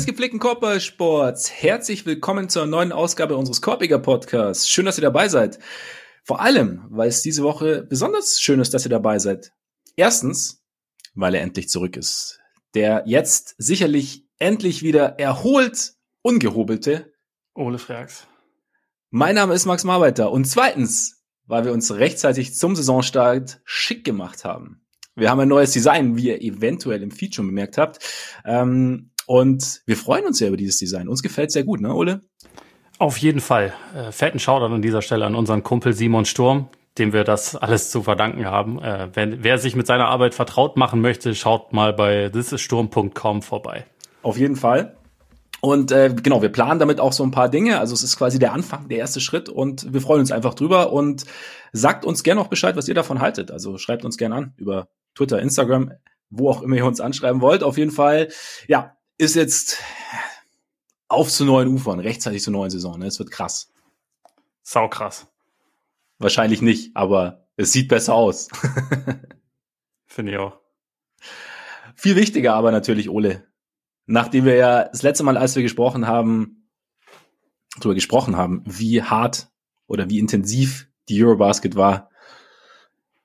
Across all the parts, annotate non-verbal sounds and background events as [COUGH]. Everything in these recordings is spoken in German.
Des gepflegten Korbballsports, herzlich willkommen zur neuen Ausgabe unseres Korbiger Podcasts. Schön, dass ihr dabei seid. Vor allem, weil es diese Woche besonders schön ist, dass ihr dabei seid. Erstens, weil er endlich zurück ist. Der jetzt sicherlich endlich wieder erholt, ungehobelte Ole Frags. Mein Name ist Max Marbeiter. Und zweitens, weil wir uns rechtzeitig zum Saisonstart schick gemacht haben. Wir haben ein neues Design, wie ihr eventuell im Feed schon bemerkt habt. Ähm, und wir freuen uns sehr über dieses Design. Uns gefällt sehr gut, ne, Ole? Auf jeden Fall. Äh, fetten Shoutout an dieser Stelle an unseren Kumpel Simon Sturm, dem wir das alles zu verdanken haben. Äh, wenn, wer sich mit seiner Arbeit vertraut machen möchte, schaut mal bei thisissturm.com vorbei. Auf jeden Fall. Und äh, genau, wir planen damit auch so ein paar Dinge. Also es ist quasi der Anfang, der erste Schritt und wir freuen uns einfach drüber und sagt uns gerne auch Bescheid, was ihr davon haltet. Also schreibt uns gerne an über Twitter, Instagram, wo auch immer ihr uns anschreiben wollt. Auf jeden Fall, ja, ist jetzt auf zu neuen Ufern, rechtzeitig zur neuen Saison. Ne? Es wird krass. Sau krass. Wahrscheinlich nicht, aber es sieht besser aus. [LAUGHS] Finde ich auch. Viel wichtiger aber natürlich, Ole, nachdem wir ja das letzte Mal, als wir gesprochen haben, darüber gesprochen haben, wie hart oder wie intensiv die Eurobasket war,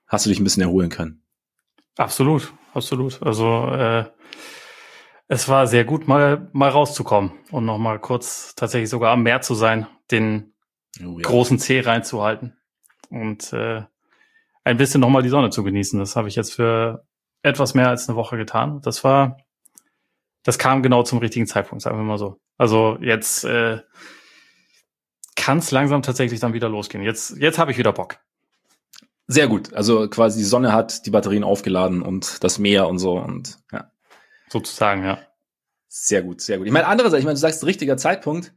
hast du dich ein bisschen erholen können. Absolut, absolut. Also äh, es war sehr gut, mal mal rauszukommen und noch mal kurz tatsächlich sogar am Meer zu sein, den oh, ja. großen Zeh reinzuhalten und äh, ein bisschen noch mal die Sonne zu genießen. Das habe ich jetzt für etwas mehr als eine Woche getan. Das war das kam genau zum richtigen Zeitpunkt, sagen wir mal so. Also jetzt äh, kann es langsam tatsächlich dann wieder losgehen. Jetzt, jetzt habe ich wieder Bock. Sehr gut. Also quasi die Sonne hat die Batterien aufgeladen und das Meer und so und ja. Sozusagen, ja. Sehr gut, sehr gut. Ich meine, andererseits, ich meine, du sagst richtiger Zeitpunkt.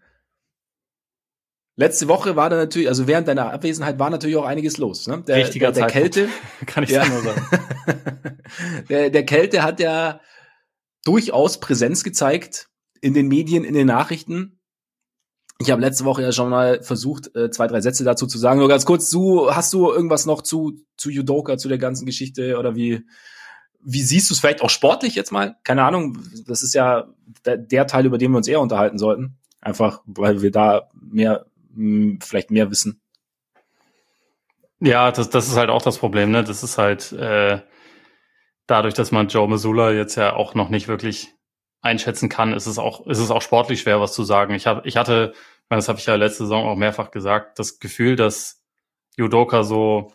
Letzte Woche war da natürlich, also während deiner Abwesenheit war natürlich auch einiges los. Ne? Der, Richtiger der, der Kälte. [LAUGHS] Kann ich ja. nur sagen. [LAUGHS] der, der Kälte hat ja durchaus Präsenz gezeigt in den Medien, in den Nachrichten. Ich habe letzte Woche ja schon mal versucht, äh, zwei, drei Sätze dazu zu sagen. Nur ganz kurz, du, hast du irgendwas noch zu, zu Judoka, zu der ganzen Geschichte oder wie, wie siehst du es vielleicht auch sportlich jetzt mal? Keine Ahnung, das ist ja der, Teil, über den wir uns eher unterhalten sollten. Einfach, weil wir da mehr, mh, vielleicht mehr wissen. Ja, das, das ist halt auch das Problem, ne? Das ist halt, äh, dadurch, dass man Joe Missoula jetzt ja auch noch nicht wirklich einschätzen kann, ist es auch, ist es auch sportlich schwer, was zu sagen. Ich, hab, ich hatte, das habe ich ja letzte Saison auch mehrfach gesagt, das Gefühl, dass Judoka so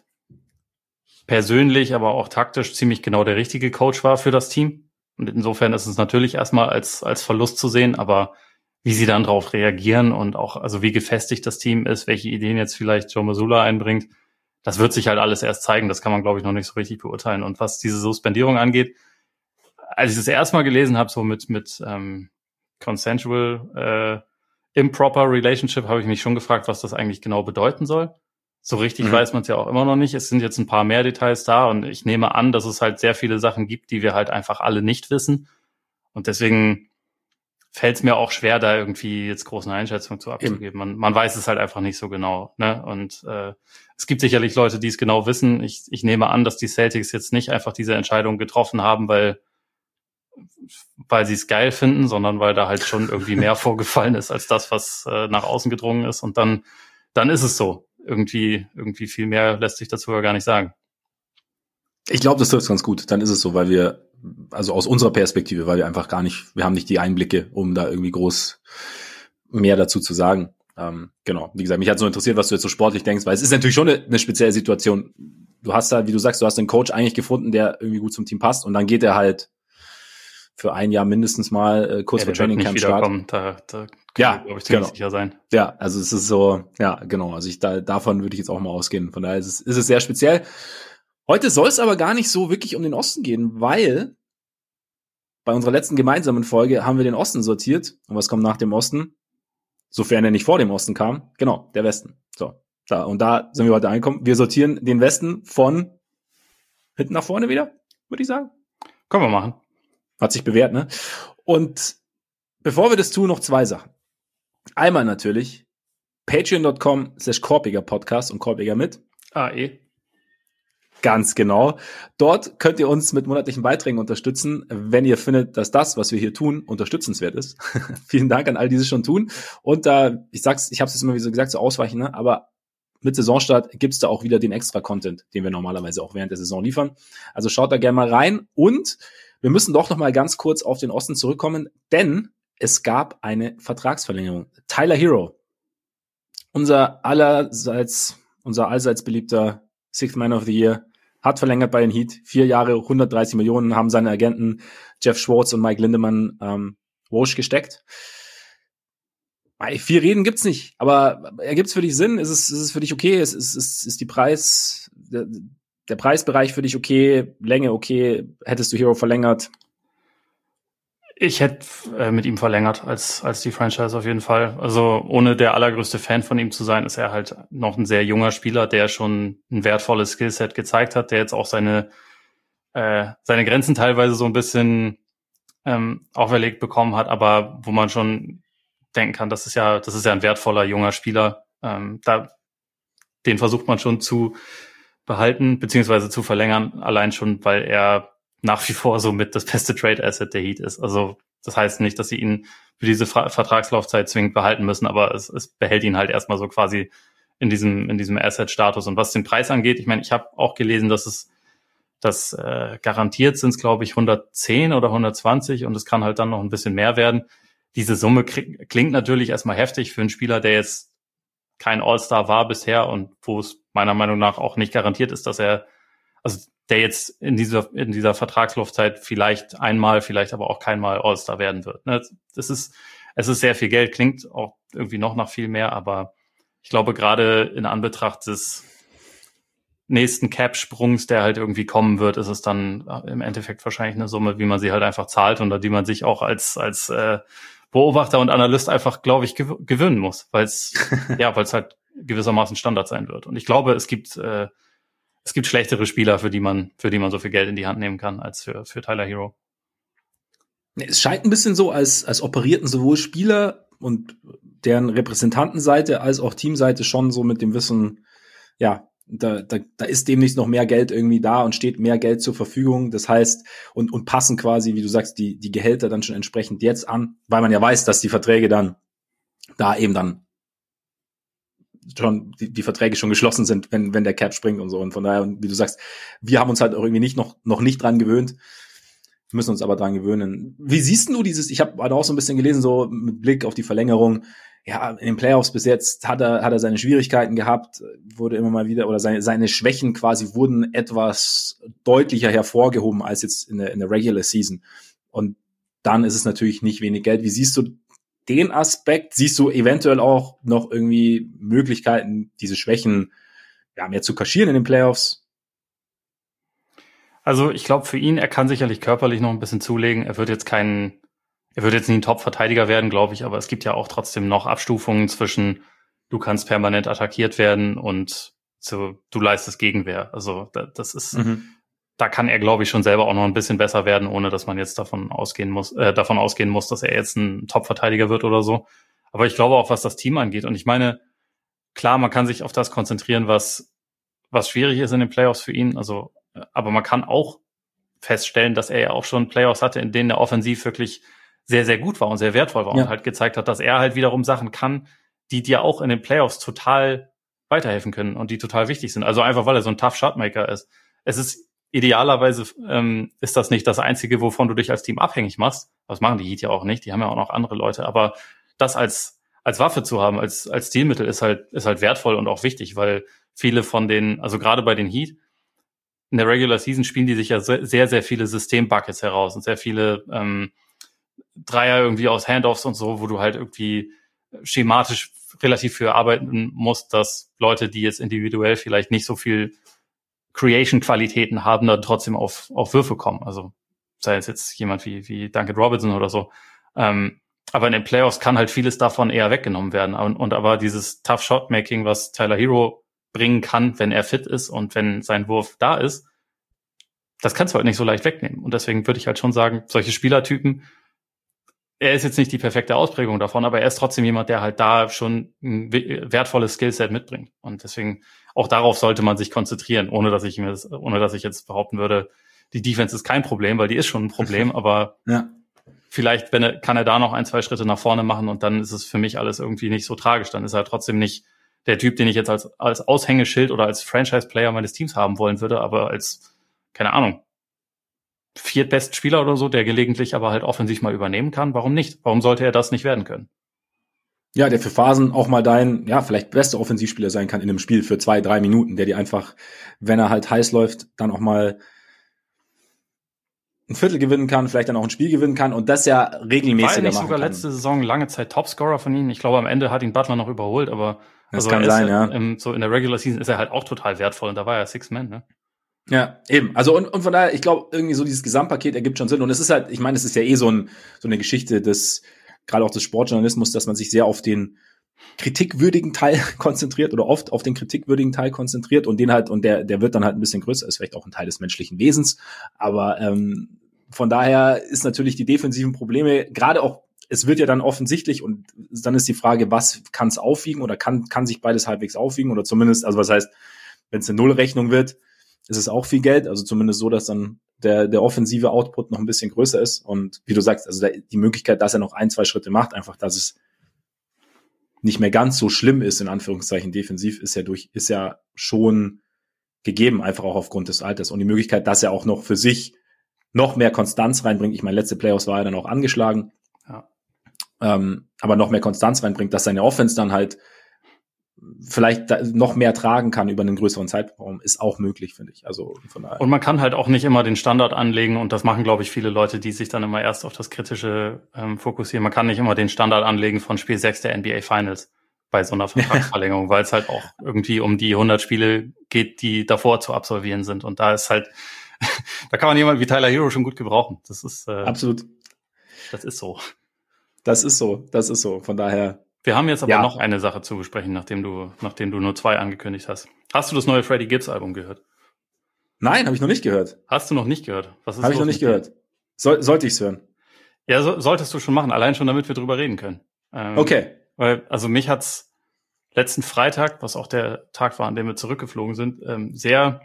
persönlich, aber auch taktisch ziemlich genau der richtige Coach war für das Team. Und insofern ist es natürlich erstmal als, als Verlust zu sehen, aber wie sie dann darauf reagieren und auch, also wie gefestigt das Team ist, welche Ideen jetzt vielleicht Joe Missoula einbringt, das wird sich halt alles erst zeigen. Das kann man, glaube ich, noch nicht so richtig beurteilen. Und was diese Suspendierung angeht, als ich das erstmal gelesen habe, so mit, mit ähm, consensual äh, improper relationship, habe ich mich schon gefragt, was das eigentlich genau bedeuten soll. So richtig mhm. weiß man es ja auch immer noch nicht. Es sind jetzt ein paar mehr Details da und ich nehme an, dass es halt sehr viele Sachen gibt, die wir halt einfach alle nicht wissen. Und deswegen fällt es mir auch schwer, da irgendwie jetzt großen Einschätzungen zu abzugeben. Man, man weiß es halt einfach nicht so genau. Ne? Und äh, es gibt sicherlich Leute, die es genau wissen. Ich, ich nehme an, dass die Celtics jetzt nicht einfach diese Entscheidung getroffen haben, weil weil sie es geil finden, sondern weil da halt schon irgendwie mehr [LAUGHS] vorgefallen ist als das, was äh, nach außen gedrungen ist. Und dann, dann ist es so. Irgendwie, irgendwie viel mehr lässt sich dazu ja gar nicht sagen. Ich glaube, das trifft ganz gut. Dann ist es so, weil wir also aus unserer Perspektive, weil wir einfach gar nicht, wir haben nicht die Einblicke, um da irgendwie groß mehr dazu zu sagen. Ähm, genau, wie gesagt, mich hat so interessiert, was du jetzt so sportlich denkst, weil es ist natürlich schon eine, eine spezielle Situation. Du hast da, wie du sagst, du hast einen Coach eigentlich gefunden, der irgendwie gut zum Team passt und dann geht er halt für ein Jahr mindestens mal äh, kurz ja, vor Training Camp Start. Da, da ja, glaube ich, genau. sicher sein. Ja, also es ist so, ja, genau. Also ich da davon würde ich jetzt auch mal ausgehen. Von daher ist es, ist es sehr speziell. Heute soll es aber gar nicht so wirklich um den Osten gehen, weil bei unserer letzten gemeinsamen Folge haben wir den Osten sortiert. Und was kommt nach dem Osten? Sofern er nicht vor dem Osten kam. Genau, der Westen. So, da. Und da sind wir heute angekommen. Wir sortieren den Westen von hinten nach vorne wieder, würde ich sagen. Können wir machen. Hat sich bewährt, ne? Und bevor wir das tun, noch zwei Sachen. Einmal natürlich patreon.com slash Korpiger Podcast und Korpiger mit. Ah, eh Ganz genau. Dort könnt ihr uns mit monatlichen Beiträgen unterstützen, wenn ihr findet, dass das, was wir hier tun, unterstützenswert ist. [LAUGHS] Vielen Dank an all die es schon tun. Und da, ich sag's, ich habe es jetzt immer wie so gesagt, so ausweichen, ne? aber mit Saisonstart gibt's da auch wieder den extra Content, den wir normalerweise auch während der Saison liefern. Also schaut da gerne mal rein. Und wir müssen doch noch mal ganz kurz auf den Osten zurückkommen, denn es gab eine Vertragsverlängerung. Tyler Hero, unser allerseits, unser allseits beliebter Sixth Man of the Year, hat verlängert bei den Heat. Vier Jahre, 130 Millionen haben seine Agenten Jeff Schwartz und Mike Lindemann ähm, Walsh gesteckt. Viel reden gibt's nicht, aber ergibt's für dich Sinn? Ist es, ist es für dich okay? Ist, ist, ist, ist die Preis, der, der Preisbereich für dich okay? Länge okay? Hättest du Hero verlängert? Ich hätte äh, mit ihm verlängert als, als die Franchise auf jeden Fall. Also ohne der allergrößte Fan von ihm zu sein, ist er halt noch ein sehr junger Spieler, der schon ein wertvolles Skillset gezeigt hat, der jetzt auch seine, äh, seine Grenzen teilweise so ein bisschen ähm, auferlegt bekommen hat, aber wo man schon denken kann, das ist ja, das ist ja ein wertvoller junger Spieler. Ähm, da, den versucht man schon zu behalten, beziehungsweise zu verlängern, allein schon, weil er nach wie vor so mit das beste Trade Asset der Heat ist. Also das heißt nicht, dass sie ihn für diese Vertragslaufzeit zwingend behalten müssen, aber es, es behält ihn halt erstmal so quasi in diesem in diesem Asset-Status. Und was den Preis angeht, ich meine, ich habe auch gelesen, dass es das äh, garantiert sind glaube ich, 110 oder 120 und es kann halt dann noch ein bisschen mehr werden diese Summe klingt natürlich erstmal heftig für einen Spieler, der jetzt kein All-Star war bisher und wo es meiner Meinung nach auch nicht garantiert ist, dass er, also der jetzt in dieser, in dieser Vertragslaufzeit vielleicht einmal, vielleicht aber auch keinmal All-Star werden wird. Ne? Das ist, es ist sehr viel Geld, klingt auch irgendwie noch nach viel mehr, aber ich glaube gerade in Anbetracht des nächsten Cap-Sprungs, der halt irgendwie kommen wird, ist es dann im Endeffekt wahrscheinlich eine Summe, wie man sie halt einfach zahlt und die man sich auch als, als äh, Beobachter und Analyst einfach, glaube ich, gew gewöhnen muss, weil es [LAUGHS] ja, weil es halt gewissermaßen Standard sein wird. Und ich glaube, es gibt äh, es gibt schlechtere Spieler, für die man für die man so viel Geld in die Hand nehmen kann als für für Tyler Hero. Es scheint ein bisschen so, als als operierten sowohl Spieler und deren Repräsentantenseite als auch Teamseite schon so mit dem Wissen, ja, da, da, da ist demnächst noch mehr Geld irgendwie da und steht mehr Geld zur Verfügung. Das heißt, und, und passen quasi, wie du sagst, die, die Gehälter dann schon entsprechend jetzt an, weil man ja weiß, dass die Verträge dann da eben dann schon die, die Verträge schon geschlossen sind, wenn, wenn der Cap springt und so. Und von daher, wie du sagst, wir haben uns halt auch irgendwie nicht noch, noch nicht dran gewöhnt, müssen uns aber dran gewöhnen. Wie siehst du dieses, ich habe auch so ein bisschen gelesen, so mit Blick auf die Verlängerung, ja, in den Playoffs bis jetzt hat er, hat er seine Schwierigkeiten gehabt, wurde immer mal wieder, oder seine, seine Schwächen quasi wurden etwas deutlicher hervorgehoben als jetzt in der, in der Regular Season. Und dann ist es natürlich nicht wenig Geld. Wie siehst du den Aspekt? Siehst du eventuell auch noch irgendwie Möglichkeiten, diese Schwächen ja, mehr zu kaschieren in den Playoffs? Also ich glaube für ihn, er kann sicherlich körperlich noch ein bisschen zulegen. Er wird jetzt keinen er wird jetzt nie ein Top-Verteidiger werden, glaube ich, aber es gibt ja auch trotzdem noch Abstufungen zwischen du kannst permanent attackiert werden und so, du leistest Gegenwehr. Also da, das ist, mhm. Da kann er, glaube ich, schon selber auch noch ein bisschen besser werden, ohne dass man jetzt davon ausgehen muss, äh, davon ausgehen muss, dass er jetzt ein Top-Verteidiger wird oder so. Aber ich glaube auch, was das Team angeht. Und ich meine, klar, man kann sich auf das konzentrieren, was, was schwierig ist in den Playoffs für ihn. Also, aber man kann auch feststellen, dass er ja auch schon Playoffs hatte, in denen er offensiv wirklich sehr, sehr gut war und sehr wertvoll war ja. und halt gezeigt hat, dass er halt wiederum Sachen kann, die dir auch in den Playoffs total weiterhelfen können und die total wichtig sind. Also einfach, weil er so ein Tough Shotmaker ist. Es ist idealerweise ähm, ist das nicht das Einzige, wovon du dich als Team abhängig machst. Das machen die Heat ja auch nicht. Die haben ja auch noch andere Leute. Aber das als als Waffe zu haben, als als Stilmittel ist halt ist halt wertvoll und auch wichtig, weil viele von den, also gerade bei den Heat in der Regular Season spielen die sich ja sehr sehr viele Systembuckets heraus und sehr viele ähm, Dreier irgendwie aus Handoffs und so, wo du halt irgendwie schematisch relativ für arbeiten musst, dass Leute, die jetzt individuell vielleicht nicht so viel Creation-Qualitäten haben, dann trotzdem auf, auf Würfe kommen. Also sei es jetzt jemand wie, wie Duncan Robinson oder so. Ähm, aber in den Playoffs kann halt vieles davon eher weggenommen werden. Und, und aber dieses Tough Shot Making, was Tyler Hero bringen kann, wenn er fit ist und wenn sein Wurf da ist, das kannst du halt nicht so leicht wegnehmen. Und deswegen würde ich halt schon sagen, solche Spielertypen er ist jetzt nicht die perfekte Ausprägung davon, aber er ist trotzdem jemand, der halt da schon ein wertvolles Skillset mitbringt. Und deswegen auch darauf sollte man sich konzentrieren, ohne dass ich mir das, ohne dass ich jetzt behaupten würde, die Defense ist kein Problem, weil die ist schon ein Problem, aber ja. vielleicht wenn er, kann er da noch ein, zwei Schritte nach vorne machen und dann ist es für mich alles irgendwie nicht so tragisch. Dann ist er trotzdem nicht der Typ, den ich jetzt als, als Aushängeschild oder als Franchise-Player meines Teams haben wollen würde, aber als, keine Ahnung, viertbesten Spieler oder so, der gelegentlich aber halt offensiv mal übernehmen kann. Warum nicht? Warum sollte er das nicht werden können? Ja, der für Phasen auch mal dein, ja, vielleicht beste Offensivspieler sein kann in einem Spiel für zwei, drei Minuten, der dir einfach, wenn er halt heiß läuft, dann auch mal ein Viertel gewinnen kann, vielleicht dann auch ein Spiel gewinnen kann und das ja regelmäßig nicht sogar kann. letzte Saison lange Zeit Topscorer von ihnen. Ich glaube, am Ende hat ihn Butler noch überholt, aber das also kann sein, ja. Im, so in der Regular Season ist er halt auch total wertvoll und da war er Six Man, ne? Ja, eben. Also und, und von daher, ich glaube, irgendwie so dieses Gesamtpaket ergibt schon Sinn. Und es ist halt, ich meine, es ist ja eh so, ein, so eine Geschichte des, gerade auch des Sportjournalismus, dass man sich sehr auf den kritikwürdigen Teil [LAUGHS] konzentriert oder oft auf den kritikwürdigen Teil konzentriert und den halt, und der, der wird dann halt ein bisschen größer, ist vielleicht auch ein Teil des menschlichen Wesens. Aber ähm, von daher ist natürlich die defensiven Probleme, gerade auch, es wird ja dann offensichtlich und dann ist die Frage, was kann es aufwiegen oder kann, kann sich beides halbwegs aufwiegen oder zumindest, also was heißt, wenn es eine Nullrechnung wird, ist es auch viel Geld, also zumindest so, dass dann der, der offensive Output noch ein bisschen größer ist. Und wie du sagst, also die Möglichkeit, dass er noch ein, zwei Schritte macht, einfach, dass es nicht mehr ganz so schlimm ist, in Anführungszeichen defensiv, ist ja durch, ist ja schon gegeben, einfach auch aufgrund des Alters. Und die Möglichkeit, dass er auch noch für sich noch mehr Konstanz reinbringt. Ich meine, letzte Playoffs war er dann auch angeschlagen. Ja. Ähm, aber noch mehr Konstanz reinbringt, dass seine Offense dann halt vielleicht noch mehr tragen kann über einen größeren Zeitraum, ist auch möglich, finde ich. Also von daher. Und man kann halt auch nicht immer den Standard anlegen und das machen, glaube ich, viele Leute, die sich dann immer erst auf das Kritische ähm, fokussieren. Man kann nicht immer den Standard anlegen von Spiel 6 der NBA Finals bei so einer [LAUGHS] Vertragsverlängerung, weil es halt auch irgendwie um die 100 Spiele geht, die davor zu absolvieren sind. Und da ist halt, [LAUGHS] da kann man jemanden wie Tyler Hero schon gut gebrauchen. Das ist äh, absolut. Das ist so. Das ist so. Das ist so. Von daher wir haben jetzt aber ja. noch eine Sache zu besprechen, nachdem du, nachdem du nur zwei angekündigt hast. Hast du das neue Freddie Gibbs Album gehört? Nein, habe ich noch nicht gehört. Hast du noch nicht gehört? Was ist Habe ich noch nicht gehört. Soll, sollte ich's hören? Ja, so, solltest du schon machen, allein schon, damit wir drüber reden können. Ähm, okay. Weil, also mich hat's letzten Freitag, was auch der Tag war, an dem wir zurückgeflogen sind, ähm, sehr,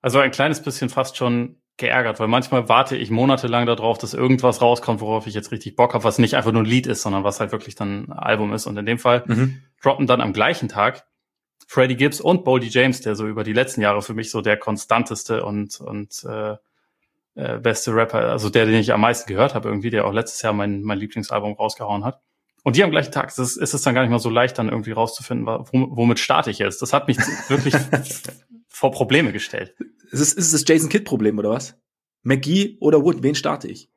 also ein kleines bisschen fast schon geärgert, weil manchmal warte ich monatelang darauf, dass irgendwas rauskommt, worauf ich jetzt richtig Bock habe, was nicht einfach nur ein Lied ist, sondern was halt wirklich dann ein Album ist. Und in dem Fall mhm. droppen dann am gleichen Tag Freddie Gibbs und Boldy James, der so über die letzten Jahre für mich so der konstanteste und, und äh, äh, beste Rapper, also der, den ich am meisten gehört habe irgendwie, der auch letztes Jahr mein, mein Lieblingsalbum rausgehauen hat. Und die am gleichen Tag, das ist es dann gar nicht mal so leicht, dann irgendwie rauszufinden, womit starte ich jetzt. Das hat mich wirklich [LAUGHS] vor Probleme gestellt. Ist es, ist es das Jason Kidd-Problem oder was? McGee oder Wood, wen starte ich?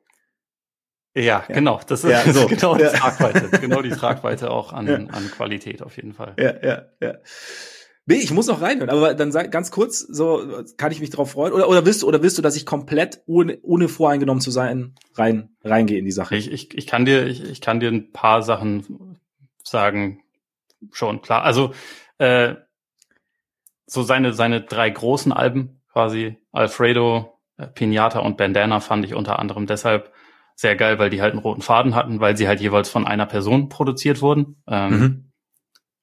Ja, ja. genau. Das ist ja, [LAUGHS] so. genau die ja. Tragweite. genau die [LAUGHS] Tragweite auch an, an Qualität auf jeden Fall. Ja, ja, ja. Nee, ich muss noch reinhören, aber dann sag ganz kurz, so kann ich mich darauf freuen. Oder, oder willst du, oder willst du, dass ich komplett ohne, ohne voreingenommen zu sein, rein, reingehe in die Sache? Ich, ich, ich kann dir, ich, ich kann dir ein paar Sachen sagen, schon klar. Also äh, so seine, seine drei großen Alben, quasi Alfredo, äh, Pinata und Bandana, fand ich unter anderem deshalb sehr geil, weil die halt einen roten Faden hatten, weil sie halt jeweils von einer Person produziert wurden. Ähm, mhm.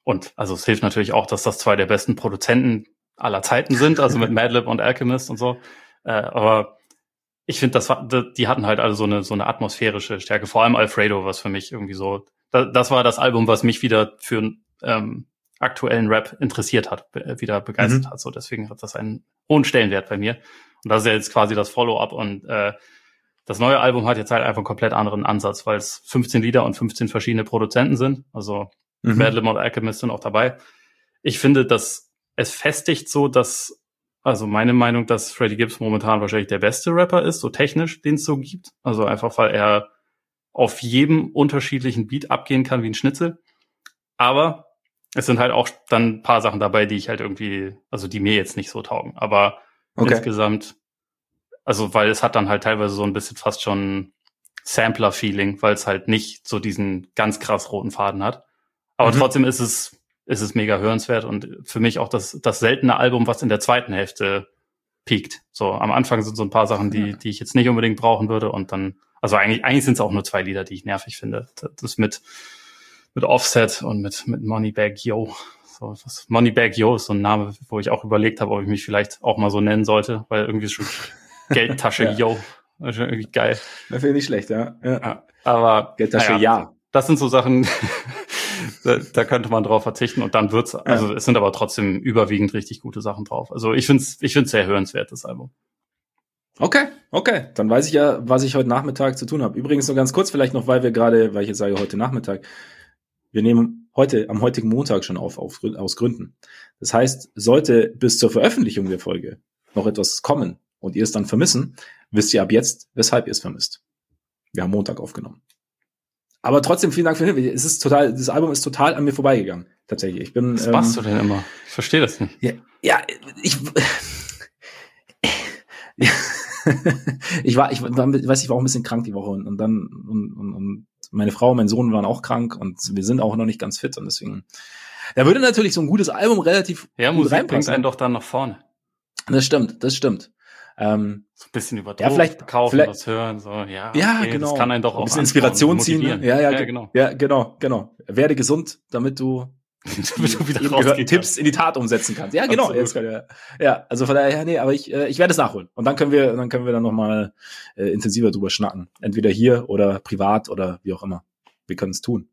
Und also es hilft natürlich auch, dass das zwei der besten Produzenten aller Zeiten sind, also mit [LAUGHS] Madlib und Alchemist und so. Äh, aber ich finde, das war, die hatten halt also so eine so eine atmosphärische Stärke. Vor allem Alfredo, was für mich irgendwie so, das, das war das Album, was mich wieder für ähm, aktuellen Rap interessiert hat, wieder begeistert mhm. hat. So deswegen hat das einen hohen Stellenwert bei mir. Und das ist ja jetzt quasi das Follow-up und äh, das neue Album hat jetzt halt einfach einen komplett anderen Ansatz, weil es 15 Lieder und 15 verschiedene Produzenten sind. Also mhm. Madlib und Alchemist sind auch dabei. Ich finde, dass es festigt so, dass, also meine Meinung, dass Freddie Gibbs momentan wahrscheinlich der beste Rapper ist, so technisch, den es so gibt. Also einfach, weil er auf jedem unterschiedlichen Beat abgehen kann wie ein Schnitzel. Aber es sind halt auch dann ein paar Sachen dabei, die ich halt irgendwie, also die mir jetzt nicht so taugen. Aber okay. insgesamt, also weil es hat dann halt teilweise so ein bisschen fast schon Sampler-Feeling, weil es halt nicht so diesen ganz krass roten Faden hat. Aber mhm. trotzdem ist es, ist es mega hörenswert und für mich auch das, das seltene Album, was in der zweiten Hälfte piekt. So, am Anfang sind so ein paar Sachen, die, die ich jetzt nicht unbedingt brauchen würde und dann Also eigentlich, eigentlich sind es auch nur zwei Lieder, die ich nervig finde. Das mit, mit Offset und mit, mit Moneybag Yo. So, was, Moneybag Yo ist so ein Name, wo ich auch überlegt habe, ob ich mich vielleicht auch mal so nennen sollte, weil irgendwie schon Geldtasche [LAUGHS] ja. Yo. Das ist irgendwie geil. Das finde ich schlecht, ja. ja. ja aber Geldtasche ja. ja. Das sind so Sachen, [LAUGHS] da, da, könnte man drauf verzichten und dann wird's, also es sind aber trotzdem überwiegend richtig gute Sachen drauf. Also ich finde es ich find's sehr hörenswert, das Album. Okay, okay. Dann weiß ich ja, was ich heute Nachmittag zu tun habe. Übrigens nur ganz kurz, vielleicht noch, weil wir gerade, weil ich jetzt sage heute Nachmittag, wir nehmen heute, am heutigen Montag schon auf, auf aus Gründen. Das heißt, sollte bis zur Veröffentlichung der Folge noch etwas kommen und ihr es dann vermissen, wisst ihr ab jetzt, weshalb ihr es vermisst. Wir haben Montag aufgenommen. Aber trotzdem vielen Dank für den Hinweis. Es ist total, das Album ist total an mir vorbeigegangen. Tatsächlich. Ich bin. Was ähm, machst du denn immer? Ich verstehe das nicht. Ja, ja ich. [LAUGHS] ich war, ich war, weiß, ich war auch ein bisschen krank die Woche und, und dann und, und, und meine Frau und mein Sohn waren auch krank und wir sind auch noch nicht ganz fit und deswegen. Da würde natürlich so ein gutes Album relativ ja, gut Musik reinpassen. bringt einen doch dann nach vorne. Das stimmt, das stimmt. Ähm, so ein bisschen über ja, vielleicht kaufen, vielleicht, was hören, so ja. Ja, okay, genau. Das kann einen doch auch ein bisschen Inspiration ziehen. Ne? Ja, ja, ja, genau. Ja, genau, genau. Werde gesund, damit du [LAUGHS] wieder Tipps in die Tat umsetzen kannst. Ja, genau. Jetzt ja, ja, also von daher, nee, aber ich, äh, ich werde es nachholen. Und dann können wir, dann können wir dann nochmal äh, intensiver drüber schnacken. Entweder hier oder privat oder wie auch immer. Wir können es tun.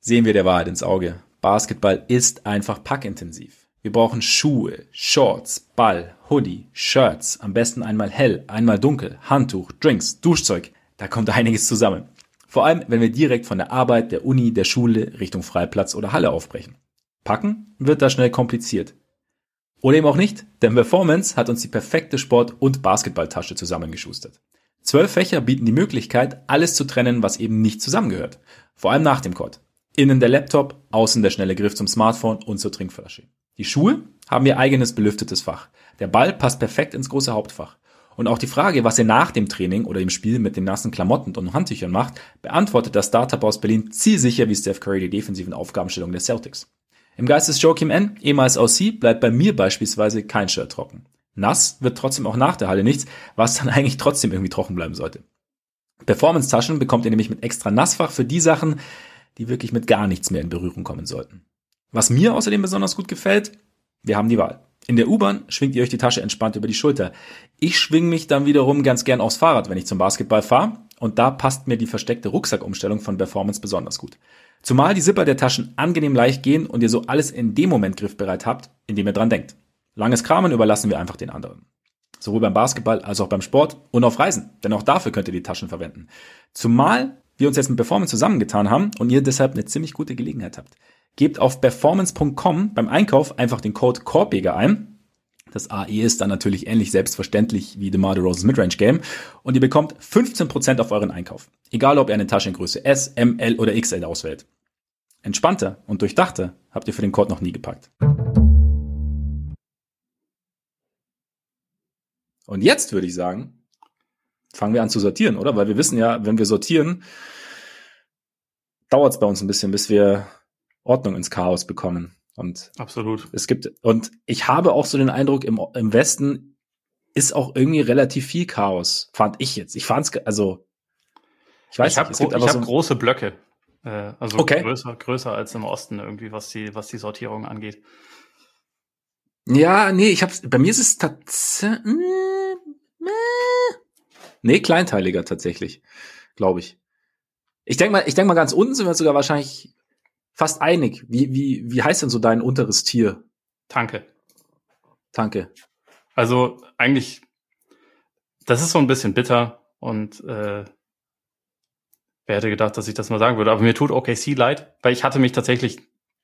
Sehen wir der Wahrheit ins Auge. Basketball ist einfach packintensiv. Wir brauchen Schuhe, Shorts, Ball, Hoodie, Shirts, am besten einmal hell, einmal dunkel, Handtuch, Drinks, Duschzeug. Da kommt einiges zusammen. Vor allem, wenn wir direkt von der Arbeit, der Uni, der Schule Richtung Freiplatz oder Halle aufbrechen. Packen wird da schnell kompliziert. Oder eben auch nicht, denn Performance hat uns die perfekte Sport- und Basketballtasche zusammengeschustert. Zwölf Fächer bieten die Möglichkeit, alles zu trennen, was eben nicht zusammengehört. Vor allem nach dem Court. Innen der Laptop, außen der schnelle Griff zum Smartphone und zur Trinkflasche. Die Schuhe haben ihr eigenes belüftetes Fach. Der Ball passt perfekt ins große Hauptfach. Und auch die Frage, was ihr nach dem Training oder im Spiel mit den nassen Klamotten und Handtüchern macht, beantwortet das Startup aus Berlin zielsicher wie Steph Curry die defensiven Aufgabenstellungen der Celtics. Im Geist des Joachim N., ehemals OC, bleibt bei mir beispielsweise kein Shirt trocken. Nass wird trotzdem auch nach der Halle nichts, was dann [LAUGHS] eigentlich trotzdem irgendwie trocken bleiben sollte. Performance-Taschen bekommt ihr nämlich mit extra Nassfach für die Sachen, die wirklich mit gar nichts mehr in Berührung kommen sollten. Was mir außerdem besonders gut gefällt, wir haben die Wahl. In der U-Bahn schwingt ihr euch die Tasche entspannt über die Schulter. Ich schwing mich dann wiederum ganz gern aufs Fahrrad, wenn ich zum Basketball fahre. Und da passt mir die versteckte Rucksackumstellung von Performance besonders gut. Zumal die Zipper der Taschen angenehm leicht gehen und ihr so alles in dem Moment griffbereit habt, in dem ihr dran denkt. Langes Kramen überlassen wir einfach den anderen. Sowohl beim Basketball als auch beim Sport und auf Reisen, denn auch dafür könnt ihr die Taschen verwenden. Zumal wir uns jetzt mit Performance zusammengetan haben und ihr deshalb eine ziemlich gute Gelegenheit habt. Gebt auf performance.com beim Einkauf einfach den Code Korbjäger ein. Das AE ist dann natürlich ähnlich selbstverständlich wie DeMar DeRozan's Midrange Game und ihr bekommt 15% auf euren Einkauf. Egal ob ihr eine Tasche in Größe S, M, L oder XL auswählt. Entspannter und durchdachter habt ihr für den Code noch nie gepackt. Und jetzt würde ich sagen, fangen wir an zu sortieren, oder? Weil wir wissen ja, wenn wir sortieren, dauert es bei uns ein bisschen, bis wir Ordnung ins Chaos bekommen. Und absolut. Es gibt, und ich habe auch so den Eindruck, im, im Westen ist auch irgendwie relativ viel Chaos, fand ich jetzt. Ich fand's, also, ich weiß ich nicht, hab, ich habe so große Blöcke. Äh, also okay. größer, größer als im Osten irgendwie, was die, was die Sortierung angeht. Ja, nee, ich hab's, bei mir ist es tatsächlich, mm, nee, kleinteiliger tatsächlich, glaube ich. Ich denke mal, ich denke mal ganz unten sind wir sogar wahrscheinlich fast einig. Wie, wie, wie heißt denn so dein unteres Tier? Tanke. Tanke. Also eigentlich, das ist so ein bisschen bitter und äh, wer hätte gedacht, dass ich das mal sagen würde. Aber mir tut OKC leid, weil ich hatte mich tatsächlich,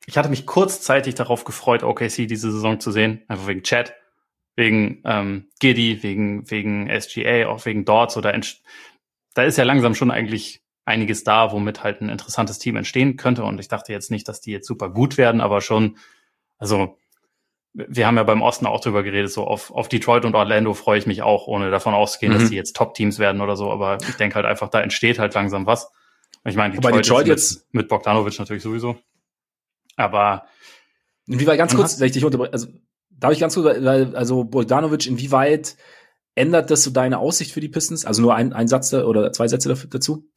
ich hatte mich kurzzeitig darauf gefreut, OKC diese Saison zu sehen, einfach wegen Chat, wegen ähm, Giddy, wegen wegen SGA, auch wegen Dorts oder da ist ja langsam schon eigentlich einiges da, womit halt ein interessantes Team entstehen könnte. Und ich dachte jetzt nicht, dass die jetzt super gut werden, aber schon, also wir haben ja beim Osten auch drüber geredet, so auf, auf Detroit und Orlando freue ich mich auch, ohne davon auszugehen, mhm. dass die jetzt Top-Teams werden oder so. Aber ich denke halt einfach, da entsteht halt langsam was. Ich meine, Detroit, Detroit jetzt mit, mit Bogdanovic natürlich sowieso. Aber inwieweit ganz kurz, wenn ich dich unterbreche, also darf ich ganz kurz, weil, also Bogdanovic, inwieweit ändert das so deine Aussicht für die Pistons? Also nur ein, ein Satz oder zwei Sätze dazu?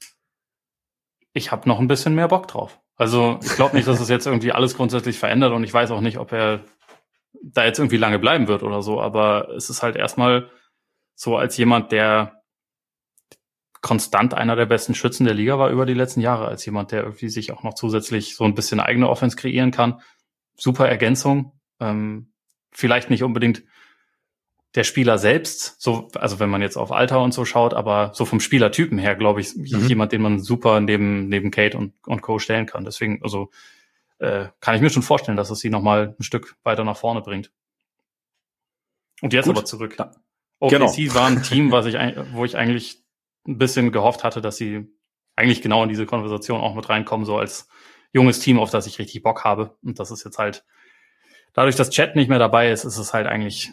Ich habe noch ein bisschen mehr Bock drauf. Also ich glaube nicht, dass es jetzt irgendwie alles grundsätzlich verändert und ich weiß auch nicht, ob er da jetzt irgendwie lange bleiben wird oder so, aber es ist halt erstmal so als jemand, der konstant einer der besten Schützen der Liga war über die letzten Jahre, als jemand, der irgendwie sich auch noch zusätzlich so ein bisschen eigene Offense kreieren kann. Super Ergänzung. Ähm, vielleicht nicht unbedingt der Spieler selbst, so, also wenn man jetzt auf Alter und so schaut, aber so vom Spielertypen her, glaube ich, mhm. jemand, den man super neben, neben Kate und, und Co. stellen kann. Deswegen, also äh, kann ich mir schon vorstellen, dass es sie nochmal ein Stück weiter nach vorne bringt. Und jetzt Gut. aber zurück. Ja. OKC genau. war ein [LAUGHS] Team, was ich, wo ich eigentlich ein bisschen gehofft hatte, dass sie eigentlich genau in diese Konversation auch mit reinkommen, so als junges Team, auf das ich richtig Bock habe. Und das ist jetzt halt, dadurch, dass Chat nicht mehr dabei ist, ist es halt eigentlich,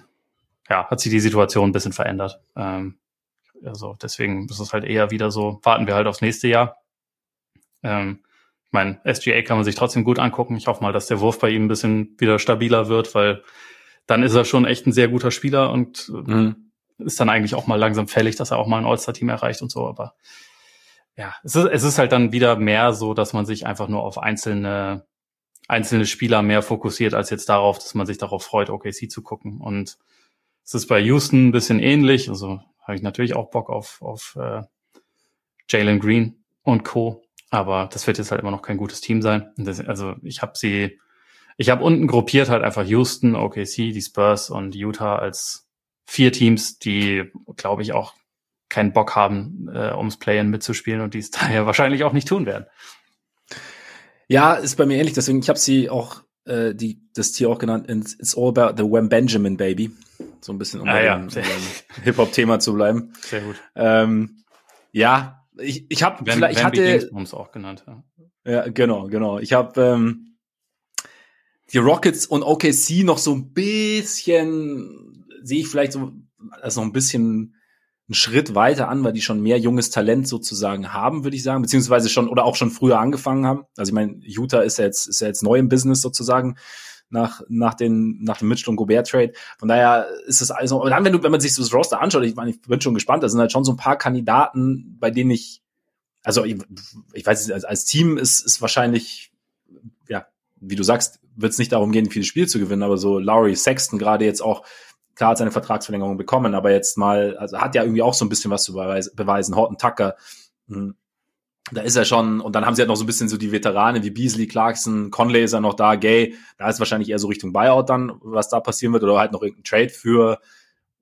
ja, hat sich die Situation ein bisschen verändert. Ähm, also deswegen ist es halt eher wieder so, warten wir halt aufs nächste Jahr. Ähm, ich meine, SGA kann man sich trotzdem gut angucken. Ich hoffe mal, dass der Wurf bei ihm ein bisschen wieder stabiler wird, weil dann ist er schon echt ein sehr guter Spieler und mhm ist dann eigentlich auch mal langsam fällig, dass er auch mal ein All-Star-Team erreicht und so, aber ja, es ist, es ist halt dann wieder mehr so, dass man sich einfach nur auf einzelne, einzelne Spieler mehr fokussiert, als jetzt darauf, dass man sich darauf freut, OKC zu gucken. Und es ist bei Houston ein bisschen ähnlich. Also habe ich natürlich auch Bock auf, auf äh, Jalen Green und Co. Aber das wird jetzt halt immer noch kein gutes Team sein. Das, also ich habe sie, ich habe unten gruppiert halt einfach Houston, OKC, die Spurs und Utah als vier Teams, die, glaube ich, auch keinen Bock haben, äh, ums Play-In mitzuspielen und die es [LAUGHS] daher wahrscheinlich auch nicht tun werden. Ja, ist bei mir ähnlich. Deswegen, ich habe sie auch, äh, die, das Tier auch genannt, It's all about the Wem Benjamin Baby. So ein bisschen, um ah, ja. [LAUGHS] Hip-Hop-Thema zu bleiben. Sehr gut. Ähm, ja, ich, ich habe vielleicht, ich hatte... auch genannt, ja. Ja, genau, genau. Ich habe ähm, die Rockets und OKC noch so ein bisschen sehe ich vielleicht so als noch ein bisschen einen Schritt weiter an, weil die schon mehr junges Talent sozusagen haben, würde ich sagen, beziehungsweise schon oder auch schon früher angefangen haben. Also ich meine, Utah ist ja jetzt ist ja jetzt neu im Business sozusagen nach nach den nach dem Mitchell und Gobert Trade. Von daher ist es also, aber dann wenn du wenn man sich das Roster anschaut, ich meine, ich bin schon gespannt, da sind halt schon so ein paar Kandidaten, bei denen ich also ich, ich weiß als, als Team ist ist wahrscheinlich ja, wie du sagst, wird es nicht darum gehen, viele Spiele zu gewinnen, aber so Lowry Sexton gerade jetzt auch klar hat seine Vertragsverlängerung bekommen, aber jetzt mal, also hat ja irgendwie auch so ein bisschen was zu beweisen. Horton Tucker, hm, da ist er schon, und dann haben sie halt noch so ein bisschen so die Veteranen wie Beasley, Clarkson, Conley ist ja noch da, Gay, da ist wahrscheinlich eher so Richtung Buyout dann, was da passieren wird, oder halt noch irgendein Trade für,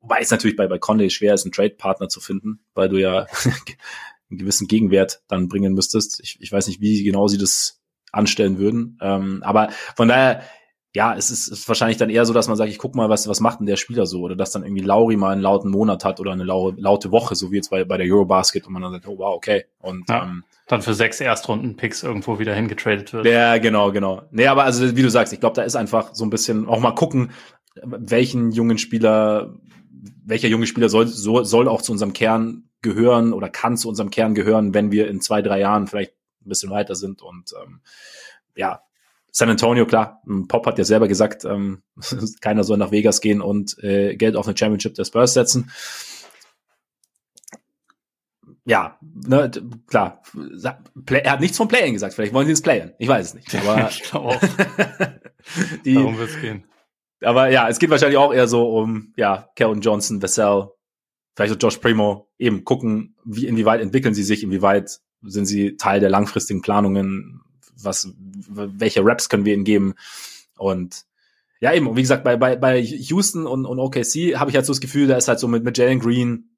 wobei es natürlich bei, bei Conley schwer ist, einen Trade-Partner zu finden, weil du ja [LAUGHS] einen gewissen Gegenwert dann bringen müsstest. Ich, ich weiß nicht, wie genau sie das anstellen würden. Ähm, aber von daher, ja, es ist, ist wahrscheinlich dann eher so, dass man sagt, ich guck mal, was, was macht denn der Spieler so? Oder dass dann irgendwie Lauri mal einen lauten Monat hat oder eine laute, laute Woche, so wie jetzt bei, bei der Eurobasket und man dann sagt, oh wow, okay. Und ja, ähm, dann für sechs Erstrunden-Picks irgendwo wieder hingetradet wird. Ja, genau, genau. Nee, aber also wie du sagst, ich glaube, da ist einfach so ein bisschen auch mal gucken, welchen jungen Spieler, welcher junge Spieler soll, so, soll auch zu unserem Kern gehören oder kann zu unserem Kern gehören, wenn wir in zwei, drei Jahren vielleicht ein bisschen weiter sind. Und ähm, ja, San Antonio, klar, Pop hat ja selber gesagt, ähm, [LAUGHS] keiner soll nach Vegas gehen und äh, Geld auf eine Championship der Spurs setzen. Ja, ne, klar. er hat nichts vom Playen gesagt. Vielleicht wollen sie ins Playen. Ich weiß es nicht. [LAUGHS] Aber ich glaube auch. [LAUGHS] die, Darum wird es gehen. Aber ja, es geht wahrscheinlich auch eher so um, ja, Kevin Johnson, Vassell, vielleicht auch Josh Primo, eben gucken, wie, inwieweit entwickeln sie sich, inwieweit sind sie Teil der langfristigen Planungen, was, welche Raps können wir ihnen geben. Und ja, eben, und wie gesagt, bei, bei, bei Houston und, und OKC habe ich halt so das Gefühl, da ist halt so mit, mit Jalen Green,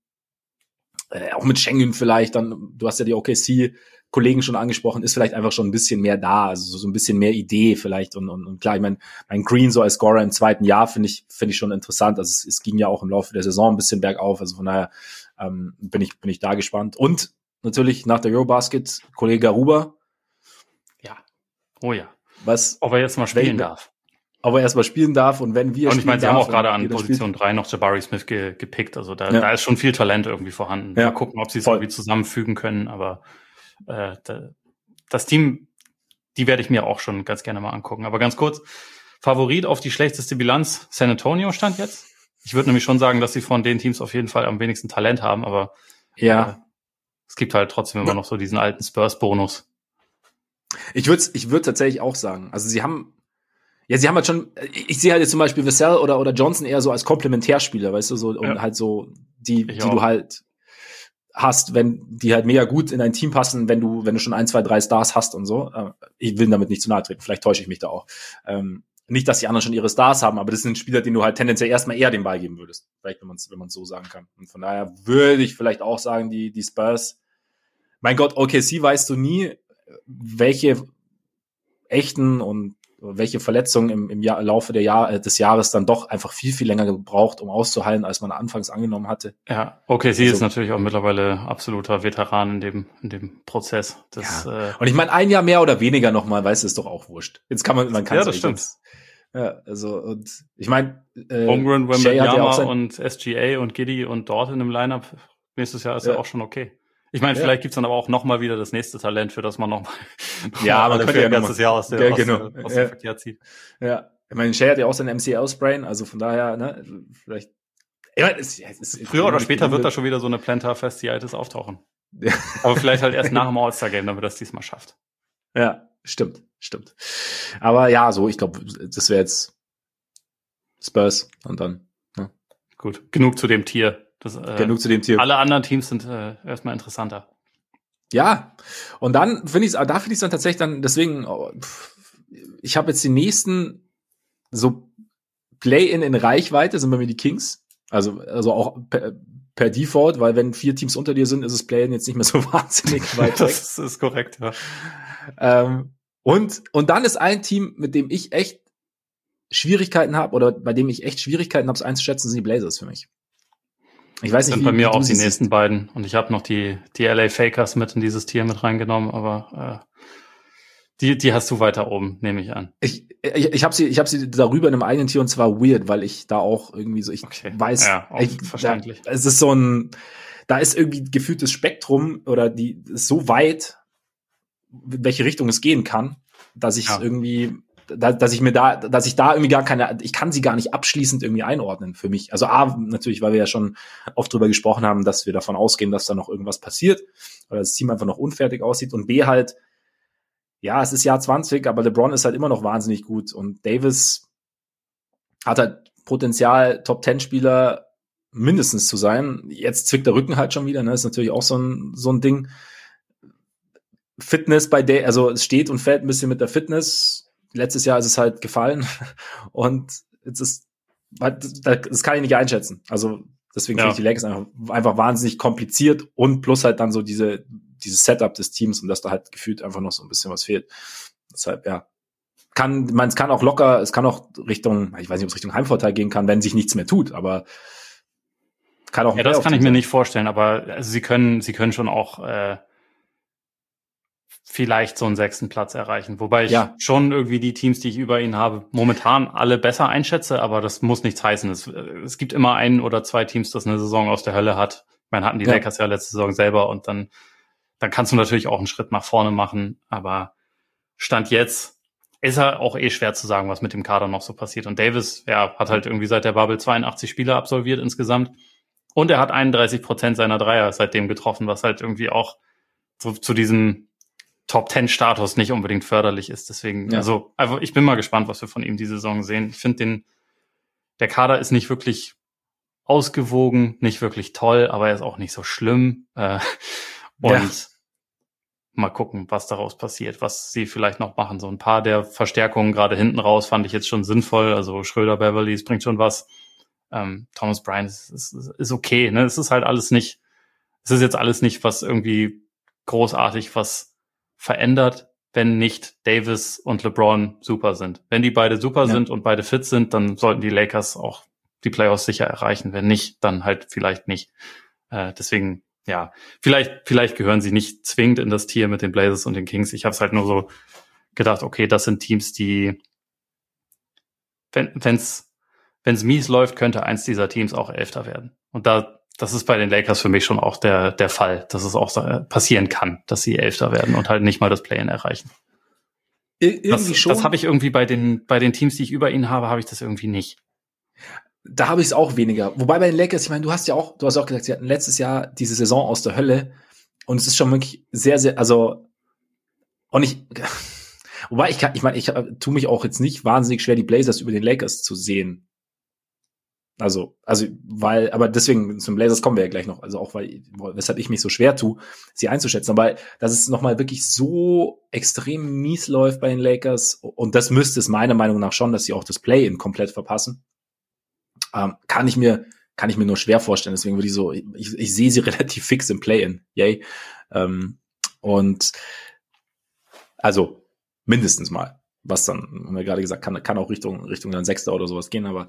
äh, auch mit Schengen vielleicht, dann, du hast ja die OKC Kollegen schon angesprochen, ist vielleicht einfach schon ein bisschen mehr da, also so, so ein bisschen mehr Idee vielleicht und, und, und klar, ich meine, mein Green so als Scorer im zweiten Jahr finde ich finde ich schon interessant, also es, es ging ja auch im Laufe der Saison ein bisschen bergauf, also von daher ähm, bin ich bin ich da gespannt und natürlich nach der Eurobasket Kollege Garuba, Oh ja. Was, ob er jetzt mal spielen darf. Ob er erst mal spielen darf und wenn wir Und ich meine, sie haben auch gerade an Position 3 noch Jabari Smith ge gepickt. Also da, ja. da ist schon viel Talent irgendwie vorhanden. Ja. Mal gucken, ob sie es irgendwie zusammenfügen können. Aber äh, da, das Team, die werde ich mir auch schon ganz gerne mal angucken. Aber ganz kurz, Favorit auf die schlechteste Bilanz San Antonio stand jetzt? Ich würde nämlich schon sagen, dass sie von den Teams auf jeden Fall am wenigsten Talent haben, aber ja. Äh, es gibt halt trotzdem immer noch so diesen alten Spurs-Bonus. Ich würde ich würd tatsächlich auch sagen. Also sie haben, ja, sie haben halt schon, ich sehe halt jetzt zum Beispiel Vassell oder, oder Johnson eher so als Komplementärspieler, weißt du, so, und ja. halt so, die, die du halt hast, wenn die halt mega gut in dein Team passen, wenn du, wenn du schon ein, zwei, drei Stars hast und so. Äh, ich will damit nicht zu nahe treten, vielleicht täusche ich mich da auch. Ähm, nicht, dass die anderen schon ihre Stars haben, aber das sind Spieler, denen du halt tendenziell erstmal eher den Ball geben würdest. Vielleicht, wenn man es wenn man's so sagen kann. Und von daher würde ich vielleicht auch sagen, die, die Spurs, mein Gott, OKC weißt du nie, welche echten und welche Verletzungen im, im Jahr, Laufe der Jahr, äh, des Jahres dann doch einfach viel, viel länger gebraucht, um auszuheilen, als man anfangs angenommen hatte. Ja, okay, sie also, ist natürlich auch mittlerweile absoluter Veteran in dem, in dem Prozess. Das, ja. äh, und ich meine, ein Jahr mehr oder weniger nochmal, weißt du, ist doch auch wurscht. Jetzt kann man, man kann Ja, das stimmt. Jetzt, ja, also, und ich meine, äh, Homegrown, Wembanyama ja und SGA und Giddy und Dorton im Lineup nächstes Jahr ist ja, ja auch schon okay. Ich meine, ja. vielleicht gibt's dann aber auch nochmal wieder das nächste Talent, für das man nochmal noch [LAUGHS] ja, [LAUGHS] aber könnte ja ein ganzes Jahr aus, der, ja, genau. aus, aus dem Verkehr zieht. Ja, ich meine, Shay hat ja auch seinen MCL-Sprain, also von daher, ne, vielleicht. Ich meine, es, es, es, Früher oder später wird da schon wieder so eine Plantar Fasciitis auftauchen. Ja. Aber vielleicht halt erst [LAUGHS] nach dem All-Star-Game, damit er es diesmal schafft. Ja, stimmt, stimmt. Aber ja, so, ich glaube, das wäre jetzt Spurs und dann. Ne? Gut, genug zu dem Tier. Das, äh, Genug zu dem Tier. Alle anderen Teams sind äh, erstmal interessanter. Ja, und dann finde ich es, da finde ich es dann tatsächlich dann, deswegen, oh, ich habe jetzt die nächsten so Play-in in Reichweite, sind bei mir die Kings. Also, also auch per, per Default, weil wenn vier Teams unter dir sind, ist das Play-in jetzt nicht mehr so [LAUGHS] wahnsinnig weit [LAUGHS] weg. das ist korrekt, ja. Ähm, und, und dann ist ein Team, mit dem ich echt Schwierigkeiten habe, oder bei dem ich echt Schwierigkeiten habe, es einzuschätzen, sind die Blazers für mich. Ich weiß nicht, sind wie, bei mir auch die nächsten beiden. Und ich habe noch die, die LA Fakers mit in dieses Tier mit reingenommen, aber äh, die, die hast du weiter oben, nehme ich an. Ich, ich, ich habe sie, ich habe sie darüber in einem eigenen Tier und zwar weird, weil ich da auch irgendwie so, ich okay. weiß, ja, ich, verständlich. Da, es ist so ein, da ist irgendwie gefühltes Spektrum oder die ist so weit, welche Richtung es gehen kann, dass ich ja. irgendwie da, dass ich mir da, dass ich da irgendwie gar keine, ich kann sie gar nicht abschließend irgendwie einordnen für mich. Also A, natürlich, weil wir ja schon oft drüber gesprochen haben, dass wir davon ausgehen, dass da noch irgendwas passiert, weil das Team einfach noch unfertig aussieht und B halt, ja, es ist Jahr 20, aber LeBron ist halt immer noch wahnsinnig gut und Davis hat halt Potenzial, Top 10 Spieler mindestens zu sein. Jetzt zwickt der Rücken halt schon wieder, ne, ist natürlich auch so ein, so ein Ding. Fitness bei der, also es steht und fällt ein bisschen mit der Fitness letztes Jahr ist es halt gefallen [LAUGHS] und jetzt ist, das kann ich nicht einschätzen. Also deswegen ja. finde ich die Lakers einfach, einfach wahnsinnig kompliziert und plus halt dann so diese, dieses Setup des Teams und dass da halt gefühlt einfach noch so ein bisschen was fehlt. Deshalb, ja. Kann, man, es kann auch locker, es kann auch Richtung, ich weiß nicht, ob es Richtung Heimvorteil gehen kann, wenn sich nichts mehr tut, aber kann auch. Ja, das kann ich mir nicht vorstellen, aber also sie können, sie können schon auch äh, vielleicht so einen sechsten Platz erreichen. Wobei ich ja. schon irgendwie die Teams, die ich über ihn habe, momentan alle besser einschätze, aber das muss nichts heißen. Es, es gibt immer ein oder zwei Teams, das eine Saison aus der Hölle hat. Ich meine, hatten die ja. Lakers ja letzte Saison selber und dann, dann kannst du natürlich auch einen Schritt nach vorne machen, aber Stand jetzt ist er auch eh schwer zu sagen, was mit dem Kader noch so passiert. Und Davis, ja, hat halt irgendwie seit der Bubble 82 Spiele absolviert insgesamt. Und er hat 31 Prozent seiner Dreier seitdem getroffen, was halt irgendwie auch zu, zu diesem Top Ten Status nicht unbedingt förderlich ist. Deswegen, ja. also, also ich bin mal gespannt, was wir von ihm die Saison sehen. Ich finde den, der Kader ist nicht wirklich ausgewogen, nicht wirklich toll, aber er ist auch nicht so schlimm. Äh, und ja. mal gucken, was daraus passiert, was sie vielleicht noch machen. So ein paar der Verstärkungen gerade hinten raus fand ich jetzt schon sinnvoll. Also Schröder, Beverly, es bringt schon was. Ähm, Thomas Bryan ist, ist, ist okay. Ne? Es ist halt alles nicht, es ist jetzt alles nicht was irgendwie großartig, was verändert, wenn nicht Davis und LeBron super sind. Wenn die beide super ja. sind und beide fit sind, dann sollten die Lakers auch die Playoffs sicher erreichen. Wenn nicht, dann halt vielleicht nicht. Äh, deswegen, ja, vielleicht, vielleicht gehören sie nicht zwingend in das Tier mit den Blazers und den Kings. Ich habe es halt nur so gedacht, okay, das sind Teams, die, wenn wenn's wenn's mies läuft, könnte eins dieser Teams auch Elfter werden. Und da das ist bei den Lakers für mich schon auch der, der Fall, dass es auch passieren kann, dass sie Elfter werden und halt nicht mal das Play-in erreichen. Ir irgendwie das, schon. Das habe ich irgendwie bei den, bei den Teams, die ich über ihn habe, habe ich das irgendwie nicht. da habe ich es auch weniger. Wobei bei den Lakers, ich meine, du hast ja auch, du hast auch gesagt, sie hatten letztes Jahr diese Saison aus der Hölle und es ist schon wirklich sehr, sehr, also und ich, [LAUGHS] wobei ich kann, ich meine, ich tue mich auch jetzt nicht wahnsinnig schwer, die Blazers über den Lakers zu sehen. Also, also, weil, aber deswegen zum Blazers kommen wir ja gleich noch. Also auch weil, weshalb ich mich so schwer tue, sie einzuschätzen. Aber dass es nochmal wirklich so extrem mies läuft bei den Lakers und das müsste es meiner Meinung nach schon, dass sie auch das Play-in komplett verpassen ähm, kann ich mir kann ich mir nur schwer vorstellen. Deswegen würde ich so, ich, ich sehe sie [LAUGHS] relativ fix im Play-in, yay. Ähm, und also mindestens mal, was dann, haben wir gerade gesagt, kann, kann auch Richtung Richtung dann Sechster oder sowas gehen, aber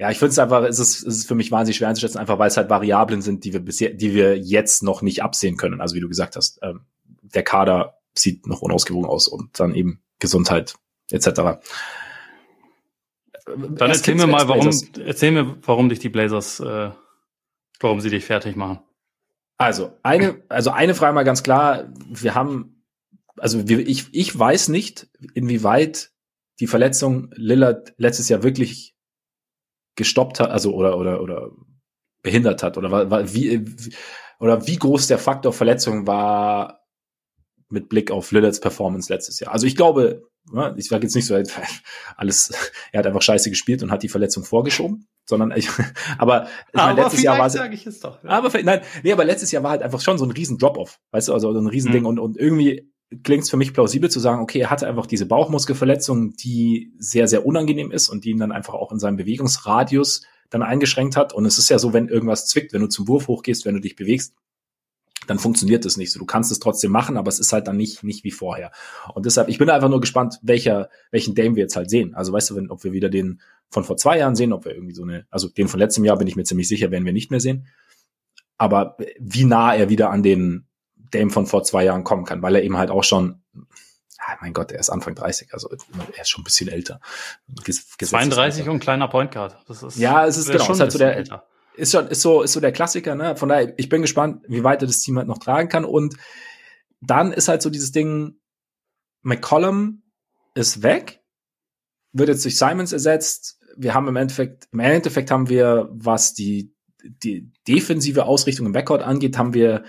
ja, ich finde es einfach, es ist, es ist für mich wahnsinnig schwer einzuschätzen, einfach weil es halt Variablen sind, die wir bisher, die wir jetzt noch nicht absehen können. Also wie du gesagt hast, ähm, der Kader sieht noch unausgewogen aus und dann eben Gesundheit etc. Dann erzähl mir mal, warum, erzähl mir, warum dich die Blazers, äh, warum sie dich fertig machen. Also, eine, also eine Frage mal ganz klar. Wir haben, also wir, ich, ich weiß nicht, inwieweit die Verletzung Lillard letztes Jahr wirklich gestoppt hat, also oder, oder, oder behindert hat oder war, wie, oder wie groß der Faktor Verletzung war mit Blick auf Lillards Performance letztes Jahr. Also ich glaube, Ne? Ich sage jetzt nicht so, [LAUGHS] alles, er hat einfach scheiße gespielt und hat die Verletzung vorgeschoben, sondern ich, [LAUGHS] aber, ich aber meine, letztes Jahr war sage ich es doch. Ja. Aber nein, nee, aber letztes Jahr war halt einfach schon so ein riesen Drop-off, weißt du, also so ein riesen Ding mhm. und, und irgendwie klingt es für mich plausibel zu sagen, okay, er hatte einfach diese Bauchmuskelverletzung, die sehr, sehr unangenehm ist und die ihn dann einfach auch in seinem Bewegungsradius dann eingeschränkt hat. Und es ist ja so, wenn irgendwas zwickt, wenn du zum Wurf hochgehst, wenn du dich bewegst, dann funktioniert das nicht so. Du kannst es trotzdem machen, aber es ist halt dann nicht, nicht wie vorher. Und deshalb, ich bin einfach nur gespannt, welcher, welchen Dame wir jetzt halt sehen. Also weißt du, wenn, ob wir wieder den von vor zwei Jahren sehen, ob wir irgendwie so eine, also den von letztem Jahr bin ich mir ziemlich sicher, werden wir nicht mehr sehen. Aber wie nah er wieder an den Dame von vor zwei Jahren kommen kann, weil er eben halt auch schon, ah, mein Gott, er ist Anfang 30, also er ist schon ein bisschen älter. Ges 32 und kleiner Point Guard. Das ist, ja, es ist genau, schon ist halt so der, älter ist schon, ist so, ist so der Klassiker, ne? Von daher, ich bin gespannt, wie weit er das Team halt noch tragen kann. Und dann ist halt so dieses Ding, McCollum ist weg, wird jetzt durch Simons ersetzt. Wir haben im Endeffekt, im Endeffekt haben wir, was die, die defensive Ausrichtung im Backcourt angeht, haben wir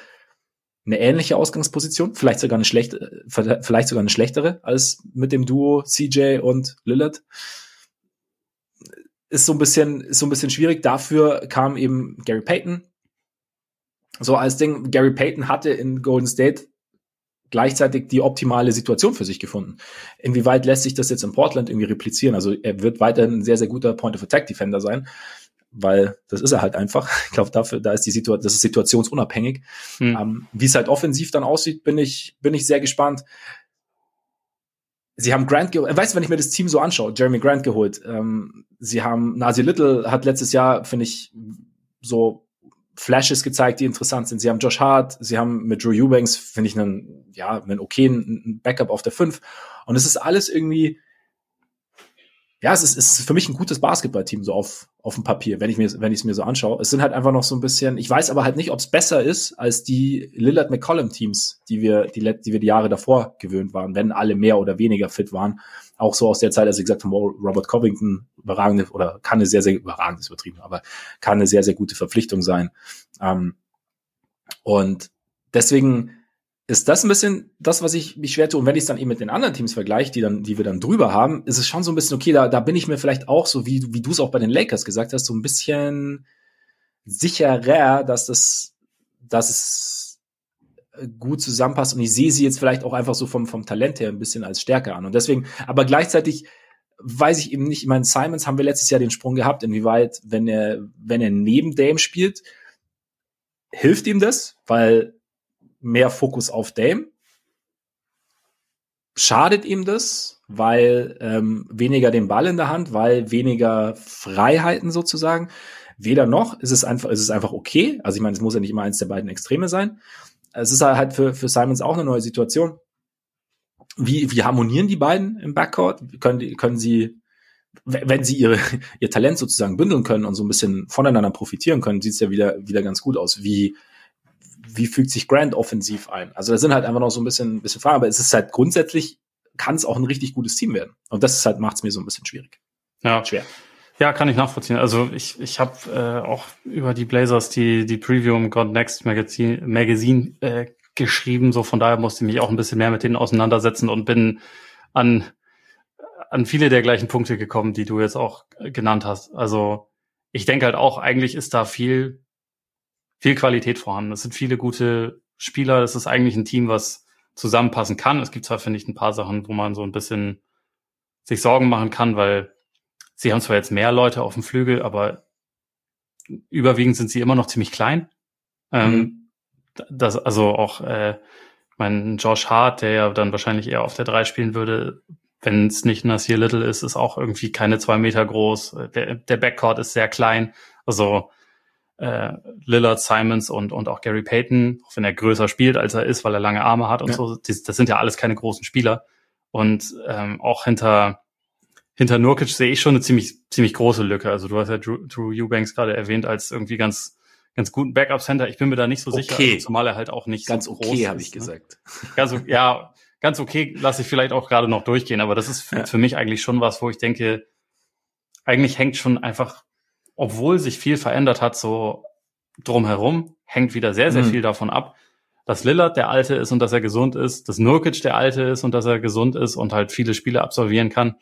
eine ähnliche Ausgangsposition, vielleicht sogar eine schlechte, vielleicht sogar eine schlechtere als mit dem Duo CJ und Lillard ist so ein bisschen, ist so ein bisschen schwierig. Dafür kam eben Gary Payton. So als Ding, Gary Payton hatte in Golden State gleichzeitig die optimale Situation für sich gefunden. Inwieweit lässt sich das jetzt in Portland irgendwie replizieren? Also er wird weiterhin ein sehr, sehr guter Point of Attack Defender sein, weil das ist er halt einfach. [LAUGHS] Ich glaube, dafür, da ist die Situation, das ist situationsunabhängig. Hm. Ähm, Wie es halt offensiv dann aussieht, bin ich, bin ich sehr gespannt. Sie haben Grant geholt. Weißt du, wenn ich mir das Team so anschaue, Jeremy Grant geholt. Ähm, sie haben Nasi Little hat letztes Jahr, finde ich, so Flashes gezeigt, die interessant sind. Sie haben Josh Hart, sie haben mit Drew Eubanks, finde ich, einen, ja, einen okayen Backup auf der 5. Und es ist alles irgendwie ja, es ist, es ist für mich ein gutes Basketballteam so auf, auf dem Papier, wenn ich mir, wenn ich es mir so anschaue. Es sind halt einfach noch so ein bisschen, ich weiß aber halt nicht, ob es besser ist als die Lillard McCollum Teams, die wir, die, die wir die Jahre davor gewöhnt waren, wenn alle mehr oder weniger fit waren. Auch so aus der Zeit, als ich gesagt habe, Robert Covington überragende oder kann eine sehr, sehr überragendes übertrieben, aber kann eine sehr, sehr gute Verpflichtung sein. Ähm, und deswegen, ist das ein bisschen das, was ich mich schwer tue. Und wenn ich es dann eben mit den anderen Teams vergleiche, die dann, die wir dann drüber haben, ist es schon so ein bisschen, okay, da, da bin ich mir vielleicht auch so, wie, wie du es auch bei den Lakers gesagt hast, so ein bisschen sicherer, dass das, dass es gut zusammenpasst. Und ich sehe sie jetzt vielleicht auch einfach so vom, vom Talent her ein bisschen als stärker an. Und deswegen, aber gleichzeitig weiß ich eben nicht, ich meine, Simons haben wir letztes Jahr den Sprung gehabt, inwieweit, wenn er, wenn er neben Dame spielt, hilft ihm das, weil mehr Fokus auf Dame. Schadet ihm das, weil ähm, weniger den Ball in der Hand, weil weniger Freiheiten sozusagen. Weder noch ist es einfach, ist es einfach okay. Also ich meine, es muss ja nicht immer eins der beiden Extreme sein. Es ist halt für, für Simons auch eine neue Situation. Wie, wie harmonieren die beiden im Backcourt? Können, können sie, wenn sie ihre, ihr Talent sozusagen bündeln können und so ein bisschen voneinander profitieren können, sieht es ja wieder, wieder ganz gut aus. Wie, wie fügt sich Grant offensiv ein? Also da sind halt einfach noch so ein bisschen, ein bisschen Fragen, aber es ist halt grundsätzlich, kann es auch ein richtig gutes Team werden. Und das ist halt, macht es mir so ein bisschen schwierig. Ja. Schwer. Ja, kann ich nachvollziehen. Also ich, ich habe äh, auch über die Blazers die, die Preview im God Next Magazine, Magazine äh, geschrieben. So von daher musste ich mich auch ein bisschen mehr mit denen auseinandersetzen und bin an, an viele der gleichen Punkte gekommen, die du jetzt auch genannt hast. Also ich denke halt auch, eigentlich ist da viel, viel Qualität vorhanden. Es sind viele gute Spieler. Es ist eigentlich ein Team, was zusammenpassen kann. Es gibt zwar, finde ich, ein paar Sachen, wo man so ein bisschen sich Sorgen machen kann, weil sie haben zwar jetzt mehr Leute auf dem Flügel, aber überwiegend sind sie immer noch ziemlich klein. Ähm, mhm. das, also auch, äh, mein Josh Hart, der ja dann wahrscheinlich eher auf der drei spielen würde, wenn es nicht Nasir Little ist, ist auch irgendwie keine zwei Meter groß. Der, der Backcourt ist sehr klein. Also äh, Lillard, Simons und, und auch Gary Payton, auch wenn er größer spielt, als er ist, weil er lange Arme hat und ja. so, das, das sind ja alles keine großen Spieler. Und ähm, auch hinter, hinter Nurkic sehe ich schon eine ziemlich, ziemlich große Lücke. Also du hast ja Drew, Drew Eubanks gerade erwähnt als irgendwie ganz, ganz guten Backup-Center. Ich bin mir da nicht so okay. sicher, also, zumal er halt auch nicht ganz so groß okay, habe ich ne? gesagt. Ganz, ja, ganz okay lasse ich vielleicht auch gerade noch durchgehen, aber das ist für, ja. für mich eigentlich schon was, wo ich denke, eigentlich hängt schon einfach obwohl sich viel verändert hat, so drumherum, hängt wieder sehr, sehr mhm. viel davon ab, dass Lillard der Alte ist und dass er gesund ist, dass Nurkic der Alte ist und dass er gesund ist und halt viele Spiele absolvieren kann.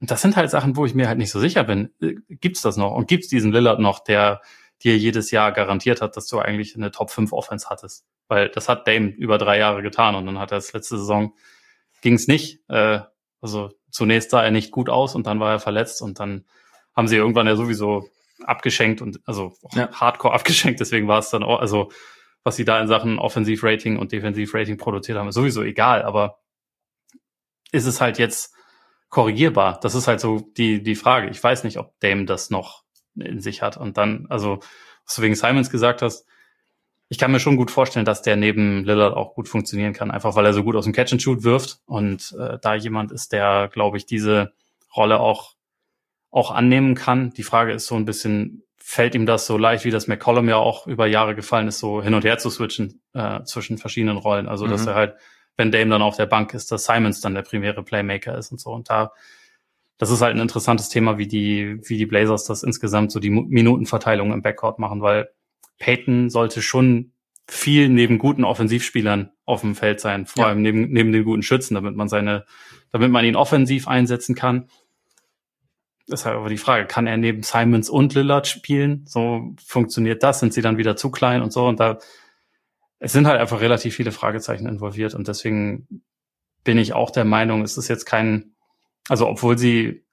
Und das sind halt Sachen, wo ich mir halt nicht so sicher bin. Äh, gibt's das noch? Und gibt's diesen Lillard noch, der dir jedes Jahr garantiert hat, dass du eigentlich eine Top 5 Offense hattest? Weil das hat Dame über drei Jahre getan und dann hat er es letzte Saison ging's nicht. Äh, also zunächst sah er nicht gut aus und dann war er verletzt und dann haben sie irgendwann ja sowieso abgeschenkt und also ja. hardcore [LAUGHS] abgeschenkt. Deswegen war es dann auch, also was sie da in Sachen Offensivrating und Defensivrating produziert haben, ist sowieso egal. Aber ist es halt jetzt korrigierbar? Das ist halt so die, die Frage. Ich weiß nicht, ob Dame das noch in sich hat. Und dann, also, was du wegen Simons gesagt hast, ich kann mir schon gut vorstellen, dass der neben Lillard auch gut funktionieren kann, einfach weil er so gut aus dem Catch and Shoot wirft und äh, da jemand ist, der, glaube ich, diese Rolle auch auch annehmen kann. Die Frage ist so ein bisschen, fällt ihm das so leicht, wie das McCollum ja auch über Jahre gefallen ist, so hin und her zu switchen äh, zwischen verschiedenen Rollen. Also mhm. dass er halt, wenn Dame dann auf der Bank ist, dass Simons dann der primäre Playmaker ist und so. Und da, das ist halt ein interessantes Thema, wie die, wie die Blazers das insgesamt so die Minutenverteilung im Backcourt machen, weil Peyton sollte schon viel neben guten Offensivspielern auf dem Feld sein, vor ja. allem neben, neben den guten Schützen, damit man seine, damit man ihn offensiv einsetzen kann ist halt aber die Frage, kann er neben Simons und Lillard spielen? So funktioniert das? Sind sie dann wieder zu klein und so? Und da, es sind halt einfach relativ viele Fragezeichen involviert und deswegen bin ich auch der Meinung, es ist jetzt kein, also obwohl sie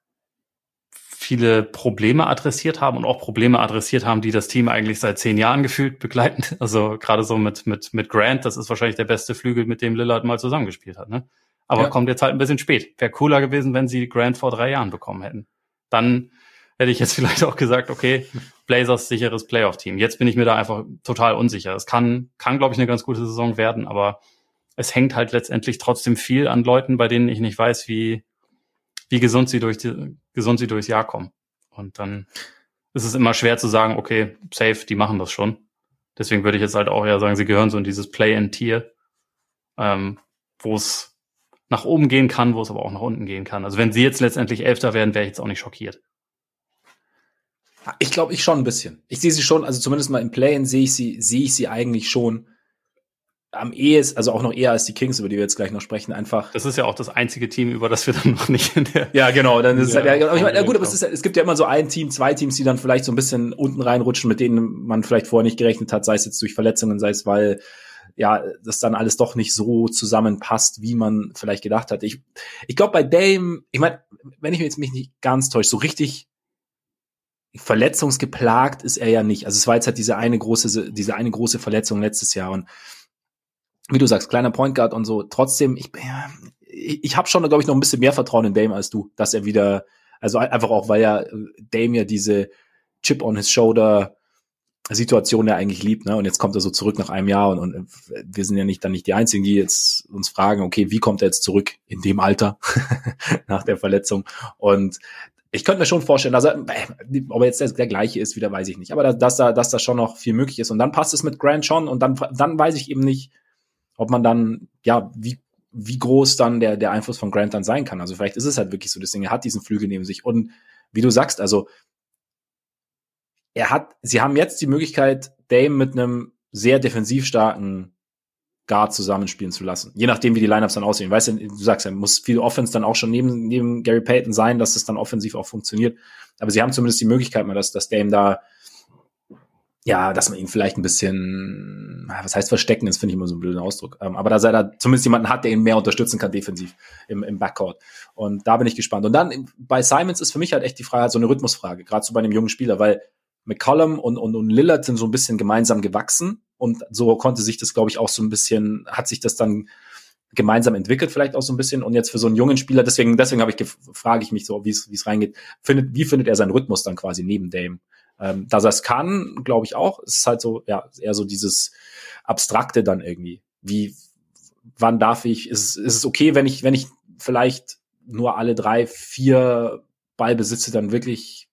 viele Probleme adressiert haben und auch Probleme adressiert haben, die das Team eigentlich seit zehn Jahren gefühlt begleiten. [LAUGHS] Also gerade so mit, mit, mit Grant, das ist wahrscheinlich der beste Flügel, mit dem Lillard mal zusammengespielt hat. Ne? Aber ja. kommt jetzt halt ein bisschen spät. Wäre cooler gewesen, wenn sie Grant vor drei Jahren bekommen hätten dann hätte ich jetzt [LAUGHS] vielleicht auch gesagt, okay, Blazers sicheres Playoff-Team. Jetzt bin ich mir da einfach total unsicher. Es kann, kann, glaube ich, eine ganz gute Saison werden, aber es hängt halt letztendlich trotzdem viel an Leuten, bei denen ich nicht weiß, wie, wie gesund sie durch die, gesund sie durchs Jahr kommen. Und dann ist es immer schwer zu sagen, okay, safe, die machen das schon. Deswegen würde ich jetzt halt auch ja sagen, sie gehören so in dieses Play-in-Tier, ähm, wo es nach oben gehen kann, wo es aber auch nach unten gehen kann. Also wenn sie jetzt letztendlich Elfter werden, wäre ich jetzt auch nicht schockiert. Ich glaube, ich schon ein bisschen. Ich sehe sie schon, also zumindest mal im Play-in sehe ich sie, sehe ich sie eigentlich schon am ehesten, also auch noch eher als die Kings, über die wir jetzt gleich noch sprechen, einfach. Das ist ja auch das einzige Team, über das wir dann noch nicht in der. Ja, genau, dann ist ja, es halt, ja, ich meine, ja gut, aber es, ist, es gibt ja immer so ein Team, zwei Teams, die dann vielleicht so ein bisschen unten reinrutschen, mit denen man vielleicht vorher nicht gerechnet hat, sei es jetzt durch Verletzungen, sei es weil ja, das dann alles doch nicht so zusammenpasst, wie man vielleicht gedacht hat. Ich, ich glaube, bei Dame, ich meine, wenn ich jetzt mich nicht ganz täusche, so richtig verletzungsgeplagt ist er ja nicht. Also es war jetzt halt diese eine große, diese eine große Verletzung letztes Jahr und wie du sagst, kleiner Point Guard und so. Trotzdem, ich, ja, ich, ich habe schon, glaube ich, noch ein bisschen mehr Vertrauen in Dame als du, dass er wieder, also einfach auch, weil ja Dame ja diese Chip on his Shoulder Situation der eigentlich liebt, ne? Und jetzt kommt er so zurück nach einem Jahr und, und wir sind ja nicht dann nicht die Einzigen, die jetzt uns fragen, okay, wie kommt er jetzt zurück in dem Alter [LAUGHS] nach der Verletzung? Und ich könnte mir schon vorstellen, dass er, ob er jetzt der, der gleiche ist, wieder weiß ich nicht. Aber dass, dass da, dass da schon noch viel möglich ist. Und dann passt es mit Grant schon und dann, dann weiß ich eben nicht, ob man dann, ja, wie, wie groß dann der, der Einfluss von Grant dann sein kann. Also vielleicht ist es halt wirklich so das Ding, er hat diesen Flügel neben sich. Und wie du sagst, also er hat, sie haben jetzt die Möglichkeit, Dame mit einem sehr defensiv starken Guard zusammenspielen zu lassen. Je nachdem, wie die Lineups dann aussehen. Weißt du, du sagst ja, muss viel Offense dann auch schon neben, neben Gary Payton sein, dass es dann offensiv auch funktioniert. Aber sie haben zumindest die Möglichkeit mal, dass, dass Dame da, ja, dass man ihn vielleicht ein bisschen, was heißt verstecken, das finde ich immer so ein blöder Ausdruck. Ähm, aber dass er da zumindest jemanden hat, der ihn mehr unterstützen kann defensiv im, im Backcourt. Und da bin ich gespannt. Und dann bei Simons ist für mich halt echt die Frage, so eine Rhythmusfrage, gerade so bei einem jungen Spieler, weil McCollum und, und, und Lillard sind so ein bisschen gemeinsam gewachsen und so konnte sich das, glaube ich, auch so ein bisschen, hat sich das dann gemeinsam entwickelt, vielleicht auch so ein bisschen. Und jetzt für so einen jungen Spieler, deswegen, deswegen habe ich frage ich mich so, wie es wie es reingeht. Findet, wie findet er seinen Rhythmus dann quasi neben Dame? Ähm, dass er es kann, glaube ich auch. Es ist halt so, ja, eher so dieses Abstrakte dann irgendwie. Wie, wann darf ich, ist, ist es okay, wenn ich, wenn ich vielleicht nur alle drei, vier Ballbesitze dann wirklich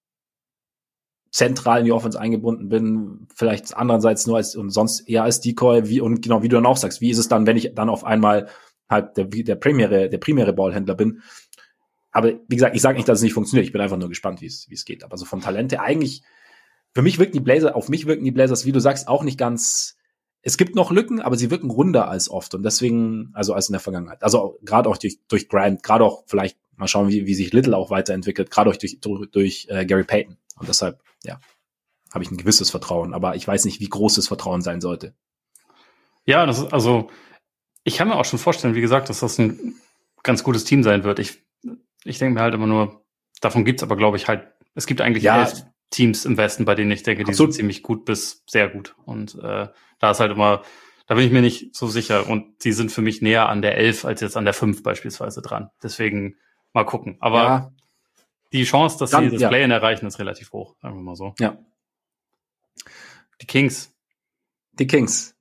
zentral in die Offense eingebunden bin, vielleicht andererseits nur als und sonst eher als Decoy, wie und genau wie du dann auch sagst, wie ist es dann, wenn ich dann auf einmal halt der, der primäre, der primäre Ballhändler bin. Aber wie gesagt, ich sage nicht, dass es nicht funktioniert. Ich bin einfach nur gespannt, wie es, wie es geht. Aber so vom Talente eigentlich, für mich wirken die Blazers, auf mich wirken die Blazers, wie du sagst, auch nicht ganz. Es gibt noch Lücken, aber sie wirken runder als oft und deswegen, also als in der Vergangenheit. Also gerade auch durch, durch Grant, gerade auch vielleicht mal schauen, wie, wie sich Little auch weiterentwickelt, gerade auch durch, durch, durch äh, Gary Payton. Und deshalb, ja, habe ich ein gewisses Vertrauen, aber ich weiß nicht, wie groß das Vertrauen sein sollte. Ja, das ist, also ich kann mir auch schon vorstellen, wie gesagt, dass das ein ganz gutes Team sein wird. Ich, ich denke mir halt immer nur, davon gibt's aber, glaube ich, halt, es gibt eigentlich ja, elf Teams im Westen, bei denen ich denke, die absolut. sind ziemlich gut bis sehr gut. Und äh, da ist halt immer, da bin ich mir nicht so sicher. Und die sind für mich näher an der elf als jetzt an der fünf beispielsweise dran. Deswegen mal gucken. Aber ja die Chance, dass Dann, sie das ja. Play-In erreichen, ist relativ hoch, sagen wir mal so. Ja. Die Kings. Die Kings.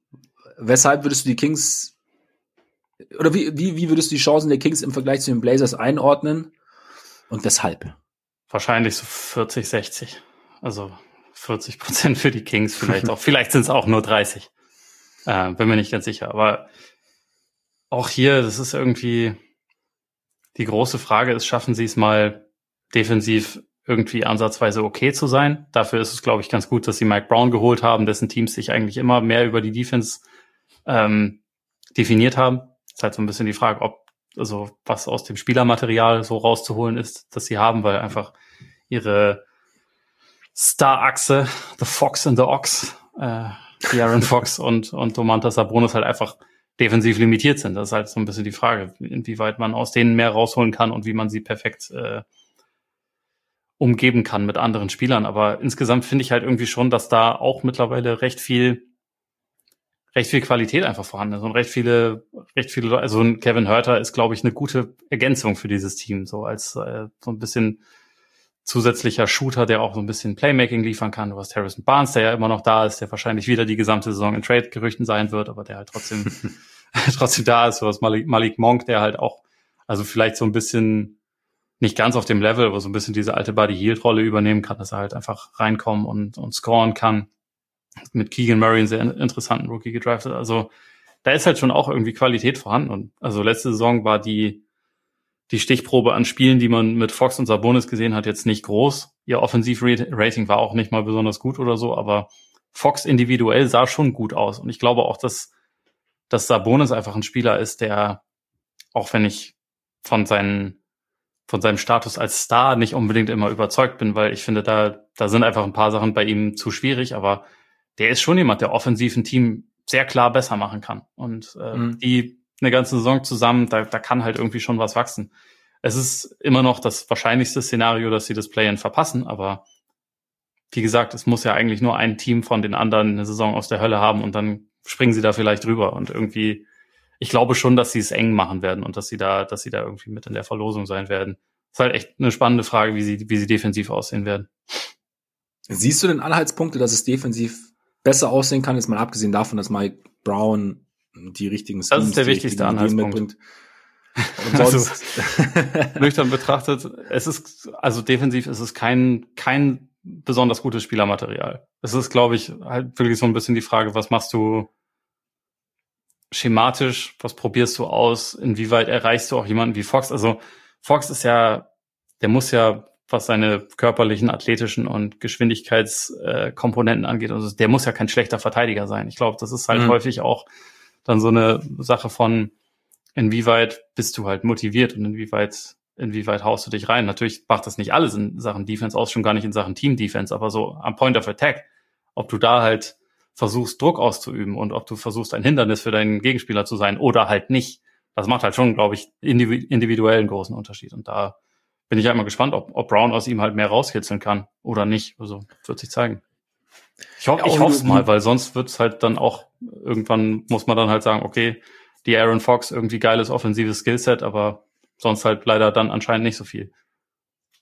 Weshalb würdest du die Kings oder wie, wie, wie würdest du die Chancen der Kings im Vergleich zu den Blazers einordnen und weshalb? Wahrscheinlich so 40, 60. Also 40 Prozent für die Kings, vielleicht auch, [LAUGHS] vielleicht sind es auch nur 30. Äh, bin mir nicht ganz sicher. Aber auch hier, das ist irgendwie die große Frage ist, schaffen sie es mal defensiv irgendwie ansatzweise okay zu sein. Dafür ist es, glaube ich, ganz gut, dass sie Mike Brown geholt haben, dessen Teams sich eigentlich immer mehr über die Defense ähm, definiert haben. Ist halt so ein bisschen die Frage, ob, also was aus dem Spielermaterial so rauszuholen ist, dass sie haben, weil einfach ihre Star-Achse, The Fox and the Ox, äh, die Aaron [LAUGHS] Fox und, und Domantas Sabonis halt einfach defensiv limitiert sind. Das ist halt so ein bisschen die Frage, inwieweit man aus denen mehr rausholen kann und wie man sie perfekt äh, umgeben kann mit anderen Spielern. Aber insgesamt finde ich halt irgendwie schon, dass da auch mittlerweile recht viel, recht viel Qualität einfach vorhanden ist und recht viele, recht viele, also ein Kevin Hurter ist, glaube ich, eine gute Ergänzung für dieses Team, so als äh, so ein bisschen zusätzlicher Shooter, der auch so ein bisschen Playmaking liefern kann. Du hast Harrison Barnes, der ja immer noch da ist, der wahrscheinlich wieder die gesamte Saison in Trade-Gerüchten sein wird, aber der halt trotzdem, [LAUGHS] [LAUGHS] trotzdem da ist. Du hast Malik, Malik Monk, der halt auch, also vielleicht so ein bisschen nicht ganz auf dem Level, aber so ein bisschen diese alte Buddy Hield Rolle übernehmen kann, dass er halt einfach reinkommen und, und scoren kann. Mit Keegan Murray einen sehr interessanten Rookie gedraftet. Also da ist halt schon auch irgendwie Qualität vorhanden. Und also letzte Saison war die, die Stichprobe an Spielen, die man mit Fox und Sabonis gesehen hat, jetzt nicht groß. Ihr Offensivrating war auch nicht mal besonders gut oder so, aber Fox individuell sah schon gut aus. Und ich glaube auch, dass, dass Sabonis einfach ein Spieler ist, der, auch wenn ich von seinen von seinem Status als Star nicht unbedingt immer überzeugt bin, weil ich finde, da, da sind einfach ein paar Sachen bei ihm zu schwierig, aber der ist schon jemand, der offensiv ein Team sehr klar besser machen kann. Und äh, mhm. die eine ganze Saison zusammen, da, da kann halt irgendwie schon was wachsen. Es ist immer noch das wahrscheinlichste Szenario, dass sie das Play-in verpassen, aber wie gesagt, es muss ja eigentlich nur ein Team von den anderen eine Saison aus der Hölle haben und dann springen sie da vielleicht drüber und irgendwie ich glaube schon, dass sie es eng machen werden und dass sie da, dass sie da irgendwie mit in der Verlosung sein werden. ist halt echt eine spannende Frage, wie sie, wie sie defensiv aussehen werden. Siehst du denn Anhaltspunkte, dass es defensiv besser aussehen kann, jetzt mal abgesehen davon, dass Mike Brown die richtigen Schemes, Das ist der wichtigste Anhaltspunkt. Mitbringt. [LAUGHS] Und sonst also, [LAUGHS] nüchtern betrachtet, es ist, also defensiv ist es kein, kein besonders gutes Spielermaterial. Es ist, glaube ich, halt wirklich so ein bisschen die Frage, was machst du, schematisch, was probierst du aus, inwieweit erreichst du auch jemanden wie Fox? Also Fox ist ja, der muss ja was seine körperlichen, athletischen und Geschwindigkeitskomponenten äh, angeht. Also der muss ja kein schlechter Verteidiger sein. Ich glaube, das ist halt mhm. häufig auch dann so eine Sache von, inwieweit bist du halt motiviert und inwieweit, inwieweit haust du dich rein. Natürlich macht das nicht alles in Sachen Defense aus, schon gar nicht in Sachen Team Defense, aber so am Point of Attack, ob du da halt versuchst, Druck auszuüben und ob du versuchst, ein Hindernis für deinen Gegenspieler zu sein oder halt nicht. Das macht halt schon, glaube ich, individuell einen großen Unterschied. Und da bin ich ja immer gespannt, ob, ob Brown aus ihm halt mehr rauskitzeln kann oder nicht. Also wird sich zeigen. Ich, ho ja, ich hoffe es mal, weil sonst wird es halt dann auch, irgendwann muss man dann halt sagen, okay, die Aaron Fox irgendwie geiles offensives Skillset, aber sonst halt leider dann anscheinend nicht so viel.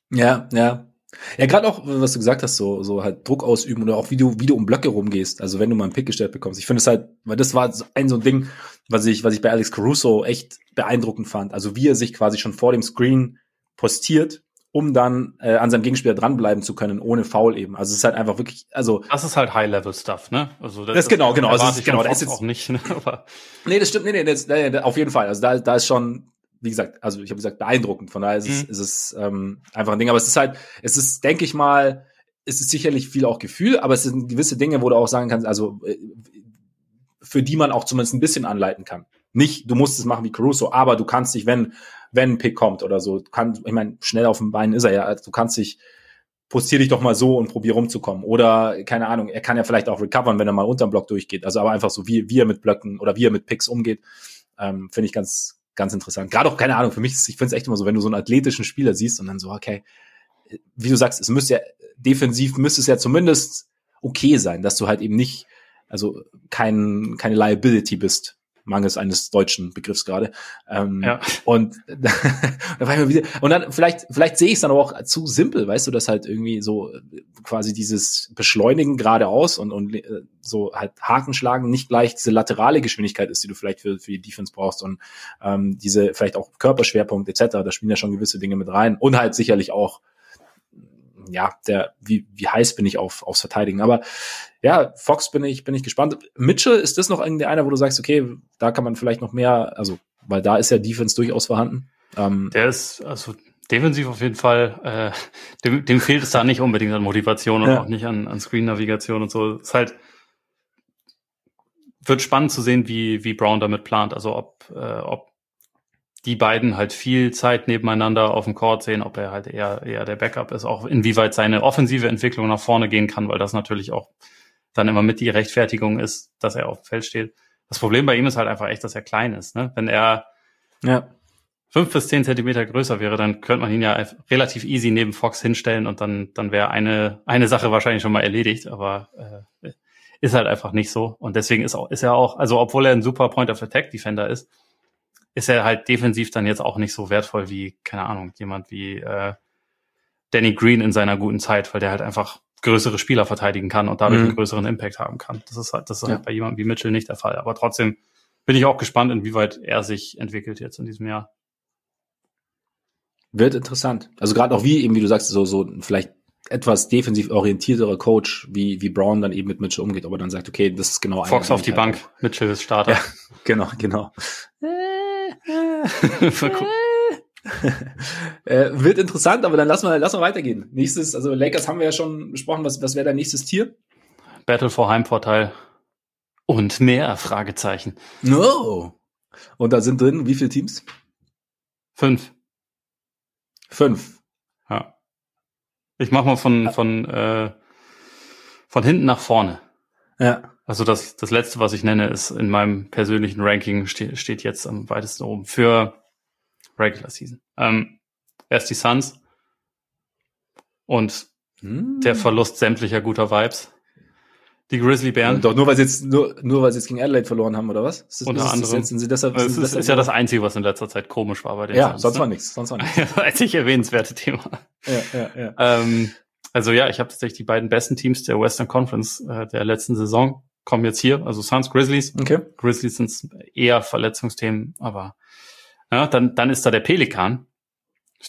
Ja, ja. Ja, gerade auch, was du gesagt hast, so, so halt Druck ausüben oder auch wie du, wie du um Blöcke rumgehst. Also wenn du mal einen Pick gestellt bekommst. Ich finde es halt, weil das war ein so ein Ding, was ich, was ich bei Alex Caruso echt beeindruckend fand. Also wie er sich quasi schon vor dem Screen postiert, um dann äh, an seinem Gegenspieler dranbleiben zu können, ohne Foul eben. Also es ist halt einfach wirklich, also das ist halt High-Level-Stuff, ne? Also das, das genau, genau. Also ist, genau, das ist jetzt auch nicht. Ne? [LAUGHS] Aber nee, das stimmt, nee, nee, das, nee, auf jeden Fall. Also da, da ist schon wie gesagt, also ich habe gesagt, beeindruckend. Von daher ist mhm. es, ist es ähm, einfach ein Ding. Aber es ist halt, es ist, denke ich mal, es ist sicherlich viel auch Gefühl, aber es sind gewisse Dinge, wo du auch sagen kannst, also äh, für die man auch zumindest ein bisschen anleiten kann. Nicht, du musst es machen wie Caruso, aber du kannst dich, wenn, wenn ein Pick kommt oder so, kann, ich meine, schnell auf dem Bein ist er ja, also du kannst dich, postier dich doch mal so und probier rumzukommen. Oder, keine Ahnung, er kann ja vielleicht auch recovern, wenn er mal unterm Block durchgeht. Also aber einfach so, wie, wie er mit Blöcken oder wie er mit Picks umgeht, ähm, finde ich ganz, ganz interessant. Gerade auch, keine Ahnung, für mich, ist, ich finde es echt immer so, wenn du so einen athletischen Spieler siehst und dann so, okay, wie du sagst, es müsste ja, defensiv müsste es ja zumindest okay sein, dass du halt eben nicht, also kein, keine Liability bist mangels eines deutschen Begriffs gerade. Ähm, ja. Und [LAUGHS] da war ich mal wieder, und dann vielleicht, vielleicht sehe ich es dann aber auch zu simpel, weißt du, dass halt irgendwie so äh, quasi dieses Beschleunigen geradeaus und, und äh, so halt Haken schlagen nicht gleich diese laterale Geschwindigkeit ist, die du vielleicht für, für die Defense brauchst und ähm, diese vielleicht auch Körperschwerpunkt etc., da spielen ja schon gewisse Dinge mit rein und halt sicherlich auch ja, der, wie, wie heiß bin ich auf, aufs Verteidigen. Aber ja, Fox bin ich, bin ich gespannt. Mitchell, ist das noch irgendwie einer, wo du sagst, okay, da kann man vielleicht noch mehr, also, weil da ist ja Defense durchaus vorhanden. Ähm, der ist, also defensiv auf jeden Fall, äh, dem, dem fehlt es da nicht unbedingt an Motivation und ja. auch nicht an, an Screen-Navigation und so. Es ist halt, wird spannend zu sehen, wie, wie Brown damit plant. Also ob, äh, ob die beiden halt viel Zeit nebeneinander auf dem Court sehen, ob er halt eher, eher der Backup ist, auch inwieweit seine offensive Entwicklung nach vorne gehen kann, weil das natürlich auch dann immer mit die Rechtfertigung ist, dass er auf dem Feld steht. Das Problem bei ihm ist halt einfach echt, dass er klein ist. Ne? Wenn er ja. fünf bis zehn Zentimeter größer wäre, dann könnte man ihn ja relativ easy neben Fox hinstellen und dann, dann wäre eine, eine Sache wahrscheinlich schon mal erledigt, aber äh, ist halt einfach nicht so. Und deswegen ist, auch, ist er auch, also obwohl er ein super Point of Attack Defender ist, ist er halt defensiv dann jetzt auch nicht so wertvoll wie, keine Ahnung, jemand wie äh, Danny Green in seiner guten Zeit, weil der halt einfach größere Spieler verteidigen kann und dadurch mhm. einen größeren Impact haben kann. Das ist halt, das ist ja. halt bei jemandem wie Mitchell nicht der Fall. Aber trotzdem bin ich auch gespannt, inwieweit er sich entwickelt jetzt in diesem Jahr. Wird interessant. Also gerade auch wie eben, wie du sagst, so, so vielleicht etwas defensiv orientierterer Coach, wie, wie Brown dann eben mit Mitchell umgeht, ob er dann sagt, okay, das ist genau Fox auf die Bank, Mitchell ist Starter. Ja, [LAUGHS] genau, genau. [LAUGHS] äh, wird interessant, aber dann lass mal, lass mal weitergehen. Nächstes, also Lakers haben wir ja schon besprochen. Was, was wäre dein nächstes Tier? Battle for Heimvorteil. Und mehr, Fragezeichen. No. Und da sind drin wie viele Teams? Fünf. Fünf. Ja. Ich mach mal von, von, äh, von hinten nach vorne. Ja. Also das, das letzte, was ich nenne, ist in meinem persönlichen Ranking ste steht jetzt am weitesten oben für Regular Season. Ähm, erst die Suns und hm. der Verlust sämtlicher guter Vibes. Die Grizzly Bären. Doch nur weil sie jetzt nur, nur weil sie jetzt gegen Adelaide verloren haben oder was? Ist das, Unter ist anderem. Jetzt, sind sie deshalb, es ist, ist, ja das Einzige, was in letzter Zeit komisch war bei den Ja, Suns, sonst ne? war nichts. Sonst war nichts. das einzig erwähnenswerte Thema. Ja, ja, ja. Ähm, also ja, ich habe tatsächlich die beiden besten Teams der Western Conference äh, der letzten Saison kommen jetzt hier, also Suns, Grizzlies. Okay. Grizzlies sind eher Verletzungsthemen, aber ja, dann, dann ist da der Pelikan,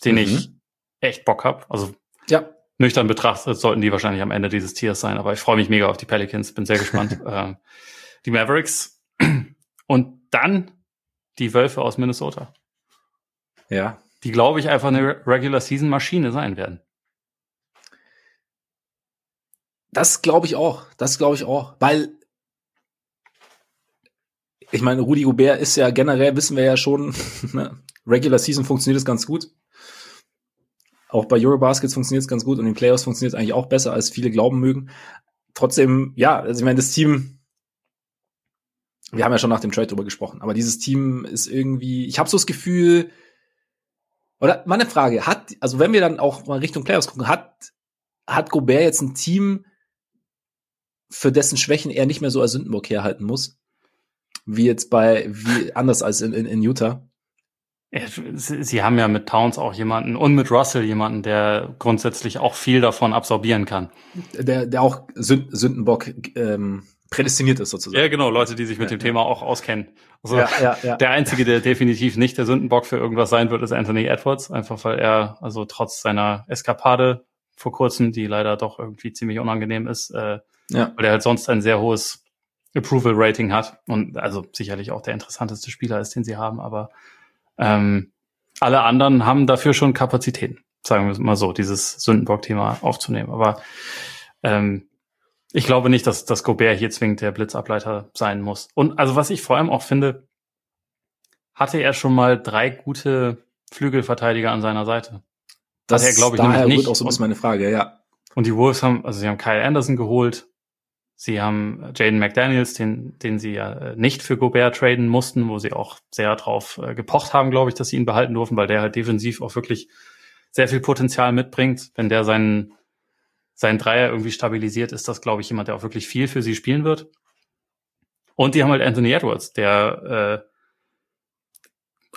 den mhm. ich echt Bock hab. Also ja. nüchtern betrachtet sollten die wahrscheinlich am Ende dieses Tiers sein, aber ich freue mich mega auf die Pelicans, bin sehr gespannt. [LAUGHS] ähm, die Mavericks und dann die Wölfe aus Minnesota. Ja. Die, glaube ich, einfach eine Regular Season Maschine sein werden. Das glaube ich auch. Das glaube ich auch. Weil, ich meine, Rudi Gobert ist ja generell, wissen wir ja schon, [LAUGHS] ne, Regular Season funktioniert es ganz gut. Auch bei Eurobaskets funktioniert es ganz gut und in den Playoffs funktioniert es eigentlich auch besser, als viele glauben mögen. Trotzdem, ja, also ich meine, das Team, wir haben ja schon nach dem Trade drüber gesprochen, aber dieses Team ist irgendwie, ich habe so das Gefühl, oder meine Frage, hat, also wenn wir dann auch mal Richtung Playoffs gucken, hat, hat Gobert jetzt ein Team, für dessen Schwächen er nicht mehr so als Sündenbock herhalten muss? Wie jetzt bei, wie anders als in, in, in Utah? Sie haben ja mit Towns auch jemanden und mit Russell jemanden, der grundsätzlich auch viel davon absorbieren kann. Der, der auch Sündenbock ähm, prädestiniert ist sozusagen. Ja, genau, Leute, die sich mit ja, dem ja. Thema auch auskennen. Also ja, der einzige, der definitiv nicht der Sündenbock für irgendwas sein wird, ist Anthony Edwards, einfach weil er also trotz seiner Eskapade vor kurzem, die leider doch irgendwie ziemlich unangenehm ist, äh, weil er halt sonst ein sehr hohes Approval Rating hat und also sicherlich auch der interessanteste Spieler ist, den sie haben, aber ähm, alle anderen haben dafür schon Kapazitäten, sagen wir mal so, dieses Sündenbock-Thema aufzunehmen. Aber ähm, ich glaube nicht, dass, dass Gobert hier zwingend der Blitzableiter sein muss. Und also was ich vor allem auch finde, hatte er schon mal drei gute Flügelverteidiger an seiner Seite. Das hat er, glaube ich, daher nicht. auch so ein meine Frage, ja. Und die Wolves haben, also sie haben Kyle Anderson geholt, Sie haben Jaden McDaniels, den, den sie ja äh, nicht für Gobert traden mussten, wo sie auch sehr drauf äh, gepocht haben, glaube ich, dass sie ihn behalten durften, weil der halt defensiv auch wirklich sehr viel Potenzial mitbringt. Wenn der seinen, seinen Dreier irgendwie stabilisiert, ist das, glaube ich, jemand, der auch wirklich viel für sie spielen wird. Und die haben halt Anthony Edwards, der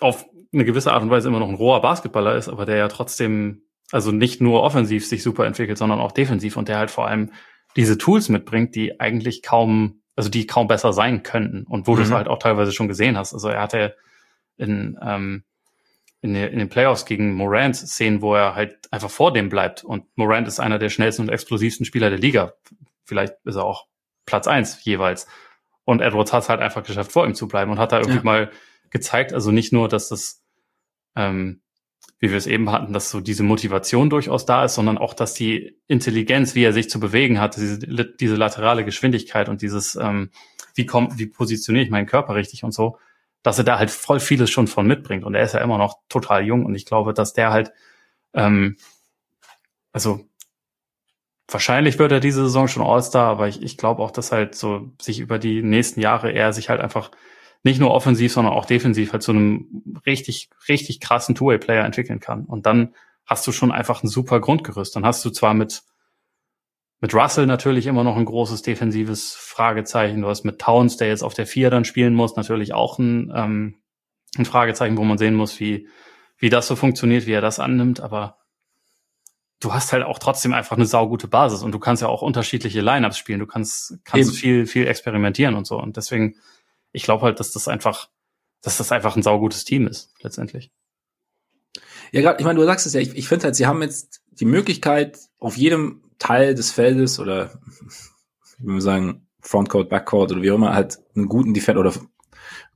äh, auf eine gewisse Art und Weise immer noch ein roher Basketballer ist, aber der ja trotzdem, also nicht nur offensiv sich super entwickelt, sondern auch defensiv und der halt vor allem diese Tools mitbringt, die eigentlich kaum, also die kaum besser sein könnten und wo mhm. du es halt auch teilweise schon gesehen hast. Also er hatte in, ähm, in, in den Playoffs gegen Morant Szenen, wo er halt einfach vor dem bleibt und Morant ist einer der schnellsten und explosivsten Spieler der Liga. Vielleicht ist er auch Platz eins jeweils. Und Edwards hat es halt einfach geschafft, vor ihm zu bleiben und hat da irgendwie ja. mal gezeigt, also nicht nur, dass das ähm, wie wir es eben hatten, dass so diese Motivation durchaus da ist, sondern auch, dass die Intelligenz, wie er sich zu bewegen hat, diese, diese laterale Geschwindigkeit und dieses, ähm, wie kommt, wie positioniere ich meinen Körper richtig und so, dass er da halt voll vieles schon von mitbringt. Und er ist ja immer noch total jung und ich glaube, dass der halt, ähm, also wahrscheinlich wird er diese Saison schon All-Star, aber ich, ich glaube auch, dass halt so sich über die nächsten Jahre er sich halt einfach nicht nur offensiv, sondern auch defensiv halt zu einem richtig, richtig krassen Two-Way-Player entwickeln kann. Und dann hast du schon einfach ein super Grundgerüst. Dann hast du zwar mit, mit Russell natürlich immer noch ein großes defensives Fragezeichen. Du hast mit Towns, der jetzt auf der Vier dann spielen muss, natürlich auch ein, ähm, ein Fragezeichen, wo man sehen muss, wie, wie das so funktioniert, wie er das annimmt. Aber du hast halt auch trotzdem einfach eine saugute Basis und du kannst ja auch unterschiedliche Lineups spielen. Du kannst, kannst viel, viel experimentieren und so. Und deswegen ich glaube halt, dass das einfach, dass das einfach ein saugutes Team ist, letztendlich. Ja, gerade, ich meine, du sagst es ja, ich, ich finde halt, sie haben jetzt die Möglichkeit, auf jedem Teil des Feldes oder [LAUGHS] wie wir sagen, Frontcourt, Backcourt oder wie auch immer, halt einen guten Defender oder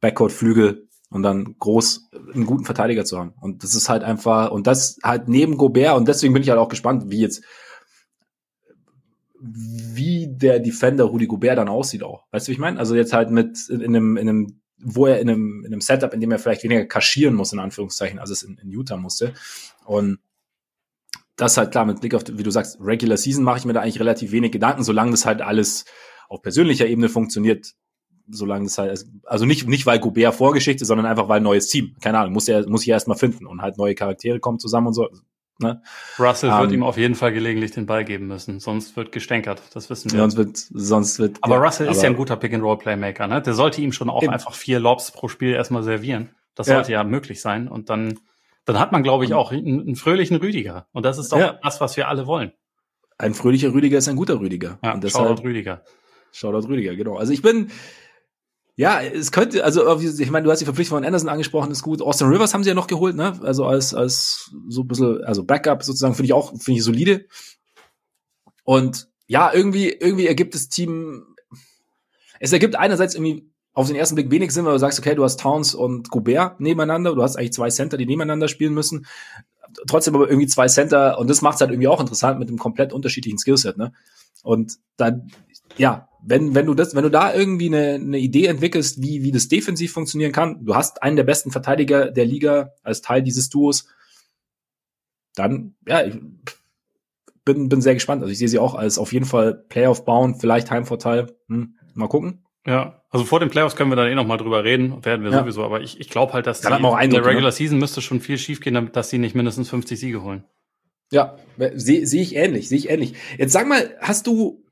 Backcourt, Flügel und dann groß einen guten Verteidiger zu haben. Und das ist halt einfach, und das halt neben Gobert, und deswegen bin ich halt auch gespannt, wie jetzt wie der Defender Rudi Gobert dann aussieht auch. Weißt du, wie ich meine? Also jetzt halt mit in, in einem, in einem, wo er in einem, in einem Setup, in dem er vielleicht weniger kaschieren muss, in Anführungszeichen, als es in, in Utah musste. Und das halt klar, mit Blick auf, wie du sagst, Regular Season mache ich mir da eigentlich relativ wenig Gedanken, solange das halt alles auf persönlicher Ebene funktioniert, solange das halt, also nicht, nicht weil Gobert Vorgeschichte, sondern einfach weil neues Team. Keine Ahnung, muss er, muss ich erst mal finden und halt neue Charaktere kommen zusammen und so. Ne? Russell um, wird ähm, ihm auf jeden Fall gelegentlich den Ball geben müssen, sonst wird gestänkert, das wissen wir. Sonst wird, sonst wird. Aber ja, Russell aber ist ja ein guter Pick-and-Roll-Playmaker, ne? Der sollte ihm schon auch eben. einfach vier Lobs pro Spiel erstmal servieren. Das ja. sollte ja möglich sein. Und dann, dann hat man, glaube ich, auch einen, einen, fröhlichen Rüdiger. Und das ist doch ja. das, was wir alle wollen. Ein fröhlicher Rüdiger ist ein guter Rüdiger. Ja, und deshalb, Shoutout Rüdiger. Shoutout Rüdiger, genau. Also ich bin, ja, es könnte, also ich meine, du hast die Verpflichtung von Anderson angesprochen, ist gut. Austin Rivers haben sie ja noch geholt, ne? Also als, als so ein bisschen, also Backup sozusagen, finde ich auch, finde ich solide. Und ja, irgendwie, irgendwie ergibt das Team, es ergibt einerseits irgendwie auf den ersten Blick wenig Sinn, weil du sagst, okay, du hast Towns und Gobert nebeneinander, du hast eigentlich zwei Center, die nebeneinander spielen müssen. Trotzdem aber irgendwie zwei Center, und das macht es halt irgendwie auch interessant mit einem komplett unterschiedlichen Skillset, ne? Und dann, ja, wenn, wenn du das, wenn du da irgendwie eine, eine Idee entwickelst, wie, wie das defensiv funktionieren kann, du hast einen der besten Verteidiger der Liga als Teil dieses Duos, dann, ja, ich bin, bin sehr gespannt. Also ich sehe sie auch als auf jeden Fall Playoff bauen, vielleicht Heimvorteil. Hm, mal gucken. Ja, also vor den Playoffs können wir dann eh noch mal drüber reden, werden wir ja. sowieso, aber ich, ich glaube halt, dass die, auch in der Regular ne? Season müsste schon viel schief gehen, damit dass sie nicht mindestens 50 Siege holen. Ja, sehe seh ich ähnlich, sehe ich ähnlich. Jetzt sag mal, hast du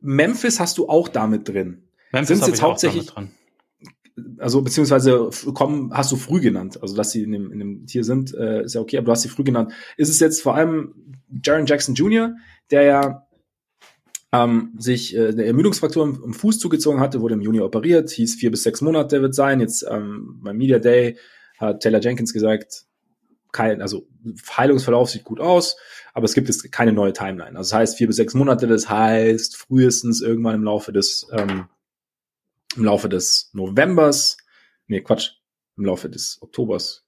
Memphis hast du auch damit drin? Memphis Sind jetzt hauptsächlich also beziehungsweise kommen, hast du früh genannt, also dass sie in dem, in dem Tier sind, äh, ist ja okay, aber du hast sie früh genannt. Ist es jetzt vor allem Jaron Jackson Jr., der ja ähm, sich äh, eine Ermüdungsfraktur im, im, Fuß zugezogen hatte, wurde im Juni operiert, hieß vier bis sechs Monate wird sein. Jetzt ähm, beim Media Day hat Taylor Jenkins gesagt, kein, also Heilungsverlauf sieht gut aus, aber es gibt jetzt keine neue Timeline. Also das heißt vier bis sechs Monate, das heißt frühestens irgendwann im Laufe des ähm, im Laufe des Novembers, nee, Quatsch, im Laufe des Oktobers.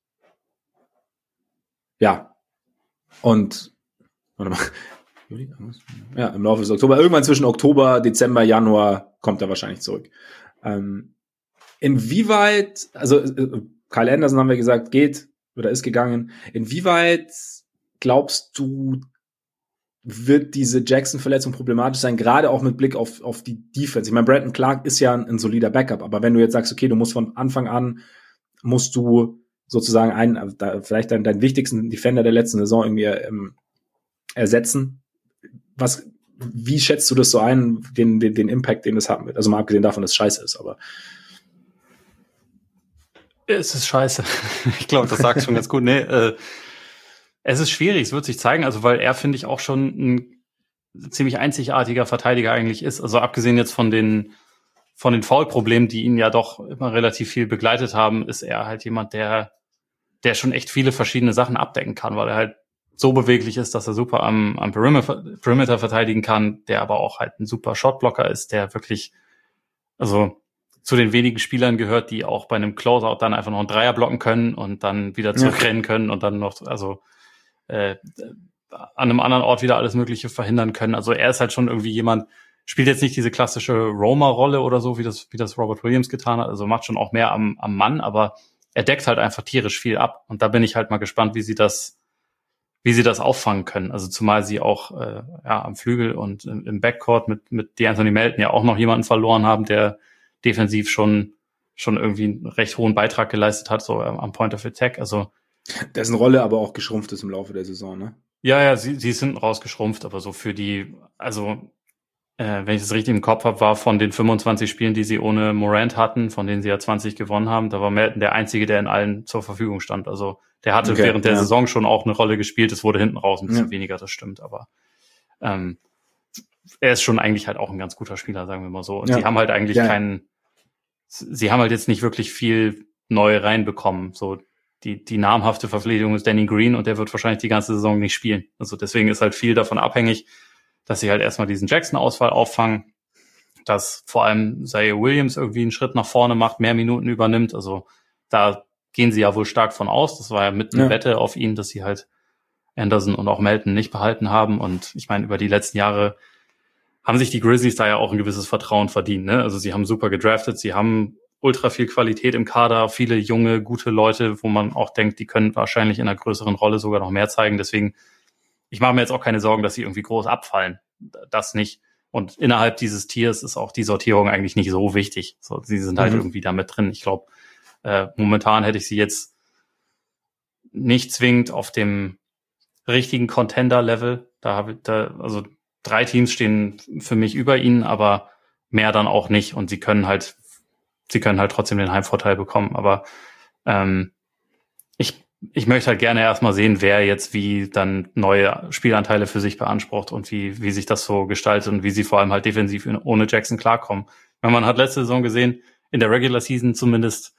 Ja. Und warte mal. Ja, im Laufe des Oktober. Irgendwann zwischen Oktober, Dezember, Januar kommt er wahrscheinlich zurück. Ähm, inwieweit, also äh, Kyle Anderson haben wir gesagt, geht oder ist gegangen. Inwieweit glaubst du, wird diese Jackson-Verletzung problematisch sein, gerade auch mit Blick auf, auf die Defense. Ich meine, Brandon Clark ist ja ein, ein, solider Backup, aber wenn du jetzt sagst, okay, du musst von Anfang an, musst du sozusagen einen, vielleicht deinen, deinen wichtigsten Defender der letzten Saison irgendwie ähm, ersetzen. Was, wie schätzt du das so ein, den, den, den Impact, den das haben wird? Also mal abgesehen davon, dass es scheiße ist, aber. Es ist scheiße. [LAUGHS] ich glaube, das sagt schon ganz gut. Nee, äh, es ist schwierig, es wird sich zeigen, also weil er, finde ich, auch schon ein ziemlich einzigartiger Verteidiger eigentlich ist. Also abgesehen jetzt von den, von den Foul-Problemen, die ihn ja doch immer relativ viel begleitet haben, ist er halt jemand, der, der schon echt viele verschiedene Sachen abdecken kann, weil er halt so beweglich ist, dass er super am, am Perimeter, verteidigen kann, der aber auch halt ein super Shotblocker ist, der wirklich, also zu den wenigen Spielern gehört, die auch bei einem Closeout dann einfach noch einen Dreier blocken können und dann wieder zurückrennen können und dann noch, also äh, an einem anderen Ort wieder alles Mögliche verhindern können. Also er ist halt schon irgendwie jemand, spielt jetzt nicht diese klassische Roma-Rolle oder so, wie das, wie das Robert Williams getan hat. Also macht schon auch mehr am, am Mann, aber er deckt halt einfach tierisch viel ab. Und da bin ich halt mal gespannt, wie sie das, wie sie das auffangen können. Also zumal sie auch äh, ja, am Flügel und im, Backcourt mit, mit Anthony Melton ja auch noch jemanden verloren haben, der defensiv schon, schon irgendwie einen recht hohen Beitrag geleistet hat, so am Point of Attack. Also dessen Rolle aber auch geschrumpft ist im Laufe der Saison, ne? Ja, ja, sie, sie sind rausgeschrumpft, aber so für die, also äh, wenn ich das richtig im Kopf habe, war von den 25 Spielen, die sie ohne Morant hatten, von denen sie ja 20 gewonnen haben, da war Melton der Einzige, der in allen zur Verfügung stand. Also der hatte okay, während der ja. Saison schon auch eine Rolle gespielt. Es wurde hinten raus ein bisschen ja. weniger, das stimmt, aber ähm, er ist schon eigentlich halt auch ein ganz guter Spieler, sagen wir mal so. Und ja. sie haben halt eigentlich keinen, sie haben halt jetzt nicht wirklich viel neu reinbekommen. So die, die namhafte Verpflichtung ist Danny Green und der wird wahrscheinlich die ganze Saison nicht spielen. Also deswegen ist halt viel davon abhängig, dass sie halt erstmal diesen Jackson-Ausfall auffangen, dass vor allem Zaire Williams irgendwie einen Schritt nach vorne macht, mehr Minuten übernimmt. Also da gehen sie ja wohl stark von aus. Das war ja mit eine ja. Wette auf ihn, dass sie halt Anderson und auch Melton nicht behalten haben. Und ich meine, über die letzten Jahre haben sich die Grizzlies da ja auch ein gewisses Vertrauen verdient. Ne? Also sie haben super gedraftet, sie haben ultra viel Qualität im Kader, viele junge, gute Leute, wo man auch denkt, die können wahrscheinlich in einer größeren Rolle sogar noch mehr zeigen. Deswegen, ich mache mir jetzt auch keine Sorgen, dass sie irgendwie groß abfallen. Das nicht. Und innerhalb dieses Tiers ist auch die Sortierung eigentlich nicht so wichtig. So, sie sind halt mhm. irgendwie da mit drin. Ich glaube, äh, momentan hätte ich sie jetzt nicht zwingend auf dem richtigen Contender-Level. Da habe ich da, also drei Teams stehen für mich über ihnen, aber mehr dann auch nicht. Und sie können halt sie können halt trotzdem den Heimvorteil bekommen. Aber ähm, ich, ich möchte halt gerne erstmal sehen, wer jetzt wie dann neue Spielanteile für sich beansprucht und wie, wie sich das so gestaltet und wie sie vor allem halt defensiv ohne Jackson klarkommen. Wenn man hat letzte Saison gesehen, in der Regular Season zumindest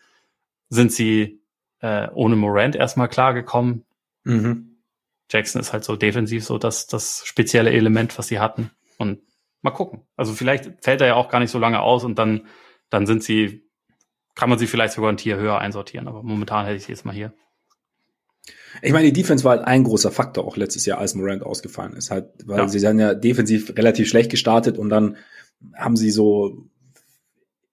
sind sie äh, ohne Morant erstmal klargekommen. Mhm. Jackson ist halt so defensiv so das, das spezielle Element, was sie hatten. Und mal gucken. Also vielleicht fällt er ja auch gar nicht so lange aus und dann dann sind sie, kann man sie vielleicht sogar ein Tier höher einsortieren, aber momentan hätte ich sie jetzt mal hier. Ich meine, die Defense war halt ein großer Faktor auch letztes Jahr, als Morant ausgefallen ist. Halt, weil ja. sie sind ja defensiv relativ schlecht gestartet und dann haben sie so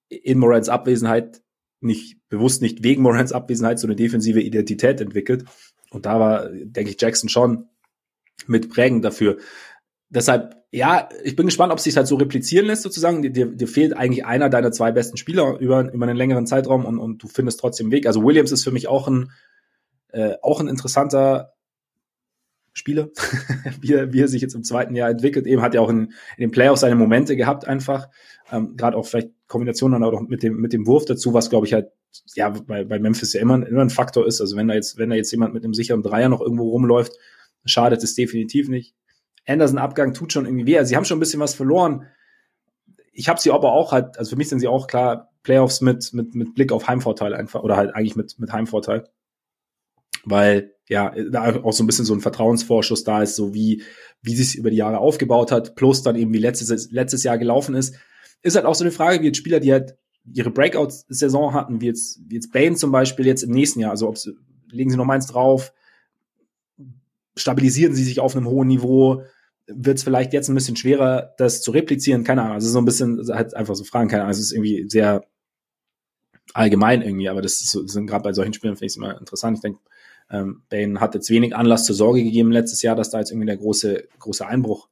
in Morants Abwesenheit nicht bewusst nicht wegen Morants Abwesenheit so eine defensive Identität entwickelt. Und da war, denke ich, Jackson schon mit prägend dafür. Deshalb, ja, ich bin gespannt, ob es sich halt so replizieren lässt, sozusagen. Dir, dir fehlt eigentlich einer deiner zwei besten Spieler über, über einen längeren Zeitraum und, und du findest trotzdem Weg. Also Williams ist für mich auch ein, äh, auch ein interessanter Spieler, [LAUGHS] wie, er, wie er sich jetzt im zweiten Jahr entwickelt. Eben hat er auch in, in den Playoffs seine Momente gehabt einfach. Ähm, Gerade auch vielleicht Kombinationen dann auch mit dem, mit dem Wurf dazu, was glaube ich halt, ja, bei, bei Memphis ja immer, immer ein Faktor ist. Also wenn da jetzt, wenn da jetzt jemand mit einem sicheren Dreier noch irgendwo rumläuft, schadet es definitiv nicht. Anderson-Abgang tut schon irgendwie weh. Also sie haben schon ein bisschen was verloren. Ich habe sie aber auch halt, also für mich sind sie auch klar Playoffs mit, mit, mit Blick auf Heimvorteil einfach, oder halt eigentlich mit, mit Heimvorteil. Weil, ja, da auch so ein bisschen so ein Vertrauensvorschuss da ist, so wie, wie sie es über die Jahre aufgebaut hat, plus dann eben wie letztes, letztes Jahr gelaufen ist. Ist halt auch so eine Frage, wie jetzt Spieler, die halt ihre Breakout-Saison hatten, wie jetzt, wie jetzt Bane zum Beispiel jetzt im nächsten Jahr, also ob legen sie noch meins drauf, stabilisieren sie sich auf einem hohen Niveau, wird es vielleicht jetzt ein bisschen schwerer, das zu replizieren, keine Ahnung. Also so ein bisschen halt einfach so Fragen, keine Ahnung. Also es ist irgendwie sehr allgemein irgendwie, aber das, so, sind gerade bei solchen Spielen finde ich immer interessant. Ich denke, ähm, Bane hat jetzt wenig Anlass zur Sorge gegeben letztes Jahr, dass da jetzt irgendwie der große, große Einbruch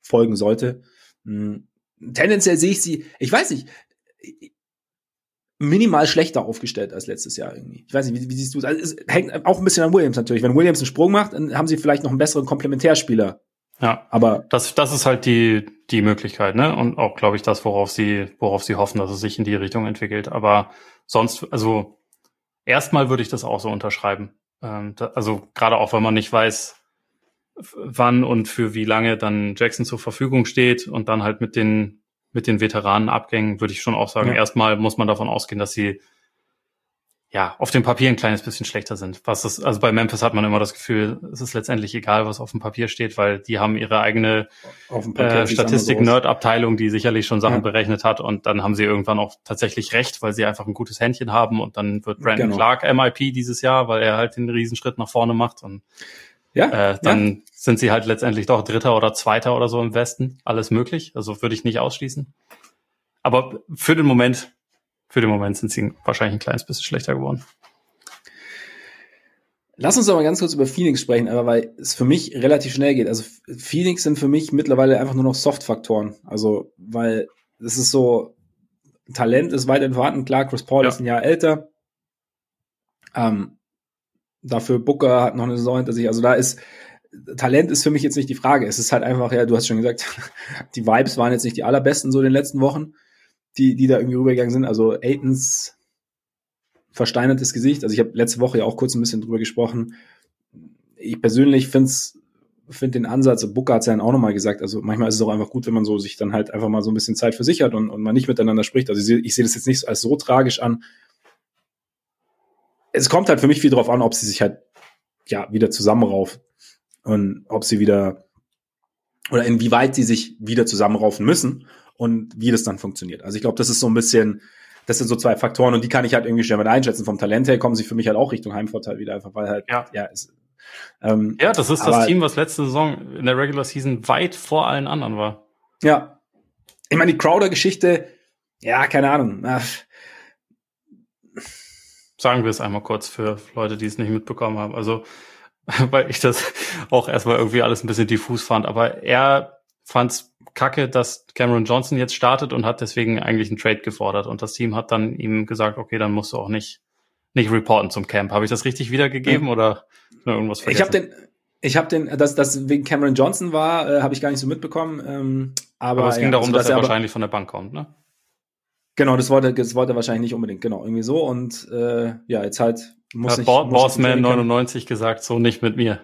folgen sollte. Hm. Tendenziell sehe ich sie, ich weiß nicht, minimal schlechter aufgestellt als letztes Jahr irgendwie. Ich weiß nicht, wie, wie siehst du es? Also es hängt auch ein bisschen an Williams natürlich. Wenn Williams einen Sprung macht, dann haben sie vielleicht noch einen besseren Komplementärspieler ja, aber das, das ist halt die, die Möglichkeit, ne? Und auch, glaube ich, das, worauf sie, worauf sie hoffen, dass es sich in die Richtung entwickelt. Aber sonst, also erstmal würde ich das auch so unterschreiben. Ähm, da, also gerade auch, wenn man nicht weiß, wann und für wie lange dann Jackson zur Verfügung steht und dann halt mit den mit den Veteranenabgängen würde ich schon auch sagen, ja. erstmal muss man davon ausgehen, dass sie ja, auf dem Papier ein kleines bisschen schlechter sind. Was das, also bei Memphis hat man immer das Gefühl, es ist letztendlich egal, was auf dem Papier steht, weil die haben ihre eigene äh, Statistik-Nerd-Abteilung, die sicherlich schon Sachen ja. berechnet hat und dann haben sie irgendwann auch tatsächlich recht, weil sie einfach ein gutes Händchen haben und dann wird Brandon genau. Clark MIP dieses Jahr, weil er halt den Riesenschritt nach vorne macht und ja, äh, dann ja. sind sie halt letztendlich doch Dritter oder Zweiter oder so im Westen. Alles möglich, also würde ich nicht ausschließen. Aber für den Moment für den Moment sind sie wahrscheinlich ein kleines bisschen schlechter geworden. Lass uns doch mal ganz kurz über Phoenix sprechen, aber weil es für mich relativ schnell geht. Also Phoenix sind für mich mittlerweile einfach nur noch Soft-Faktoren. Also, weil es ist so, Talent ist weit entfernt. Klar, Chris Paul ja. ist ein Jahr älter. Ähm, dafür Booker hat noch eine Saison hinter sich. Also da ist, Talent ist für mich jetzt nicht die Frage. Es ist halt einfach, ja, du hast schon gesagt, [LAUGHS] die Vibes waren jetzt nicht die allerbesten so in den letzten Wochen die, die da irgendwie rübergegangen sind. Also Aitons versteinertes Gesicht. Also ich habe letzte Woche ja auch kurz ein bisschen drüber gesprochen. Ich persönlich finde find den Ansatz, Booker hat es ja dann auch nochmal gesagt, also manchmal ist es auch einfach gut, wenn man so sich dann halt einfach mal so ein bisschen Zeit versichert und, und man nicht miteinander spricht. Also ich sehe seh das jetzt nicht als so tragisch an. Es kommt halt für mich viel darauf an, ob sie sich halt ja wieder zusammenraufen und ob sie wieder oder inwieweit sie sich wieder zusammenraufen müssen und wie das dann funktioniert. Also ich glaube, das ist so ein bisschen, das sind so zwei Faktoren und die kann ich halt irgendwie schnell mit einschätzen. Vom Talent her kommen sie für mich halt auch Richtung Heimvorteil wieder, einfach weil halt, ja, ja, ist, ähm, ja das ist das Team, was letzte Saison in der Regular Season weit vor allen anderen war. Ja. Ich meine, die Crowder-Geschichte, ja, keine Ahnung. Ach. Sagen wir es einmal kurz für Leute, die es nicht mitbekommen haben. Also, [LAUGHS] weil ich das auch erstmal irgendwie alles ein bisschen diffus fand, aber er fand es kacke, dass Cameron Johnson jetzt startet und hat deswegen eigentlich einen Trade gefordert. Und das Team hat dann ihm gesagt, okay, dann musst du auch nicht, nicht reporten zum Camp. Habe ich das richtig wiedergegeben ja. oder irgendwas vergessen? Ich habe den, ich habe den, dass das wegen Cameron Johnson war, äh, habe ich gar nicht so mitbekommen. Ähm, aber, aber es ging ja, darum, also, dass, dass, er wahrscheinlich von der Bank kommt, ne? Genau, das wollte, das wollte er wahrscheinlich nicht unbedingt, genau, irgendwie so. Und äh, ja, jetzt halt muss hat ich. Bossman 99 gesagt, so nicht mit mir.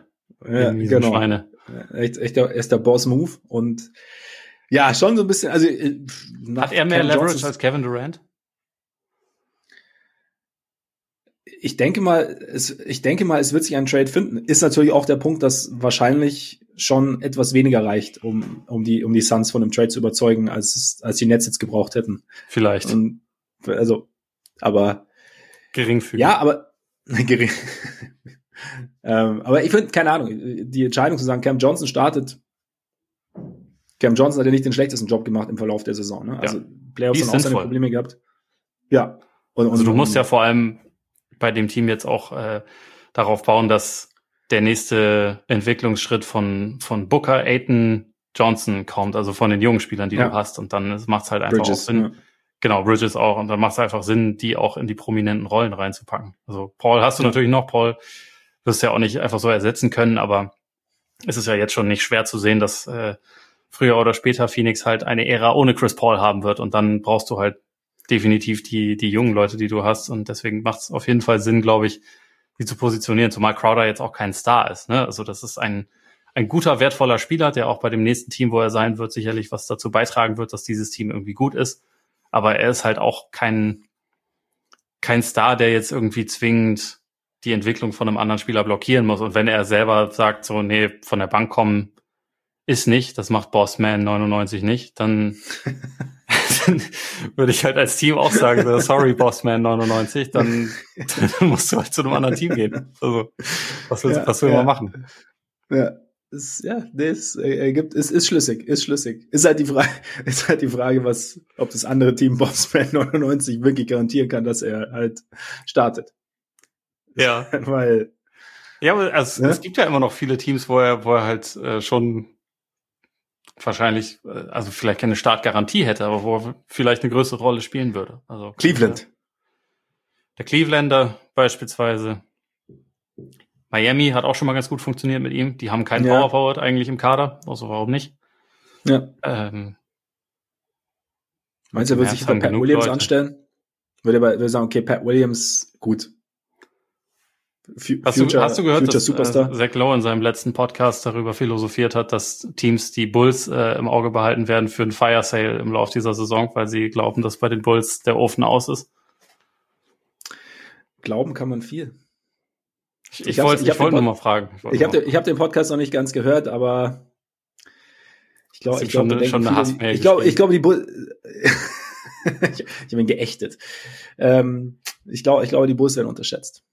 Ja, genau. Schweine. Echt, echt der, ist der Boss-Move und ja, schon so ein bisschen. Also, äh, Hat er mehr Kevin Leverage Johnsons, als Kevin Durant? Ich denke mal, es, ich denke mal, es wird sich ein Trade finden. Ist natürlich auch der Punkt, dass wahrscheinlich schon etwas weniger reicht, um, um die, um die Suns von einem Trade zu überzeugen, als, als die Nets jetzt gebraucht hätten. Vielleicht. Und, also, aber. Geringfügig. Ja, aber, [LAUGHS] gering. [LAUGHS] ähm, aber ich finde, keine Ahnung, die Entscheidung zu sagen, Cam Johnson startet, Cam Johnson hat ja nicht den schlechtesten Job gemacht im Verlauf der Saison. Ne? Also ja. Playoffs haben auch seine Probleme gehabt. Ja. Und, und, also du musst ja vor allem bei dem Team jetzt auch äh, darauf bauen, dass der nächste Entwicklungsschritt von, von Booker, Aiton, Johnson kommt, also von den jungen Spielern, die ja. du hast. Und dann macht es halt einfach Bridges, auch Sinn. Ja. Genau, Bridges auch. Und dann macht es einfach Sinn, die auch in die prominenten Rollen reinzupacken. Also Paul hast du ja. natürlich noch, Paul wirst du ja auch nicht einfach so ersetzen können, aber es ist ja jetzt schon nicht schwer zu sehen, dass äh, früher oder später Phoenix halt eine Ära ohne Chris Paul haben wird. Und dann brauchst du halt definitiv die, die jungen Leute, die du hast. Und deswegen macht es auf jeden Fall Sinn, glaube ich, die zu positionieren, zumal Crowder jetzt auch kein Star ist. Ne? Also das ist ein, ein guter, wertvoller Spieler, der auch bei dem nächsten Team, wo er sein wird, sicherlich was dazu beitragen wird, dass dieses Team irgendwie gut ist. Aber er ist halt auch kein, kein Star, der jetzt irgendwie zwingend die Entwicklung von einem anderen Spieler blockieren muss. Und wenn er selber sagt, so, nee, von der Bank kommen ist nicht, das macht Bossman 99 nicht, dann dann [LAUGHS] [LAUGHS] würde ich halt als Team auch sagen, so, sorry, Bossman 99, dann, dann [LAUGHS] musst du halt zu einem anderen Team gehen. Also, was, willst, ja, was will ja. man machen? Ja. Ist, ja, das ergibt, ist, ist schlüssig, ist schlüssig. Ist halt die Frage, ist halt die Frage, was, ob das andere Team Bossman 99 wirklich garantieren kann, dass er halt startet. Ja. Weil. Ja, aber also, ja? es gibt ja immer noch viele Teams, wo er, wo er halt äh, schon wahrscheinlich, äh, also vielleicht keine Startgarantie hätte, aber wo er vielleicht eine größere Rolle spielen würde. Also Cleveland. Der Clevelander beispielsweise. Miami hat auch schon mal ganz gut funktioniert mit ihm. Die haben keinen ja. Power Forward eigentlich im Kader, also warum nicht? Ja. Ähm, Meinst du, er wird sich bei Pat Williams Leute. anstellen? Würde er würde sagen, okay, Pat Williams, gut, hast, du, hast du gehört, dass Superstar. Äh, Zach Lowe in seinem letzten Podcast darüber philosophiert hat, dass Teams die Bulls äh, im Auge behalten werden für einen Fire Sale im Laufe dieser Saison, weil sie glauben, dass bei den Bulls der Ofen aus ist? Glauben kann man viel. Ich, ich, ich wollte wollt nur mal fragen. Ich, ich habe den, hab den Podcast noch nicht ganz gehört, aber ich glaube, ich glaube, ich glaube, ich glaube, die Bulls, [LAUGHS] ich, ich habe ihn geächtet. Ähm, ich glaube, ich glaube, die Bulls werden unterschätzt.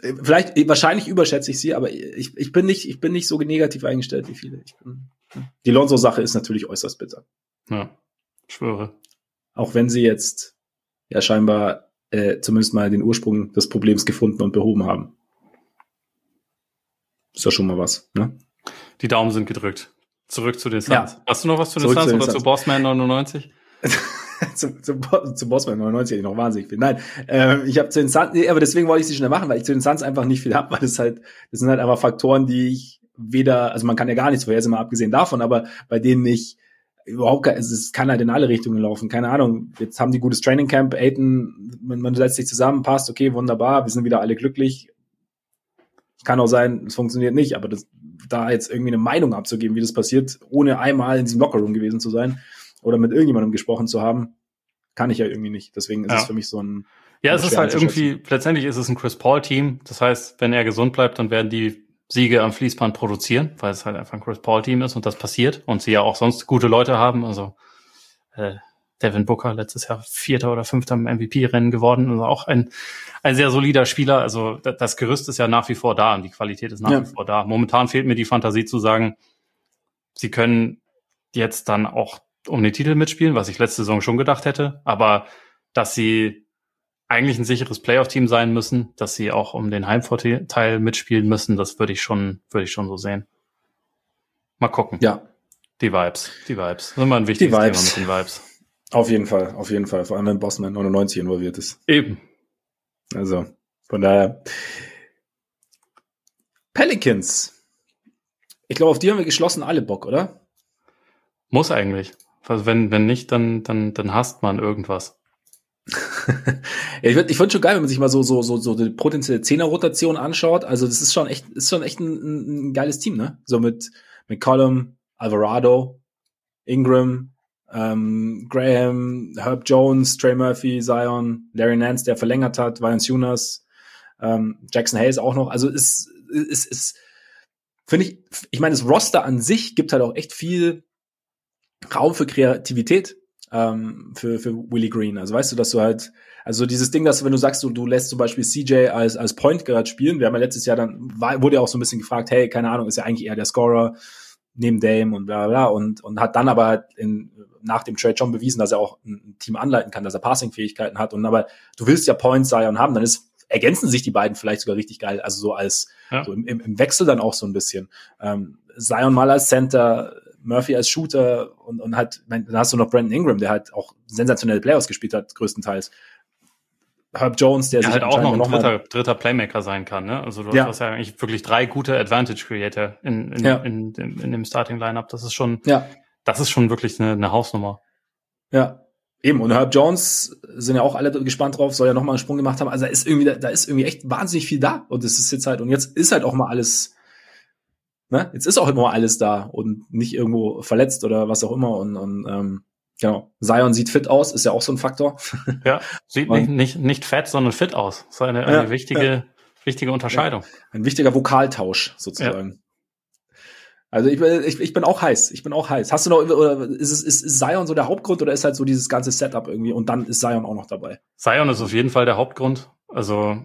Vielleicht, wahrscheinlich überschätze ich sie, aber ich, ich bin nicht, ich bin nicht so negativ eingestellt wie viele. Ich bin, die Lonzo-Sache ist natürlich äußerst bitter. Ja, schwöre. Auch wenn sie jetzt ja scheinbar äh, zumindest mal den Ursprung des Problems gefunden und behoben haben. Ist ja schon mal was, ne? Die Daumen sind gedrückt. Zurück zu den Suns. Ja. Hast du noch was zu den Suns oder zu Bossman 99? [LAUGHS] [LAUGHS] zum, zum, zum Bossman 99 hätte ich noch wahnsinnig viel. Nein, ähm, ich habe zu den Suns, aber deswegen wollte ich sie schnell machen, weil ich zu den Suns einfach nicht viel habe, weil das halt, das sind halt einfach Faktoren, die ich weder, also man kann ja gar nichts vorhersehen, mal abgesehen davon, aber bei denen ich überhaupt, es ist, kann halt in alle Richtungen laufen. Keine Ahnung. Jetzt haben die gutes Training Camp, Aiden, man, man setzt sich zusammen, passt, okay, wunderbar, wir sind wieder alle glücklich. Kann auch sein, es funktioniert nicht, aber das, da jetzt irgendwie eine Meinung abzugeben, wie das passiert, ohne einmal in diesem Lockerroom gewesen zu sein, oder mit irgendjemandem gesprochen zu haben, kann ich ja irgendwie nicht. Deswegen ist ja. es für mich so ein. Ja, es ist halt irgendwie, letztendlich ist es ein Chris Paul-Team. Das heißt, wenn er gesund bleibt, dann werden die Siege am Fließband produzieren, weil es halt einfach ein Chris Paul-Team ist und das passiert und sie ja auch sonst gute Leute haben. Also äh, Devin Booker letztes Jahr Vierter oder Fünfter im MVP-Rennen geworden, also auch ein, ein sehr solider Spieler. Also das Gerüst ist ja nach wie vor da und die Qualität ist nach ja. wie vor da. Momentan fehlt mir die Fantasie zu sagen, sie können jetzt dann auch um den Titel mitspielen, was ich letzte Saison schon gedacht hätte. Aber dass sie eigentlich ein sicheres Playoff-Team sein müssen, dass sie auch um den Heimvorteil mitspielen müssen, das würde ich schon, würde ich schon so sehen. Mal gucken. Ja. Die Vibes, die Vibes. Das ist immer ein wichtiges Thema mit den Vibes. Auf jeden Fall, auf jeden Fall. Vor allem wenn Bossman 99 involviert ist. Eben. Also, von daher. Pelicans. Ich glaube, auf die haben wir geschlossen alle Bock, oder? Muss eigentlich. Also wenn, wenn nicht, dann, dann, dann hasst man irgendwas. [LAUGHS] ich finde ich find schon geil, wenn man sich mal so, so, so, so die potenzielle Zehner-Rotation anschaut. Also, das ist schon echt, ist schon echt ein, ein geiles Team, ne? So mit, Column, Alvarado, Ingram, ähm, Graham, Herb Jones, Trey Murphy, Zion, Larry Nance, der verlängert hat, Vance Jonas, ähm, Jackson Hayes auch noch. Also, es ist, ist, ist finde ich, ich meine, das Roster an sich gibt halt auch echt viel Raum für Kreativität. ähm, für, für Willie Green. Also weißt du, dass du halt, also dieses Ding, dass du, wenn du sagst, du, du lässt zum Beispiel CJ als, als Point Guard spielen, wir haben ja letztes Jahr dann, war, wurde ja auch so ein bisschen gefragt, hey, keine Ahnung, ist ja eigentlich eher der Scorer neben Dame und bla bla und, und hat dann aber halt in, nach dem Trade schon bewiesen, dass er auch ein Team anleiten kann, dass er Passing-Fähigkeiten hat und aber du willst ja Points Zion haben, dann ist ergänzen sich die beiden vielleicht sogar richtig geil, also so als ja. so im, im Wechsel dann auch so ein bisschen. Ähm, Zion mal als Center, Murphy als Shooter und, und halt, dann hast du noch Brandon Ingram, der halt auch sensationelle Playoffs gespielt hat, größtenteils. Herb Jones, der, der halt auch noch ein dritter, dritter Playmaker sein kann. Ne? Also du ja. hast ja eigentlich wirklich drei gute Advantage Creator in, in, ja. in, in, in dem Starting Lineup. Das ist schon, ja. das ist schon wirklich eine, eine Hausnummer. Ja, Eben, und Herb Jones sind ja auch alle gespannt drauf, soll ja nochmal einen Sprung gemacht haben. Also da ist irgendwie, da ist irgendwie echt wahnsinnig viel da. Und es ist jetzt halt, und jetzt ist halt auch mal alles, ne? Jetzt ist auch immer alles da und nicht irgendwo verletzt oder was auch immer. Und, und ähm, genau, Zion sieht fit aus, ist ja auch so ein Faktor. [LAUGHS] Ja, sieht und, nicht, nicht, nicht fett, sondern fit aus. Das ist eine, eine ja, wichtige, ja. wichtige Unterscheidung. Ja, ein wichtiger Vokaltausch sozusagen. Also ich, ich, ich bin auch heiß. Ich bin auch heiß. Hast du noch, oder ist es ist, ist Zion so der Hauptgrund oder ist halt so dieses ganze Setup irgendwie und dann ist Zion auch noch dabei? Zion ist auf jeden Fall der Hauptgrund. Also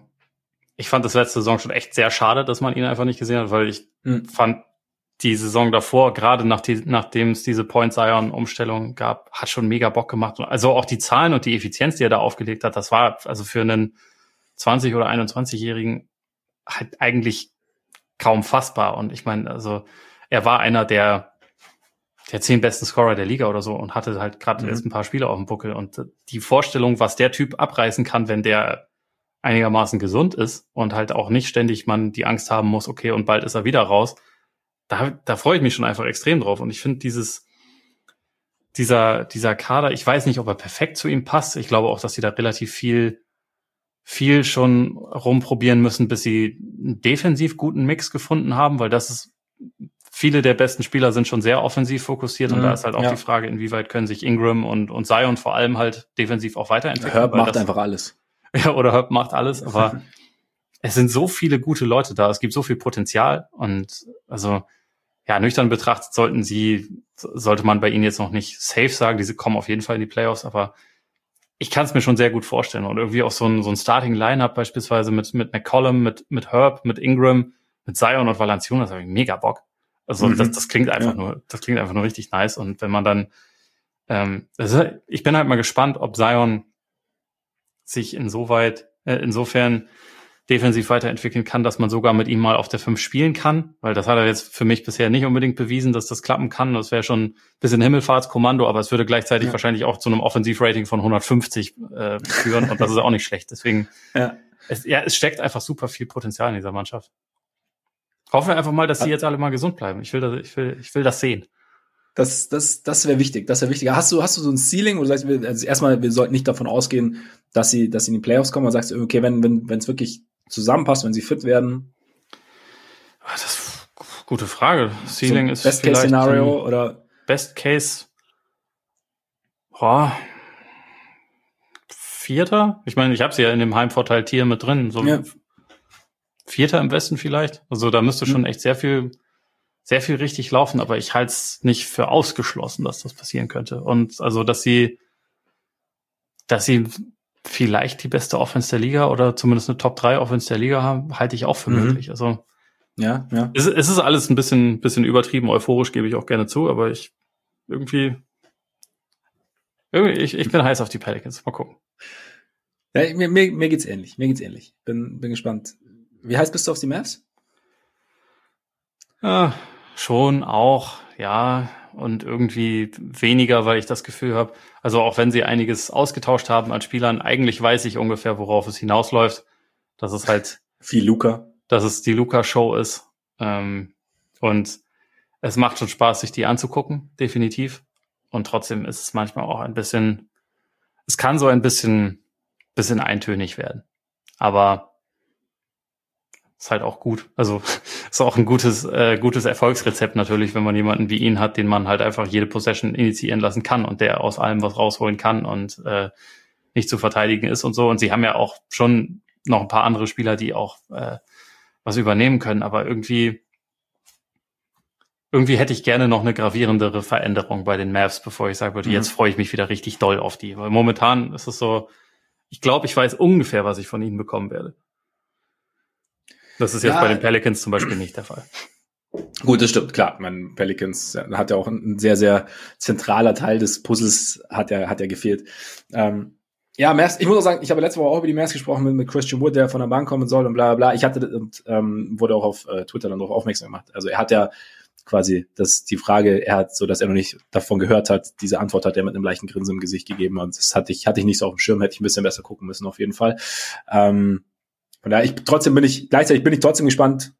ich fand das letzte Saison schon echt sehr schade, dass man ihn einfach nicht gesehen hat, weil ich hm. fand die Saison davor, gerade nach die, nachdem es diese Point Zion Umstellung gab, hat schon mega Bock gemacht. Also auch die Zahlen und die Effizienz, die er da aufgelegt hat, das war also für einen 20 oder 21-Jährigen halt eigentlich kaum fassbar. Und ich meine, also er war einer der der zehn besten Scorer der Liga oder so und hatte halt gerade mhm. jetzt ein paar Spiele auf dem Buckel. Und die Vorstellung, was der Typ abreißen kann, wenn der einigermaßen gesund ist und halt auch nicht ständig man die Angst haben muss, okay, und bald ist er wieder raus, da, da freue ich mich schon einfach extrem drauf. Und ich finde dieses, dieser, dieser Kader, ich weiß nicht, ob er perfekt zu ihm passt. Ich glaube auch, dass sie da relativ viel, viel schon rumprobieren müssen, bis sie einen defensiv guten Mix gefunden haben, weil das ist viele der besten Spieler sind schon sehr offensiv fokussiert und da mhm, ist halt auch ja. die Frage, inwieweit können sich Ingram und, und Zion vor allem halt defensiv auch weiterentwickeln. Herb macht das, einfach alles. [LAUGHS] Ja, oder Herb macht alles, [LAUGHS] aber es sind so viele gute Leute da, es gibt so viel Potenzial und also ja, nüchtern betrachtet sollten sie, sollte man bei ihnen jetzt noch nicht safe sagen, diese kommen auf jeden Fall in die Playoffs, aber ich kann es mir schon sehr gut vorstellen und irgendwie auch so ein, so ein Starting Lineup beispielsweise mit, mit McCollum, mit, mit Herb, mit Ingram, mit Zion und Valanciunas habe ich mega Bock. Also mhm. das, das klingt einfach ja. nur, das klingt einfach nur richtig nice. Und wenn man dann, ähm, also ich bin halt mal gespannt, ob Zion sich insoweit, äh, insofern defensiv weiterentwickeln kann, dass man sogar mit ihm mal auf der 5 spielen kann, weil das hat er jetzt für mich bisher nicht unbedingt bewiesen, dass das klappen kann. Das wäre schon ein bisschen Himmelfahrtskommando, aber es würde gleichzeitig ja. wahrscheinlich auch zu einem Offensivrating von 150 äh, führen und das ist auch nicht schlecht. Deswegen, ja. Es, ja, es steckt einfach super viel Potenzial in dieser Mannschaft. Hoffen wir einfach mal, dass die jetzt alle mal gesund bleiben. Ich will das, ich will, ich will das sehen. Das, das, das wäre wichtig. Das wäre wichtig. Hast du, hast du so ein Ceiling, wo du sagst, also erstmal, wir sollten nicht davon ausgehen, dass sie, dass sie in die Playoffs kommen, oder sagst du, okay, wenn, wenn, wenn es wirklich zusammenpasst, wenn sie fit werden? Ah, das ist eine gute Frage. Ceiling so ist Best Case Szenario oder? Best Case. Boah. Vierter? Ich meine, ich habe sie ja in dem Heimvorteil-Tier mit drin. So ja. Vierter im Westen vielleicht. Also da müsste schon mhm. echt sehr viel, sehr viel richtig laufen, aber ich halte es nicht für ausgeschlossen, dass das passieren könnte. Und also, dass sie, dass sie vielleicht die beste Offense der Liga oder zumindest eine Top 3 Offense der Liga haben, halte ich auch für mhm. möglich. Also ja, ja. Es, es, ist alles ein bisschen, bisschen übertrieben, euphorisch gebe ich auch gerne zu, aber ich irgendwie, irgendwie ich, ich bin heiß auf die Pelicans. Mal gucken. Ja, mir, mir, mir geht's ähnlich. Mir geht's ähnlich. Bin, bin gespannt. Wie heißt bist du auf die Mavs? Ja, schon auch, ja. Und irgendwie weniger, weil ich das Gefühl habe, also auch wenn sie einiges ausgetauscht haben an Spielern, eigentlich weiß ich ungefähr, worauf es hinausläuft. Dass es halt [LAUGHS] viel Luca. Dass es die Luca-Show ist. Ähm, und es macht schon Spaß, sich die anzugucken, definitiv. Und trotzdem ist es manchmal auch ein bisschen, es kann so ein bisschen, bisschen eintönig werden. Aber ist halt auch gut. Also [LAUGHS] ist auch ein gutes, äh, gutes Erfolgsrezept natürlich, wenn man jemanden wie ihn hat, den man halt einfach jede Possession initiieren lassen kann und der aus allem was rausholen kann und äh, nicht zu verteidigen ist und so. Und sie haben ja auch schon noch ein paar andere Spieler, die auch äh, was übernehmen können, aber irgendwie irgendwie hätte ich gerne noch eine gravierendere Veränderung bei den Mavs, bevor ich sage würde, mhm. jetzt freue ich mich wieder richtig doll auf die. Weil momentan ist es so, ich glaube, ich weiß ungefähr, was ich von ihnen bekommen werde. Das ist jetzt ja, bei den Pelicans zum Beispiel nicht der Fall. Gut, das stimmt, klar. Man, Pelicans hat ja auch ein sehr, sehr zentraler Teil des Puzzles hat ja, hat ja gefehlt. Ähm, ja, Mavs, ich muss auch sagen, ich habe letzte Woche auch über die Mavs gesprochen mit, mit Christian Wood, der von der Bank kommen soll und bla bla bla. Ich hatte und ähm, wurde auch auf äh, Twitter dann darauf aufmerksam gemacht. Also er hat ja quasi das die Frage, er hat so, dass er noch nicht davon gehört hat, diese Antwort hat er mit einem leichten Grinsen im Gesicht gegeben und das hatte ich hatte ich nicht so auf dem Schirm, hätte ich ein bisschen besser gucken müssen auf jeden Fall. Ähm, von daher, ich trotzdem bin ich gleichzeitig bin ich trotzdem gespannt.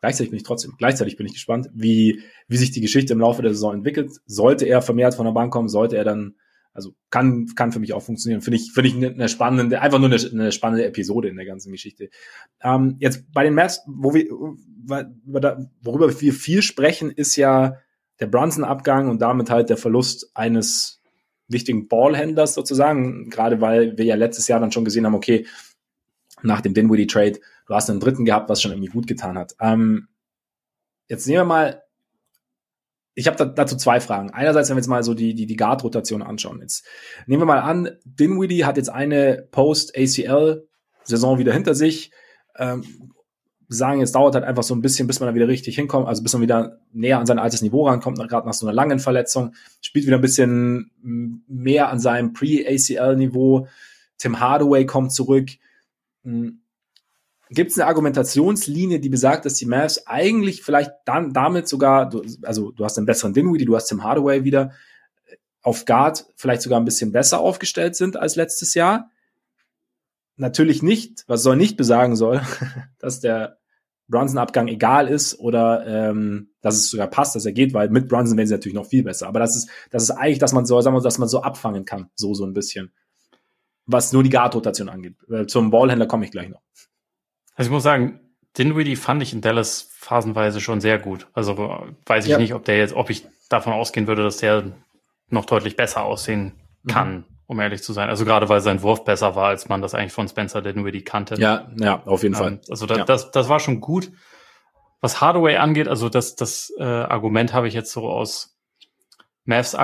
Gleichzeitig bin ich trotzdem gleichzeitig bin ich gespannt, wie wie sich die Geschichte im Laufe der Saison entwickelt. Sollte er vermehrt von der Bank kommen, sollte er dann also kann, kann für mich auch funktionieren. Finde ich, finde ich eine, spannende, einfach nur eine, eine spannende Episode in der ganzen Geschichte. Ähm, jetzt bei den Mavs, wo wir, worüber wir viel sprechen, ist ja der Brunson-Abgang und damit halt der Verlust eines wichtigen Ballhändlers sozusagen, gerade weil wir ja letztes Jahr dann schon gesehen haben, okay, nach dem Dinwiddie-Trade, du hast einen dritten gehabt, was schon irgendwie gut getan hat. Ähm, jetzt nehmen wir mal ich habe da, dazu zwei Fragen. Einerseits, wenn wir jetzt mal so die, die, die Guard-Rotation anschauen. Jetzt nehmen wir mal an, Dinwiddie hat jetzt eine Post-ACL-Saison wieder hinter sich. Ähm, sagen, jetzt dauert halt einfach so ein bisschen, bis man da wieder richtig hinkommt, also bis man wieder näher an sein altes Niveau rankommt, gerade nach so einer langen Verletzung, spielt wieder ein bisschen mehr an seinem Pre-ACL-Niveau. Tim Hardaway kommt zurück. Hm, gibt es eine Argumentationslinie, die besagt, dass die Mavs eigentlich vielleicht dann damit sogar, also du hast einen besseren Dinwiddie, du hast Tim Hardaway wieder, auf Guard vielleicht sogar ein bisschen besser aufgestellt sind als letztes Jahr. Natürlich nicht, was soll nicht besagen soll, [LAUGHS] dass der Brunson-Abgang egal ist oder ähm, dass es sogar passt, dass er geht, weil mit Brunson wären sie natürlich noch viel besser. Aber das ist, das ist eigentlich, dass man so, sagen wir, dass man so abfangen kann, so so ein bisschen, was nur die Guard-Rotation angeht. Äh, zum Ballhändler komme ich gleich noch. Also ich muss sagen, Dinwiddie fand ich in Dallas phasenweise schon sehr gut. Also weiß ich ja. nicht, ob der jetzt, ob ich davon ausgehen würde, dass der noch deutlich besser aussehen kann, mhm. um ehrlich zu sein. Also gerade weil sein Wurf besser war, als man das eigentlich von Spencer Dinwiddie kannte. Ja, ja, auf jeden ähm, Fall. Also da, ja. das, das war schon gut. Was Hardaway angeht, also das, das äh, Argument habe ich jetzt so aus Mavs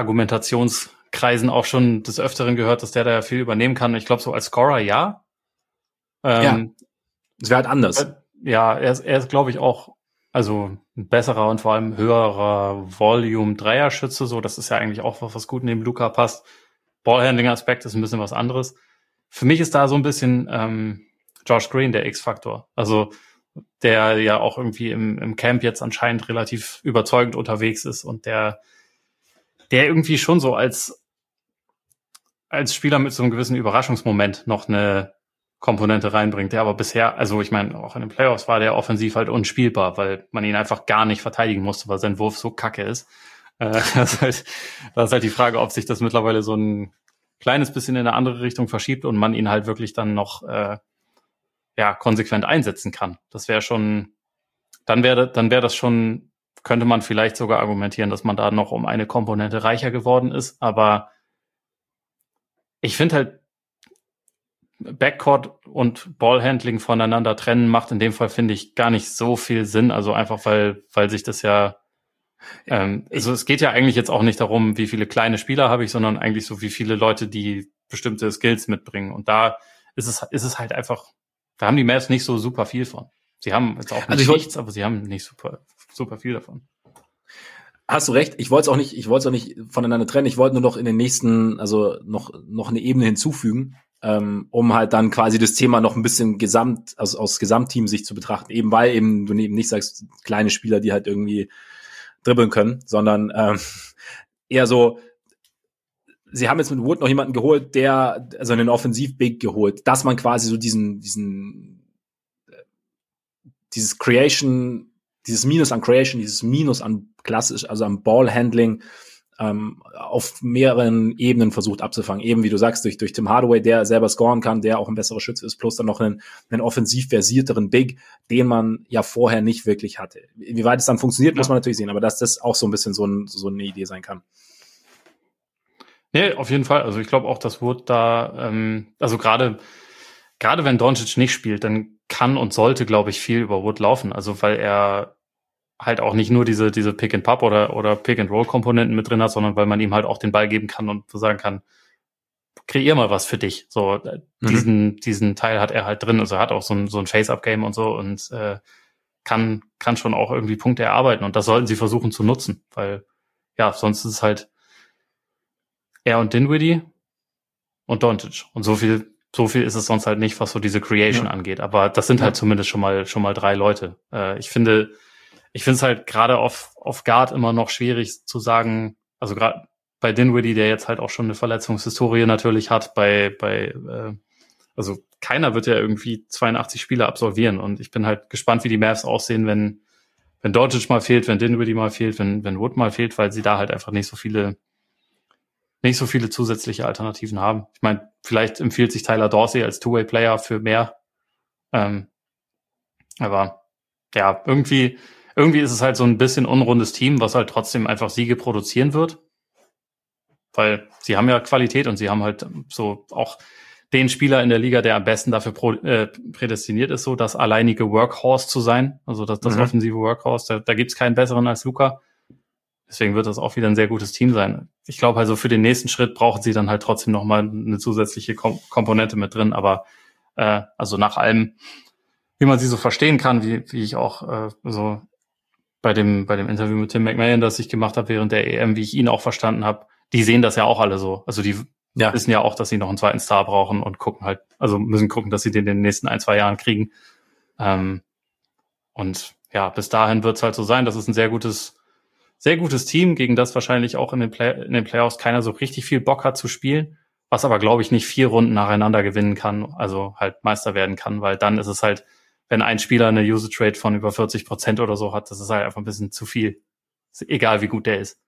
Argumentationskreisen auch schon des Öfteren gehört, dass der da viel übernehmen kann. Ich glaube, so als Scorer ja. Ähm, ja. Es wäre halt anders. Äh, ja, er ist, er ist glaube ich, auch also ein besserer und vor allem höherer Volume-Dreierschütze. So, das ist ja eigentlich auch was, was gut neben Luca passt. Ballhandling-Aspekt ist ein bisschen was anderes. Für mich ist da so ein bisschen ähm, Josh Green der X-Faktor. Also der ja auch irgendwie im, im Camp jetzt anscheinend relativ überzeugend unterwegs ist und der, der irgendwie schon so als, als Spieler mit so einem gewissen Überraschungsmoment noch eine, Komponente reinbringt, der aber bisher, also ich meine, auch in den Playoffs war der offensiv halt unspielbar, weil man ihn einfach gar nicht verteidigen musste, weil sein Wurf so kacke ist. Äh, [LAUGHS] das, ist halt, das ist halt die Frage, ob sich das mittlerweile so ein kleines bisschen in eine andere Richtung verschiebt und man ihn halt wirklich dann noch äh, ja konsequent einsetzen kann. Das wäre schon, dann wäre dann wäre das schon, könnte man vielleicht sogar argumentieren, dass man da noch um eine Komponente reicher geworden ist, aber ich finde halt Backcourt und Ballhandling voneinander trennen macht in dem Fall, finde ich, gar nicht so viel Sinn. Also einfach, weil, weil sich das ja, ähm, also es geht ja eigentlich jetzt auch nicht darum, wie viele kleine Spieler habe ich, sondern eigentlich so, wie viele Leute, die bestimmte Skills mitbringen. Und da ist es, ist es halt einfach, da haben die Mavs nicht so super viel von. Sie haben jetzt auch also nichts, aber sie haben nicht super, super viel davon. Hast du recht. Ich wollte es auch nicht, ich wollte es auch nicht voneinander trennen. Ich wollte nur noch in den nächsten, also noch, noch eine Ebene hinzufügen ähm, um halt dann quasi das Thema noch ein bisschen gesamt, also aus Gesamtteam sich zu betrachten, eben weil eben du eben nicht sagst, kleine Spieler, die halt irgendwie dribbeln können, sondern ähm, [LAUGHS] eher so, sie haben jetzt mit Wood noch jemanden geholt, der, also einen Offensiv-Big geholt, dass man quasi so diesen, diesen, äh, dieses Creation, dieses Minus an Creation, dieses Minus an klassisch, also am Ballhandling, ähm, auf mehreren Ebenen versucht abzufangen. Eben wie du sagst, durch, durch Tim Hardaway, der selber scoren kann, der auch ein besserer Schütze ist, plus dann noch einen, einen offensiv versierteren Big, den man ja vorher nicht wirklich hatte. Wie weit es dann funktioniert, ja. muss man natürlich sehen, aber dass das auch so ein bisschen so, ein, so eine Idee sein kann. Nee, auf jeden Fall. Also ich glaube auch, dass Wood da, ähm, also gerade gerade wenn Doncic nicht spielt, dann kann und sollte, glaube ich, viel über Wood laufen. Also weil er halt auch nicht nur diese, diese Pick-and-Pop oder, oder Pick-and-Roll-Komponenten mit drin hat, sondern weil man ihm halt auch den Ball geben kann und so sagen kann, kreier mal was für dich. So, äh, mhm. diesen, diesen Teil hat er halt drin. Also er hat auch so ein, so ein Face-Up-Game und so und äh, kann, kann schon auch irgendwie Punkte erarbeiten. Und das sollten sie versuchen zu nutzen, weil ja, sonst ist es halt er und Dinwiddie und Doncic. Und so viel, so viel ist es sonst halt nicht, was so diese Creation ja. angeht. Aber das sind halt zumindest schon mal, schon mal drei Leute. Äh, ich finde, ich finde es halt gerade auf, auf Guard immer noch schwierig zu sagen, also gerade bei Dinwiddie, der jetzt halt auch schon eine Verletzungshistorie natürlich hat, bei, bei äh, also keiner wird ja irgendwie 82 Spiele absolvieren und ich bin halt gespannt, wie die Mavs aussehen, wenn wenn Doncic mal fehlt, wenn Dinwiddie mal fehlt, wenn wenn Wood mal fehlt, weil sie da halt einfach nicht so viele nicht so viele zusätzliche Alternativen haben. Ich meine, vielleicht empfiehlt sich Tyler Dorsey als Two-Way-Player für mehr. Ähm, aber ja, irgendwie, irgendwie ist es halt so ein bisschen unrundes Team, was halt trotzdem einfach Siege produzieren wird. Weil sie haben ja Qualität und sie haben halt so auch den Spieler in der Liga, der am besten dafür pro, äh, prädestiniert ist, so das alleinige Workhorse zu sein. Also das, das mhm. offensive Workhorse. Da, da gibt es keinen besseren als Luca. Deswegen wird das auch wieder ein sehr gutes Team sein. Ich glaube also für den nächsten Schritt brauchen sie dann halt trotzdem nochmal eine zusätzliche Kom Komponente mit drin. Aber äh, also nach allem, wie man sie so verstehen kann, wie, wie ich auch äh, so bei dem, bei dem Interview mit Tim McMahon, das ich gemacht habe während der EM, wie ich ihn auch verstanden habe, die sehen das ja auch alle so. Also die ja. wissen ja auch, dass sie noch einen zweiten Star brauchen und gucken halt, also müssen gucken, dass sie den in den nächsten ein, zwei Jahren kriegen. Ähm, und ja, bis dahin wird es halt so sein, dass es ein sehr gutes sehr gutes Team, gegen das wahrscheinlich auch in den, Play in den Playoffs keiner so richtig viel Bock hat zu spielen, was aber, glaube ich, nicht vier Runden nacheinander gewinnen kann, also halt Meister werden kann, weil dann ist es halt, wenn ein Spieler eine Usage Rate von über 40 Prozent oder so hat, das ist halt einfach ein bisschen zu viel. Egal wie gut der ist.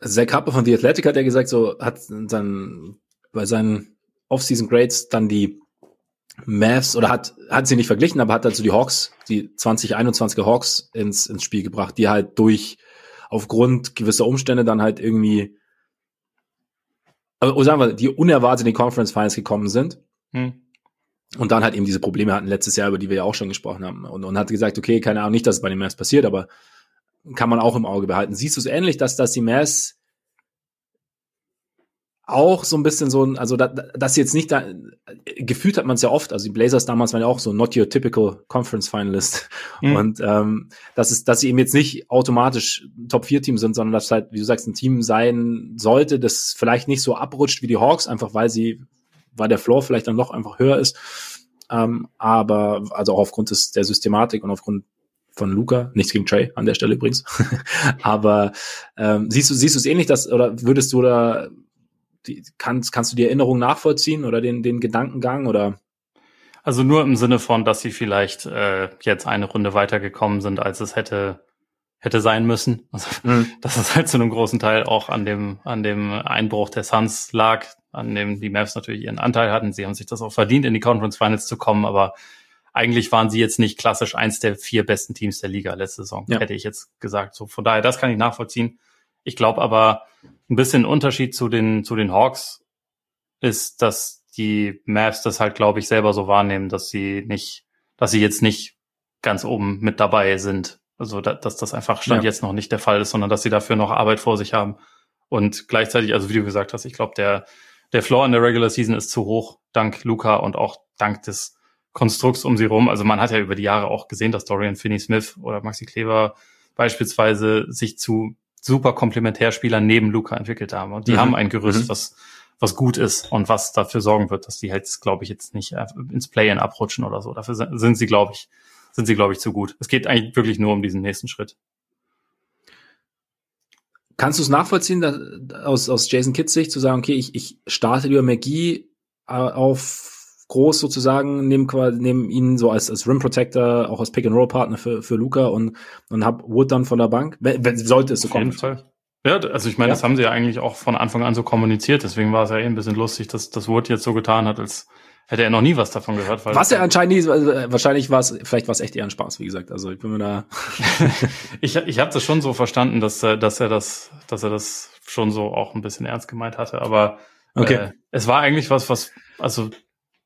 Zach Harper von The Athletic hat ja gesagt, so hat dann bei seinen Off-Season Grades dann die Mavs oder hat, hat sie nicht verglichen, aber hat also die Hawks, die 2021er Hawks ins, ins Spiel gebracht, die halt durch, aufgrund gewisser Umstände dann halt irgendwie, also sagen wir, die unerwartet in die Conference Finals gekommen sind. Hm. Und dann halt eben diese Probleme hatten letztes Jahr, über die wir ja auch schon gesprochen haben. Und, und hat gesagt, okay, keine Ahnung, nicht, dass es bei den Mavs passiert, aber kann man auch im Auge behalten. Siehst du es ähnlich, dass, dass die Mavs auch so ein bisschen so ein, also da, das jetzt nicht da, gefühlt hat man es ja oft, also die Blazers damals waren ja auch so not your typical Conference Finalist [LAUGHS] mhm. und ähm, das ist, dass sie eben jetzt nicht automatisch Top 4 Team sind, sondern dass halt, wie du sagst, ein Team sein sollte, das vielleicht nicht so abrutscht wie die Hawks, einfach weil sie, weil der Floor vielleicht dann doch einfach höher ist, ähm, aber also auch aufgrund des, der Systematik und aufgrund von Luca, nichts gegen Trey an der Stelle übrigens, [LAUGHS] aber ähm, siehst du siehst du es ähnlich, dass oder würdest du da die, kannst, kannst du die Erinnerung nachvollziehen oder den, den Gedankengang oder? Also nur im Sinne von, dass sie vielleicht äh, jetzt eine Runde weitergekommen sind, als es hätte hätte sein müssen. Also, [LAUGHS] mhm. Dass es halt zu einem großen Teil auch an dem an dem Einbruch der Suns lag, an dem die Mavs natürlich ihren Anteil hatten. Sie haben sich das auch verdient, in die Conference Finals zu kommen, aber eigentlich waren sie jetzt nicht klassisch eins der vier besten Teams der Liga letzte Saison, ja. hätte ich jetzt gesagt. So von daher, das kann ich nachvollziehen. Ich glaube aber, ein bisschen Unterschied zu den, zu den Hawks ist, dass die Mavs das halt, glaube ich, selber so wahrnehmen, dass sie nicht, dass sie jetzt nicht ganz oben mit dabei sind. Also, da, dass das einfach Stand ja. jetzt noch nicht der Fall ist, sondern dass sie dafür noch Arbeit vor sich haben. Und gleichzeitig, also wie du gesagt hast, ich glaube, der, der Floor in der Regular Season ist zu hoch, dank Luca und auch dank des Konstrukts um sie rum. Also man hat ja über die Jahre auch gesehen, dass Dorian Finney-Smith oder Maxi Kleber beispielsweise sich zu super Komplementärspieler neben Luca entwickelt haben. Und die mhm. haben ein Gerüst, mhm. was, was gut ist und was dafür sorgen wird, dass die halt, glaube ich, jetzt nicht äh, ins Play-in abrutschen oder so. Dafür sind sie, glaube ich, sind sie, glaube ich, zu gut. Es geht eigentlich wirklich nur um diesen nächsten Schritt. Kannst du es nachvollziehen, dass, aus, aus Jason Kitts Sicht zu sagen, okay, ich, ich starte lieber McGee äh, auf groß sozusagen, neben, neben ihn so als, als Rim Protector, auch als Pick-and-Roll-Partner für, für Luca und, und hab Wood dann von der Bank, wenn, wenn sollte es so kommen. Fall. Ja, also ich meine, ja. das haben sie ja eigentlich auch von Anfang an so kommuniziert, deswegen war es ja eh ein bisschen lustig, dass, dass Wood jetzt so getan hat, als hätte er noch nie was davon gehört. Weil was er anscheinend nie, also wahrscheinlich war es, vielleicht war es echt eher ein Spaß, wie gesagt. Also ich bin mir da. [LAUGHS] ich ich habe das schon so verstanden, dass, dass er das, dass er das schon so auch ein bisschen ernst gemeint hatte, aber okay. äh, es war eigentlich was, was, also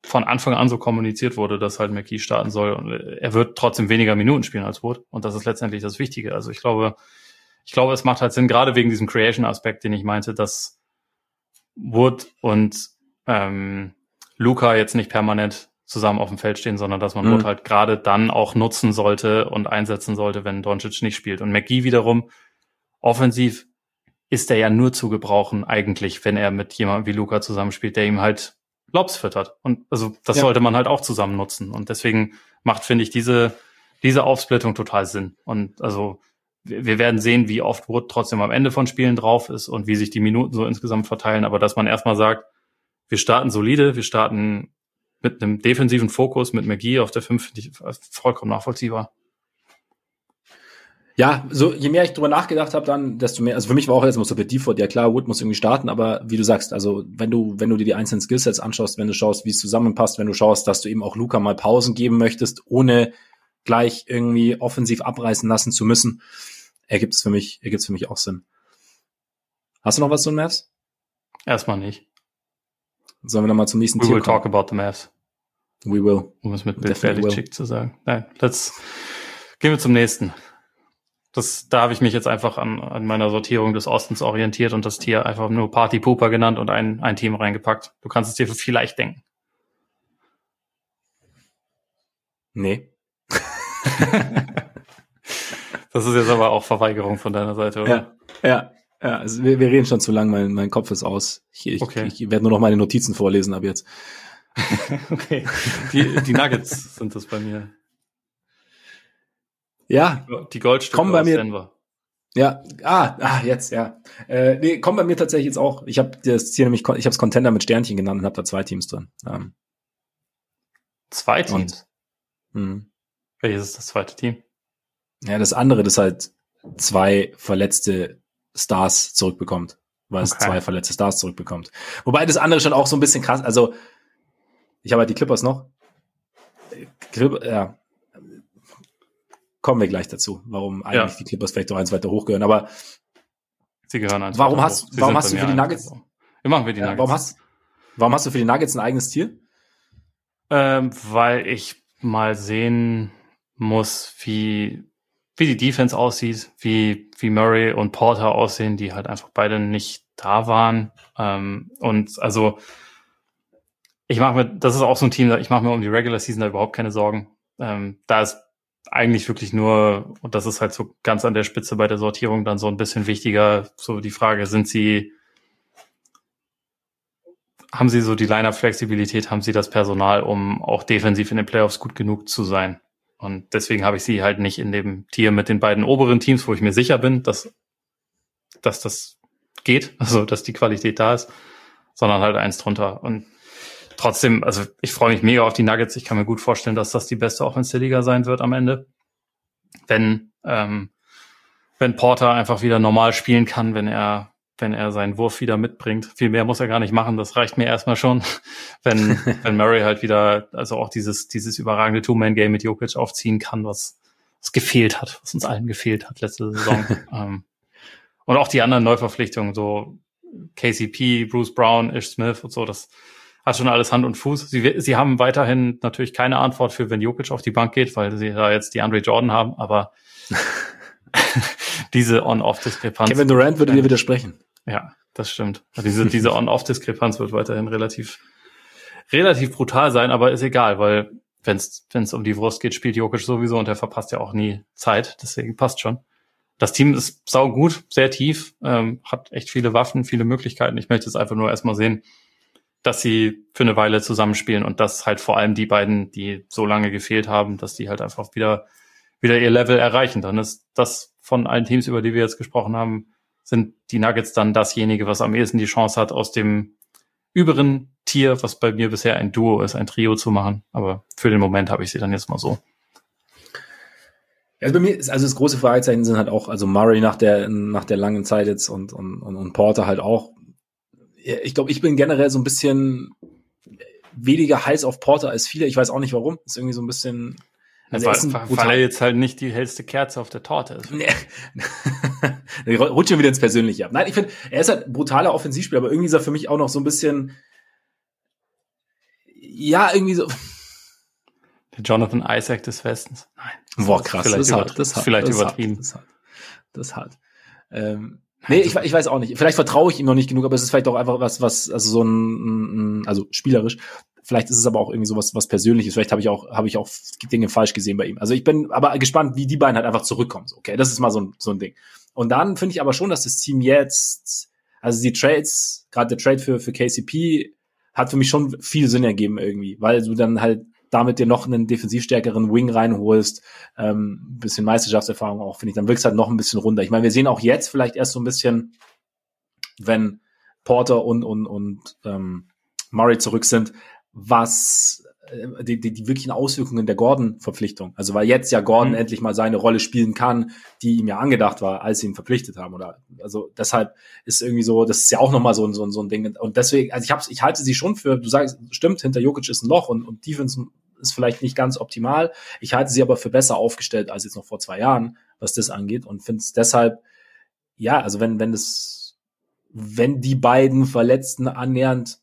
von Anfang an so kommuniziert wurde, dass halt McKee starten soll. Und er wird trotzdem weniger Minuten spielen als Wood. Und das ist letztendlich das Wichtige. Also ich glaube, ich glaube, es macht halt Sinn, gerade wegen diesem Creation-Aspekt, den ich meinte, dass Wood und ähm, Luca jetzt nicht permanent zusammen auf dem Feld stehen, sondern dass man mhm. Wood halt gerade dann auch nutzen sollte und einsetzen sollte, wenn Doncic nicht spielt. Und McGee wiederum, offensiv ist er ja nur zu gebrauchen eigentlich, wenn er mit jemandem wie Luca zusammenspielt, der ihm halt Lobs füttert. Und also das ja. sollte man halt auch zusammen nutzen. Und deswegen macht, finde ich, diese, diese Aufsplittung total Sinn. Und also wir werden sehen, wie oft Wood trotzdem am Ende von Spielen drauf ist und wie sich die Minuten so insgesamt verteilen. Aber dass man erstmal sagt, wir starten solide, wir starten mit einem defensiven Fokus, mit McGee auf der 5, finde ich vollkommen nachvollziehbar. Ja, so je mehr ich drüber nachgedacht habe, dann desto mehr. Also für mich war auch jetzt mal so per Default, ja klar, Wood muss irgendwie starten, aber wie du sagst, also wenn du wenn du dir die einzelnen Skillsets anschaust, wenn du schaust, wie es zusammenpasst, wenn du schaust, dass du eben auch Luca mal Pausen geben möchtest, ohne gleich irgendwie offensiv abreißen lassen zu müssen, ergibt es für mich ergibt es für mich auch Sinn. Hast du noch was zu den Mavs? Erstmal nicht. Sollen wir dann mal zum nächsten We Tier will kommen? talk about the Mavs. We will. Um es mit Bill Belichick zu sagen. Nein, let's gehen wir zum nächsten das, da habe ich mich jetzt einfach an, an meiner Sortierung des Ostens orientiert und das Tier einfach nur Party Pooper genannt und ein, ein Team reingepackt. Du kannst es dir vielleicht denken. Nee. [LAUGHS] das ist jetzt aber auch Verweigerung von deiner Seite, oder? Ja, ja. Ja also wir, wir reden schon zu lang, mein, mein Kopf ist aus. Ich, ich, okay. ich werde nur noch meine Notizen vorlesen ab jetzt. [LAUGHS] okay. Die, die Nuggets sind das bei mir. Ja. Die Goldstücke kommen bei mir, Denver. Ja, ah, ah, jetzt, ja. Äh, nee, kommen bei mir tatsächlich jetzt auch. Ich habe das Ziel nämlich, ich habe es Contender mit Sternchen genannt und habe da zwei Teams drin. Ähm, zwei Teams? Und, hm. Welches ist das zweite Team? Ja, das andere, das halt zwei verletzte Stars zurückbekommt. Weil okay. es zwei verletzte Stars zurückbekommt. Wobei das andere schon auch so ein bisschen krass, also ich habe halt die Clippers noch. Clip, ja, kommen wir gleich dazu, warum eigentlich ja. die Clippers vielleicht noch eins weiter hochgehören. Aber sie gehören eins warum hast, warum hast du für die Nuggets? Wir machen wir die Nuggets. warum hast, warum hast du für die Nuggets ein eigenes Tier? Ähm, weil ich mal sehen muss, wie wie die Defense aussieht, wie wie Murray und Porter aussehen, die halt einfach beide nicht da waren. Ähm, und also ich mache mir, das ist auch so ein Team, ich mache mir um die Regular Season da überhaupt keine Sorgen. Ähm, da ist eigentlich wirklich nur, und das ist halt so ganz an der Spitze bei der Sortierung dann so ein bisschen wichtiger, so die Frage, sind sie, haben sie so die Liner-Flexibilität, haben sie das Personal, um auch defensiv in den Playoffs gut genug zu sein? Und deswegen habe ich sie halt nicht in dem Tier mit den beiden oberen Teams, wo ich mir sicher bin, dass, dass das geht, [LAUGHS] also dass die Qualität da ist, sondern halt eins drunter. Und trotzdem, also ich freue mich mega auf die Nuggets. Ich kann mir gut vorstellen, dass das die beste Offense der Liga sein wird am Ende. Wenn, ähm, wenn Porter einfach wieder normal spielen kann, wenn er, wenn er seinen Wurf wieder mitbringt. Viel mehr muss er gar nicht machen, das reicht mir erstmal schon. [LAUGHS] wenn, [LAUGHS] wenn Murray halt wieder, also auch dieses, dieses überragende Two-Man-Game mit Jokic aufziehen kann, was, was gefehlt hat, was uns allen gefehlt hat letzte Saison. [LAUGHS] ähm, und auch die anderen Neuverpflichtungen, so KCP, Bruce Brown, Ish Smith und so, das, hat schon alles Hand und Fuß. Sie, sie haben weiterhin natürlich keine Antwort für, wenn Jokic auf die Bank geht, weil sie da jetzt die Andre Jordan haben, aber diese On-Off-Diskrepanz. Kevin Durant würde dir widersprechen. Ja, das stimmt. Diese, diese On-Off-Diskrepanz wird weiterhin relativ, relativ brutal sein, aber ist egal, weil wenn es um die Wurst geht, spielt Jokic sowieso und er verpasst ja auch nie Zeit, deswegen passt schon. Das Team ist sau gut, sehr tief, ähm, hat echt viele Waffen, viele Möglichkeiten. Ich möchte jetzt einfach nur erstmal sehen, dass sie für eine Weile zusammenspielen und dass halt vor allem die beiden, die so lange gefehlt haben, dass die halt einfach wieder, wieder ihr Level erreichen. Dann ist das von allen Teams, über die wir jetzt gesprochen haben, sind die Nuggets dann dasjenige, was am ehesten die Chance hat, aus dem überen Tier, was bei mir bisher ein Duo ist, ein Trio zu machen. Aber für den Moment habe ich sie dann jetzt mal so. Also bei mir ist also das große Fragezeichen sind halt auch, also Murray nach der, nach der langen Zeit jetzt und, und, und Porter halt auch ich glaube, ich bin generell so ein bisschen weniger heiß auf Porter als viele. Ich weiß auch nicht warum. Ist irgendwie so ein bisschen. Also weil, weil, weil er jetzt halt nicht die hellste Kerze auf der Torte ist. Nee. [LAUGHS] Rutschen wieder ins Persönliche ab. Nein, ich finde, er ist halt brutaler Offensivspieler, aber irgendwie ist er für mich auch noch so ein bisschen. ja, irgendwie so. Der Jonathan Isaac des Westens. Nein. Boah, krass. Vielleicht, das über, hat, das hat, vielleicht das übertrieben. Hat, das hat. Das hat. Ähm, nee, ich, ich weiß auch nicht. Vielleicht vertraue ich ihm noch nicht genug, aber es ist vielleicht auch einfach was, was, also so ein, also spielerisch. Vielleicht ist es aber auch irgendwie sowas was Persönliches. Vielleicht habe ich auch, habe ich auch Dinge falsch gesehen bei ihm. Also ich bin aber gespannt, wie die beiden halt einfach zurückkommen. Okay, das ist mal so ein, so ein Ding. Und dann finde ich aber schon, dass das Team jetzt, also die Trades, gerade der Trade für, für KCP, hat für mich schon viel Sinn ergeben irgendwie, weil du dann halt damit dir noch einen defensiv stärkeren Wing reinholst, ähm, bisschen Meisterschaftserfahrung auch, finde ich, dann wirkst halt noch ein bisschen runter. Ich meine, wir sehen auch jetzt vielleicht erst so ein bisschen, wenn Porter und, und, und ähm, Murray zurück sind, was äh, die, die, die wirklichen Auswirkungen der Gordon-Verpflichtung. Also weil jetzt ja Gordon mhm. endlich mal seine Rolle spielen kann, die ihm ja angedacht war, als sie ihn verpflichtet haben. Oder also deshalb ist irgendwie so, das ist ja auch nochmal so, ein so, ein so ein Ding. Und deswegen, also ich hab's, ich halte sie schon für, du sagst, stimmt, hinter Jokic ist ein Loch und, und Defense ist vielleicht nicht ganz optimal. Ich halte sie aber für besser aufgestellt als jetzt noch vor zwei Jahren, was das angeht. Und finde es deshalb, ja, also wenn, wenn das, wenn die beiden Verletzten annähernd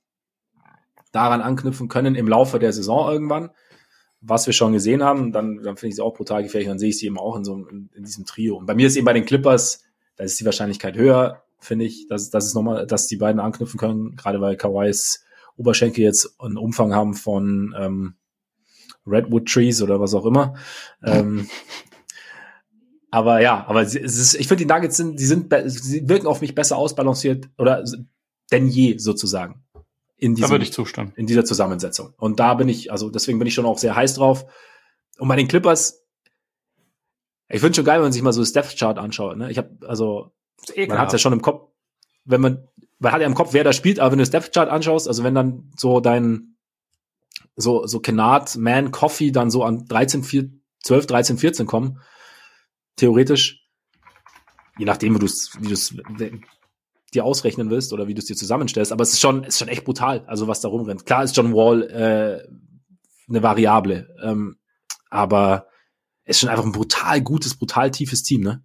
daran anknüpfen können im Laufe der Saison irgendwann, was wir schon gesehen haben, dann, dann finde ich sie auch brutal gefährlich, dann sehe ich sie eben auch in so in, in diesem Trio. Und bei mir ist eben bei den Clippers, da ist die Wahrscheinlichkeit höher, finde ich, dass, dass es nochmal, dass die beiden anknüpfen können, gerade weil Kawais Oberschenkel jetzt einen Umfang haben von ähm, Redwood Trees oder was auch immer. ähm, aber ja, aber es ist, ich finde die Nuggets sind, die sind, sie wirken auf mich besser ausbalanciert oder denn je sozusagen in diesem, da würde ich zustimmen. in dieser Zusammensetzung. Und da bin ich, also deswegen bin ich schon auch sehr heiß drauf. Und bei den Clippers, ich finde schon geil, wenn man sich mal so das Death Chart anschaut. Ne? Ich habe also, man hat ja schon im Kopf, wenn man, man hat ja im Kopf, wer da spielt, aber wenn du das Death Chart anschaust, also wenn dann so dein so so Kennard, Man, Coffee dann so an 13, 4, 12, 13, 14 kommen, theoretisch, je nachdem, wie du es wie du's dir ausrechnen willst oder wie du es dir zusammenstellst. Aber es ist schon, ist schon echt brutal, also was da rumrennt. Klar ist John Wall äh, eine Variable, ähm, aber es ist schon einfach ein brutal gutes, brutal tiefes Team, ne?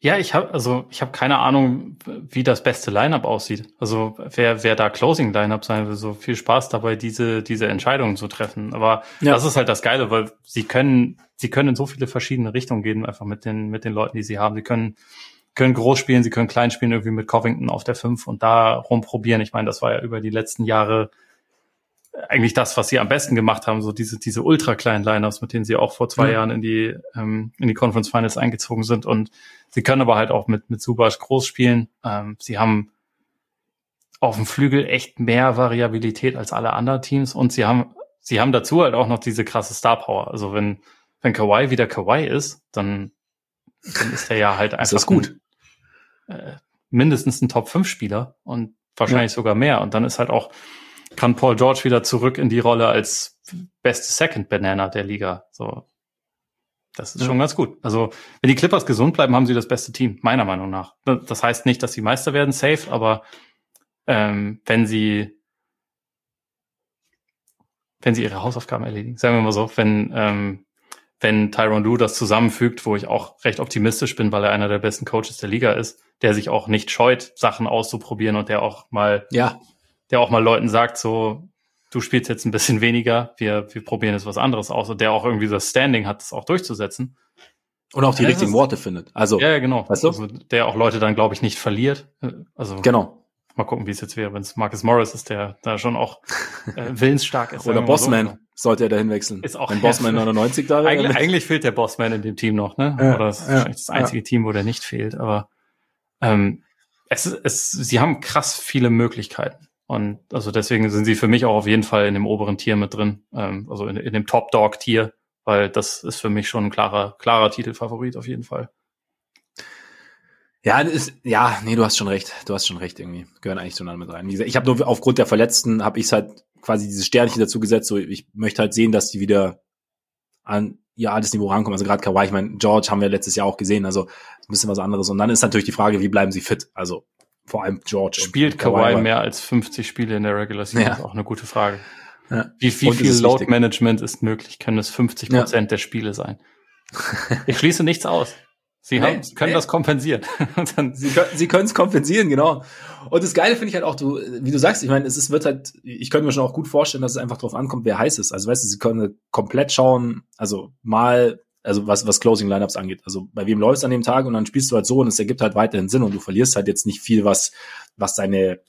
Ja, ich habe also ich habe keine Ahnung, wie das beste Lineup aussieht. Also wer wer da Closing Lineup sein will, so viel Spaß dabei, diese diese Entscheidungen zu treffen. Aber ja. das ist halt das Geile, weil sie können sie können in so viele verschiedene Richtungen gehen, einfach mit den mit den Leuten, die sie haben. Sie können können groß spielen, sie können klein spielen, irgendwie mit Covington auf der 5 und da rumprobieren. Ich meine, das war ja über die letzten Jahre eigentlich das, was sie am besten gemacht haben, so diese, diese ultra kleinen Lineups, mit denen sie auch vor zwei mhm. Jahren in die, ähm, in die Conference Finals eingezogen sind. Und sie können aber halt auch mit, mit Subas groß spielen. Ähm, sie haben auf dem Flügel echt mehr Variabilität als alle anderen Teams und sie haben, sie haben dazu halt auch noch diese krasse Star Power. Also wenn, wenn Kawhi wieder Kawhi ist, dann, dann ist er ja halt einfach. ist gut? äh, mindestens ein Top-5-Spieler und wahrscheinlich ja. sogar mehr. Und dann ist halt auch, kann Paul George wieder zurück in die Rolle als beste Second Banana der Liga. So. Das ist ja. schon ganz gut. Also, wenn die Clippers gesund bleiben, haben sie das beste Team, meiner Meinung nach. Das heißt nicht, dass sie Meister werden, safe, aber ähm, wenn sie wenn sie ihre Hausaufgaben erledigen, sagen wir mal so, wenn ähm, wenn Tyron Lue das zusammenfügt, wo ich auch recht optimistisch bin, weil er einer der besten Coaches der Liga ist, der sich auch nicht scheut, Sachen auszuprobieren und der auch mal, ja. Der auch mal Leuten sagt, so, du spielst jetzt ein bisschen weniger, wir, wir probieren jetzt was anderes aus und der auch irgendwie das Standing hat, das auch durchzusetzen. Und auch die ja, richtigen Worte findet. Also, ja, genau. Weißt du? Also, der auch Leute dann, glaube ich, nicht verliert. Also, genau. Mal gucken, wie es jetzt wäre, wenn es Marcus Morris ist, der da schon auch äh, willensstark ist. Oder Bossman so. sollte er dahin wechseln. Ist auch wenn [LAUGHS] Bossman 99 da wäre. Eigentlich, eigentlich fehlt der Bossman in dem Team noch, ne? Ja, Oder das ist ja, das einzige. Team, wo der nicht fehlt. Aber ähm, es, es, sie haben krass viele Möglichkeiten. Und also deswegen sind sie für mich auch auf jeden Fall in dem oberen Tier mit drin, ähm, also in, in dem Top-Dog-Tier, weil das ist für mich schon ein klarer, klarer Titelfavorit auf jeden Fall. Ja, ist, ja, nee, du hast schon recht. Du hast schon recht irgendwie. Gehören eigentlich zueinander mit rein. Wie gesagt, ich habe nur aufgrund der Verletzten habe ich halt quasi dieses Sternchen dazu gesetzt. So, ich möchte halt sehen, dass die wieder an ihr altes Niveau rankommen. Also gerade Kawhi, ich meine, George haben wir letztes Jahr auch gesehen. Also ein bisschen was anderes. Und dann ist natürlich die Frage, wie bleiben sie fit? Also vor allem George. Spielt Kawhi, Kawhi mehr als 50 Spiele in der Regular Season? Ja. ist auch eine gute Frage. Ja. Wie, wie viel Load wichtig. Management ist möglich? Können es 50 Prozent ja. der Spiele sein? [LAUGHS] Ich schließe nichts aus. Sie, haben, nee, können nee. das kompensieren. [LAUGHS] sie können sie können es kompensieren, genau. Und das Geile finde ich halt auch, du, wie du sagst, ich meine, es ist, wird halt, ich könnte mir schon auch gut vorstellen, dass es einfach drauf ankommt, wer heiß ist. Also weißt du, sie können komplett schauen, also mal, also was, was Closing Lineups angeht. Also bei wem läuft es an dem Tag und dann spielst du halt so und es ergibt halt weiterhin Sinn und du verlierst halt jetzt nicht viel, was, was deine,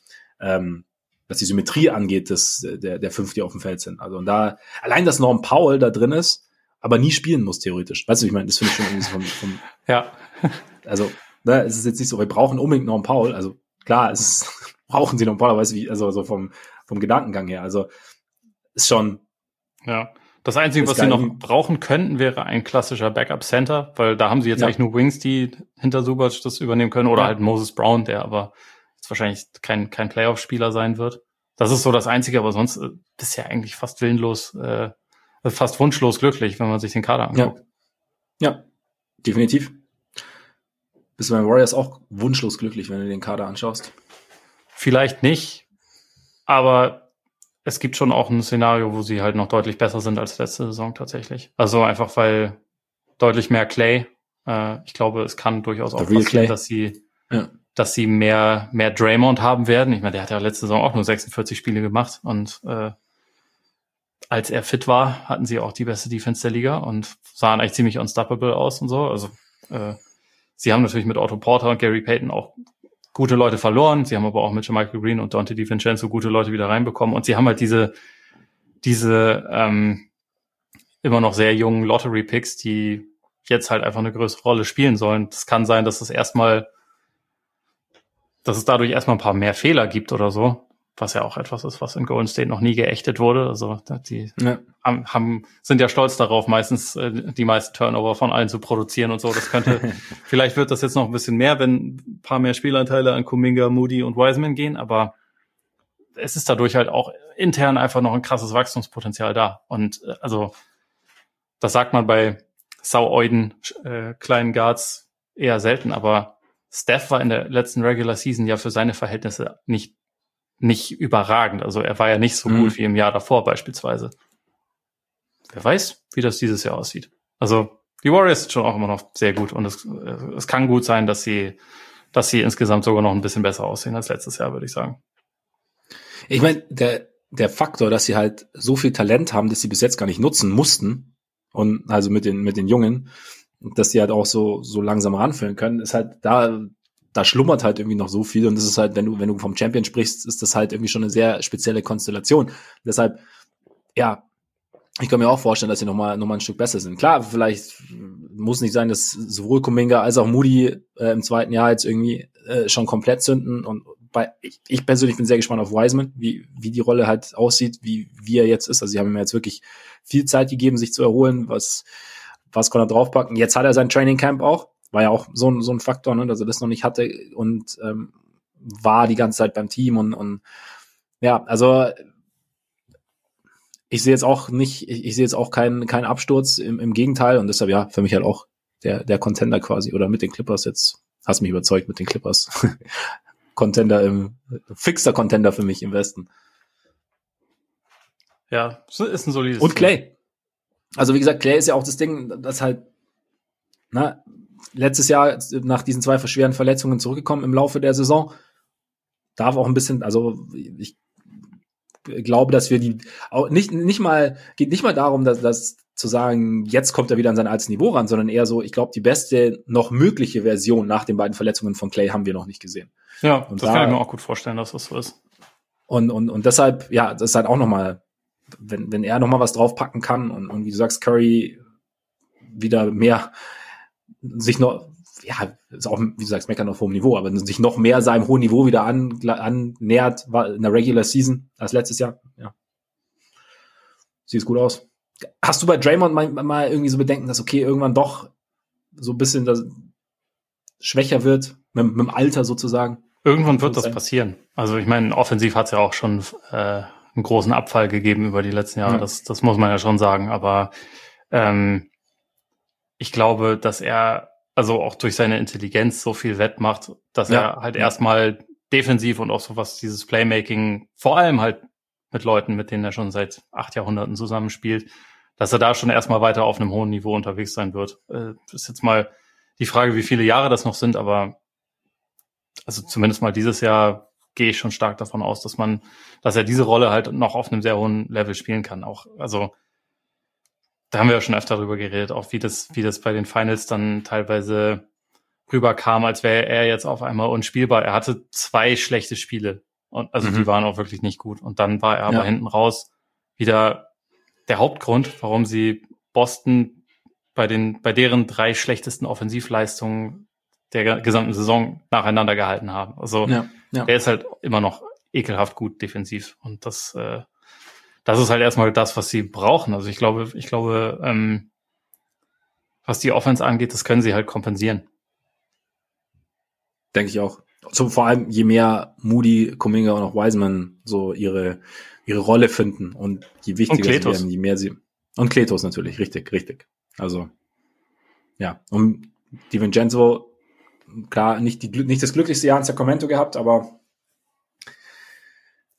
ähm, was die Symmetrie angeht, des, der, der fünf, die auf dem Feld sind. Also und da, allein, dass Norm Paul da drin ist, aber nie spielen muss, theoretisch. Weißt du, ich meine, das finde ich schon irgendwie so vom, vom [LAUGHS] Ja. Also, ne, es ist jetzt nicht so, wir brauchen unbedingt Norm Paul. Also klar, es ist, [LAUGHS] brauchen sie Norm Paul, aber weißt du, wie, also so vom, vom Gedankengang her. Also ist schon. Ja. Das Einzige, was sie noch brauchen könnten, wäre ein klassischer Backup-Center, weil da haben sie jetzt ja. eigentlich nur Wings, die hinter Subac das übernehmen können, oder ja. halt Moses Brown, der aber jetzt wahrscheinlich kein, kein Playoff-Spieler sein wird. Das ist so das Einzige, aber sonst äh, bisher eigentlich fast willenlos äh, fast wunschlos glücklich, wenn man sich den Kader anguckt. Ja, ja definitiv. Bist du beim Warriors auch wunschlos glücklich, wenn du den Kader anschaust? Vielleicht nicht, aber es gibt schon auch ein Szenario, wo sie halt noch deutlich besser sind als letzte Saison tatsächlich. Also einfach weil deutlich mehr Clay. Äh, ich glaube, es kann durchaus auch passieren, dass sie, ja. dass sie mehr, mehr Draymond haben werden. Ich meine, der hat ja letzte Saison auch nur 46 Spiele gemacht und äh, als er fit war, hatten sie auch die beste Defense der Liga und sahen eigentlich ziemlich unstoppable aus und so. Also äh, sie haben natürlich mit Otto Porter und Gary Payton auch gute Leute verloren. Sie haben aber auch mit Michael Green und Dante DiVincenzo gute Leute wieder reinbekommen. Und sie haben halt diese, diese ähm, immer noch sehr jungen Lottery-Picks, die jetzt halt einfach eine größere Rolle spielen sollen. Es kann sein, dass es erstmal, dass es dadurch erstmal ein paar mehr Fehler gibt oder so was ja auch etwas ist, was in Golden State noch nie geächtet wurde. Also die ja. haben, haben, sind ja stolz darauf, meistens äh, die meisten Turnover von allen zu produzieren und so. Das könnte, [LAUGHS] vielleicht wird das jetzt noch ein bisschen mehr, wenn ein paar mehr Spielanteile an Kuminga, Moody und Wiseman gehen, aber es ist dadurch halt auch intern einfach noch ein krasses Wachstumspotenzial da. Und äh, also das sagt man bei saueuden äh, kleinen Guards eher selten, aber Steph war in der letzten Regular Season ja für seine Verhältnisse nicht nicht überragend. Also er war ja nicht so mhm. gut wie im Jahr davor beispielsweise. Wer weiß, wie das dieses Jahr aussieht. Also die Warriors sind schon auch immer noch sehr gut und es, es kann gut sein, dass sie, dass sie insgesamt sogar noch ein bisschen besser aussehen als letztes Jahr, würde ich sagen. Ich meine, der, der Faktor, dass sie halt so viel Talent haben, dass sie bis jetzt gar nicht nutzen mussten und also mit den mit den Jungen, dass sie halt auch so so langsam ranführen können, ist halt da da schlummert halt irgendwie noch so viel und das ist halt, wenn du, wenn du vom Champion sprichst, ist das halt irgendwie schon eine sehr spezielle Konstellation. Deshalb, ja, ich kann mir auch vorstellen, dass sie nochmal noch mal ein Stück besser sind. Klar, vielleicht muss nicht sein, dass sowohl Kuminga als auch Moody äh, im zweiten Jahr jetzt irgendwie äh, schon komplett zünden und bei, ich, ich persönlich bin sehr gespannt auf Wiseman, wie, wie die Rolle halt aussieht, wie, wie er jetzt ist. Also sie haben ihm jetzt wirklich viel Zeit gegeben, sich zu erholen, was, was kann er draufpacken. Jetzt hat er sein Training Camp auch war ja auch so, ein so ein Faktor, ne, dass er das noch nicht hatte und ähm, war die ganze Zeit beim Team und, und ja, also ich sehe jetzt auch nicht, ich, ich sehe jetzt auch keinen keinen Absturz, im, im Gegenteil und deshalb ja, für mich halt auch der, der Contender quasi oder mit den Clippers jetzt, hast mich überzeugt mit den Clippers. [LAUGHS] Contender im, fixer Contender für mich im Westen. Ja, ist ein solides. Und Clay. Also wie gesagt, Clay ist ja auch das Ding, das halt, na, letztes Jahr nach diesen zwei schweren Verletzungen zurückgekommen im Laufe der Saison. Darf auch ein bisschen, also ich glaube, dass wir die auch nicht nicht mal geht nicht mal darum, dass das zu sagen, jetzt kommt er wieder an sein altes Niveau ran, sondern eher so, ich glaube, die beste noch mögliche Version nach den beiden Verletzungen von Clay haben wir noch nicht gesehen. Ja, und das da, kann ich mir auch gut vorstellen, dass das so ist. Und und und deshalb, ja, das ist halt auch noch mal, wenn wenn er noch mal was draufpacken kann und und wie du sagst, Curry wieder mehr sich noch, ja, ist auch, wie du sagst, meckern auf hohem Niveau, aber sich noch mehr seinem hohen Niveau wieder an, annähert, war in der Regular Season als letztes Jahr, ja. Sieht gut aus. Hast du bei Draymond mal, mal irgendwie so Bedenken, dass okay, irgendwann doch so ein bisschen das schwächer wird, mit, mit dem Alter sozusagen? Irgendwann wird das passieren. Also ich meine, offensiv hat es ja auch schon äh, einen großen Abfall gegeben über die letzten Jahre. Ja. Das, das muss man ja schon sagen. Aber ähm, ich glaube, dass er also auch durch seine Intelligenz so viel wettmacht, dass ja. er halt erstmal defensiv und auch so was dieses Playmaking, vor allem halt mit Leuten, mit denen er schon seit acht Jahrhunderten zusammenspielt, dass er da schon erstmal weiter auf einem hohen Niveau unterwegs sein wird. Äh, ist jetzt mal die Frage, wie viele Jahre das noch sind, aber also zumindest mal dieses Jahr gehe ich schon stark davon aus, dass man, dass er diese Rolle halt noch auf einem sehr hohen Level spielen kann. Auch, also da haben wir ja schon öfter drüber geredet, auch wie das, wie das bei den Finals dann teilweise rüberkam, als wäre er jetzt auf einmal unspielbar. Er hatte zwei schlechte Spiele und also mhm. die waren auch wirklich nicht gut. Und dann war er aber ja. hinten raus wieder der Hauptgrund, warum sie Boston bei den, bei deren drei schlechtesten Offensivleistungen der gesamten Saison nacheinander gehalten haben. Also ja, ja. er ist halt immer noch ekelhaft gut defensiv und das, äh, das ist halt erstmal das, was sie brauchen. Also ich glaube, ich glaube, ähm, was die Offense angeht, das können sie halt kompensieren. Denke ich auch. So, vor allem, je mehr Moody, Kuminga und auch Wiseman so ihre, ihre Rolle finden und je wichtiger sie werden, je mehr sie. Und Kletos natürlich, richtig, richtig. Also, ja. Und die Vincenzo, klar, nicht, die, nicht das glücklichste Jahr in Sacramento gehabt, aber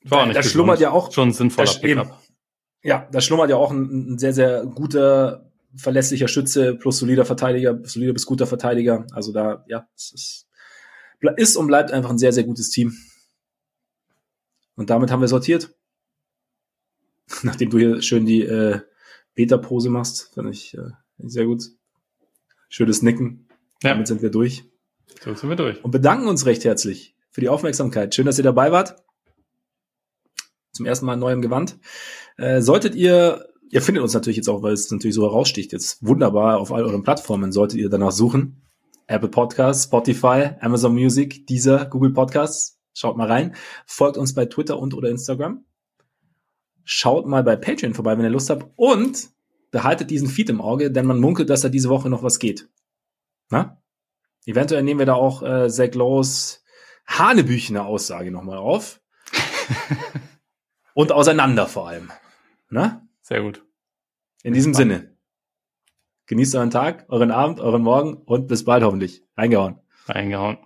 war nicht da schlummert ja auch schon sinnvoller Pickup. Ja, da schlummert ja auch ein, ein, sehr, sehr guter, verlässlicher Schütze plus solider Verteidiger, solider bis guter Verteidiger. Also da, ja, es ist, ist und bleibt einfach ein sehr, sehr gutes Team. Und damit haben wir sortiert. [LAUGHS] Nachdem du hier schön die äh, Beta-Pose machst, finde ich, äh, sehr gut. Schönes Nicken. Ja. Damit sind wir durch. So sind wir durch. Und bedanken uns recht herzlich für die Aufmerksamkeit. Schön, dass ihr dabei wart. Zum ersten Mal in neuem Gewand. Äh, solltet ihr, ihr findet uns natürlich jetzt auch, weil es natürlich so heraussticht, jetzt wunderbar auf all euren Plattformen, solltet ihr danach suchen. Apple Podcasts, Spotify, Amazon Music, dieser Google Podcasts. Schaut mal rein. Folgt uns bei Twitter und oder Instagram. Schaut mal bei Patreon vorbei, wenn ihr Lust habt. Und behaltet diesen Feed im Auge, denn man munkelt, dass da diese Woche noch was geht. Na? Eventuell nehmen wir da auch äh, Zach Lowe's Hanebüchener Aussage nochmal auf. [LAUGHS] und auseinander vor allem. Na? Sehr gut. In diesem Sinne. Genießt euren Tag, euren Abend, euren Morgen und bis bald hoffentlich. Eingehauen. Eingehauen.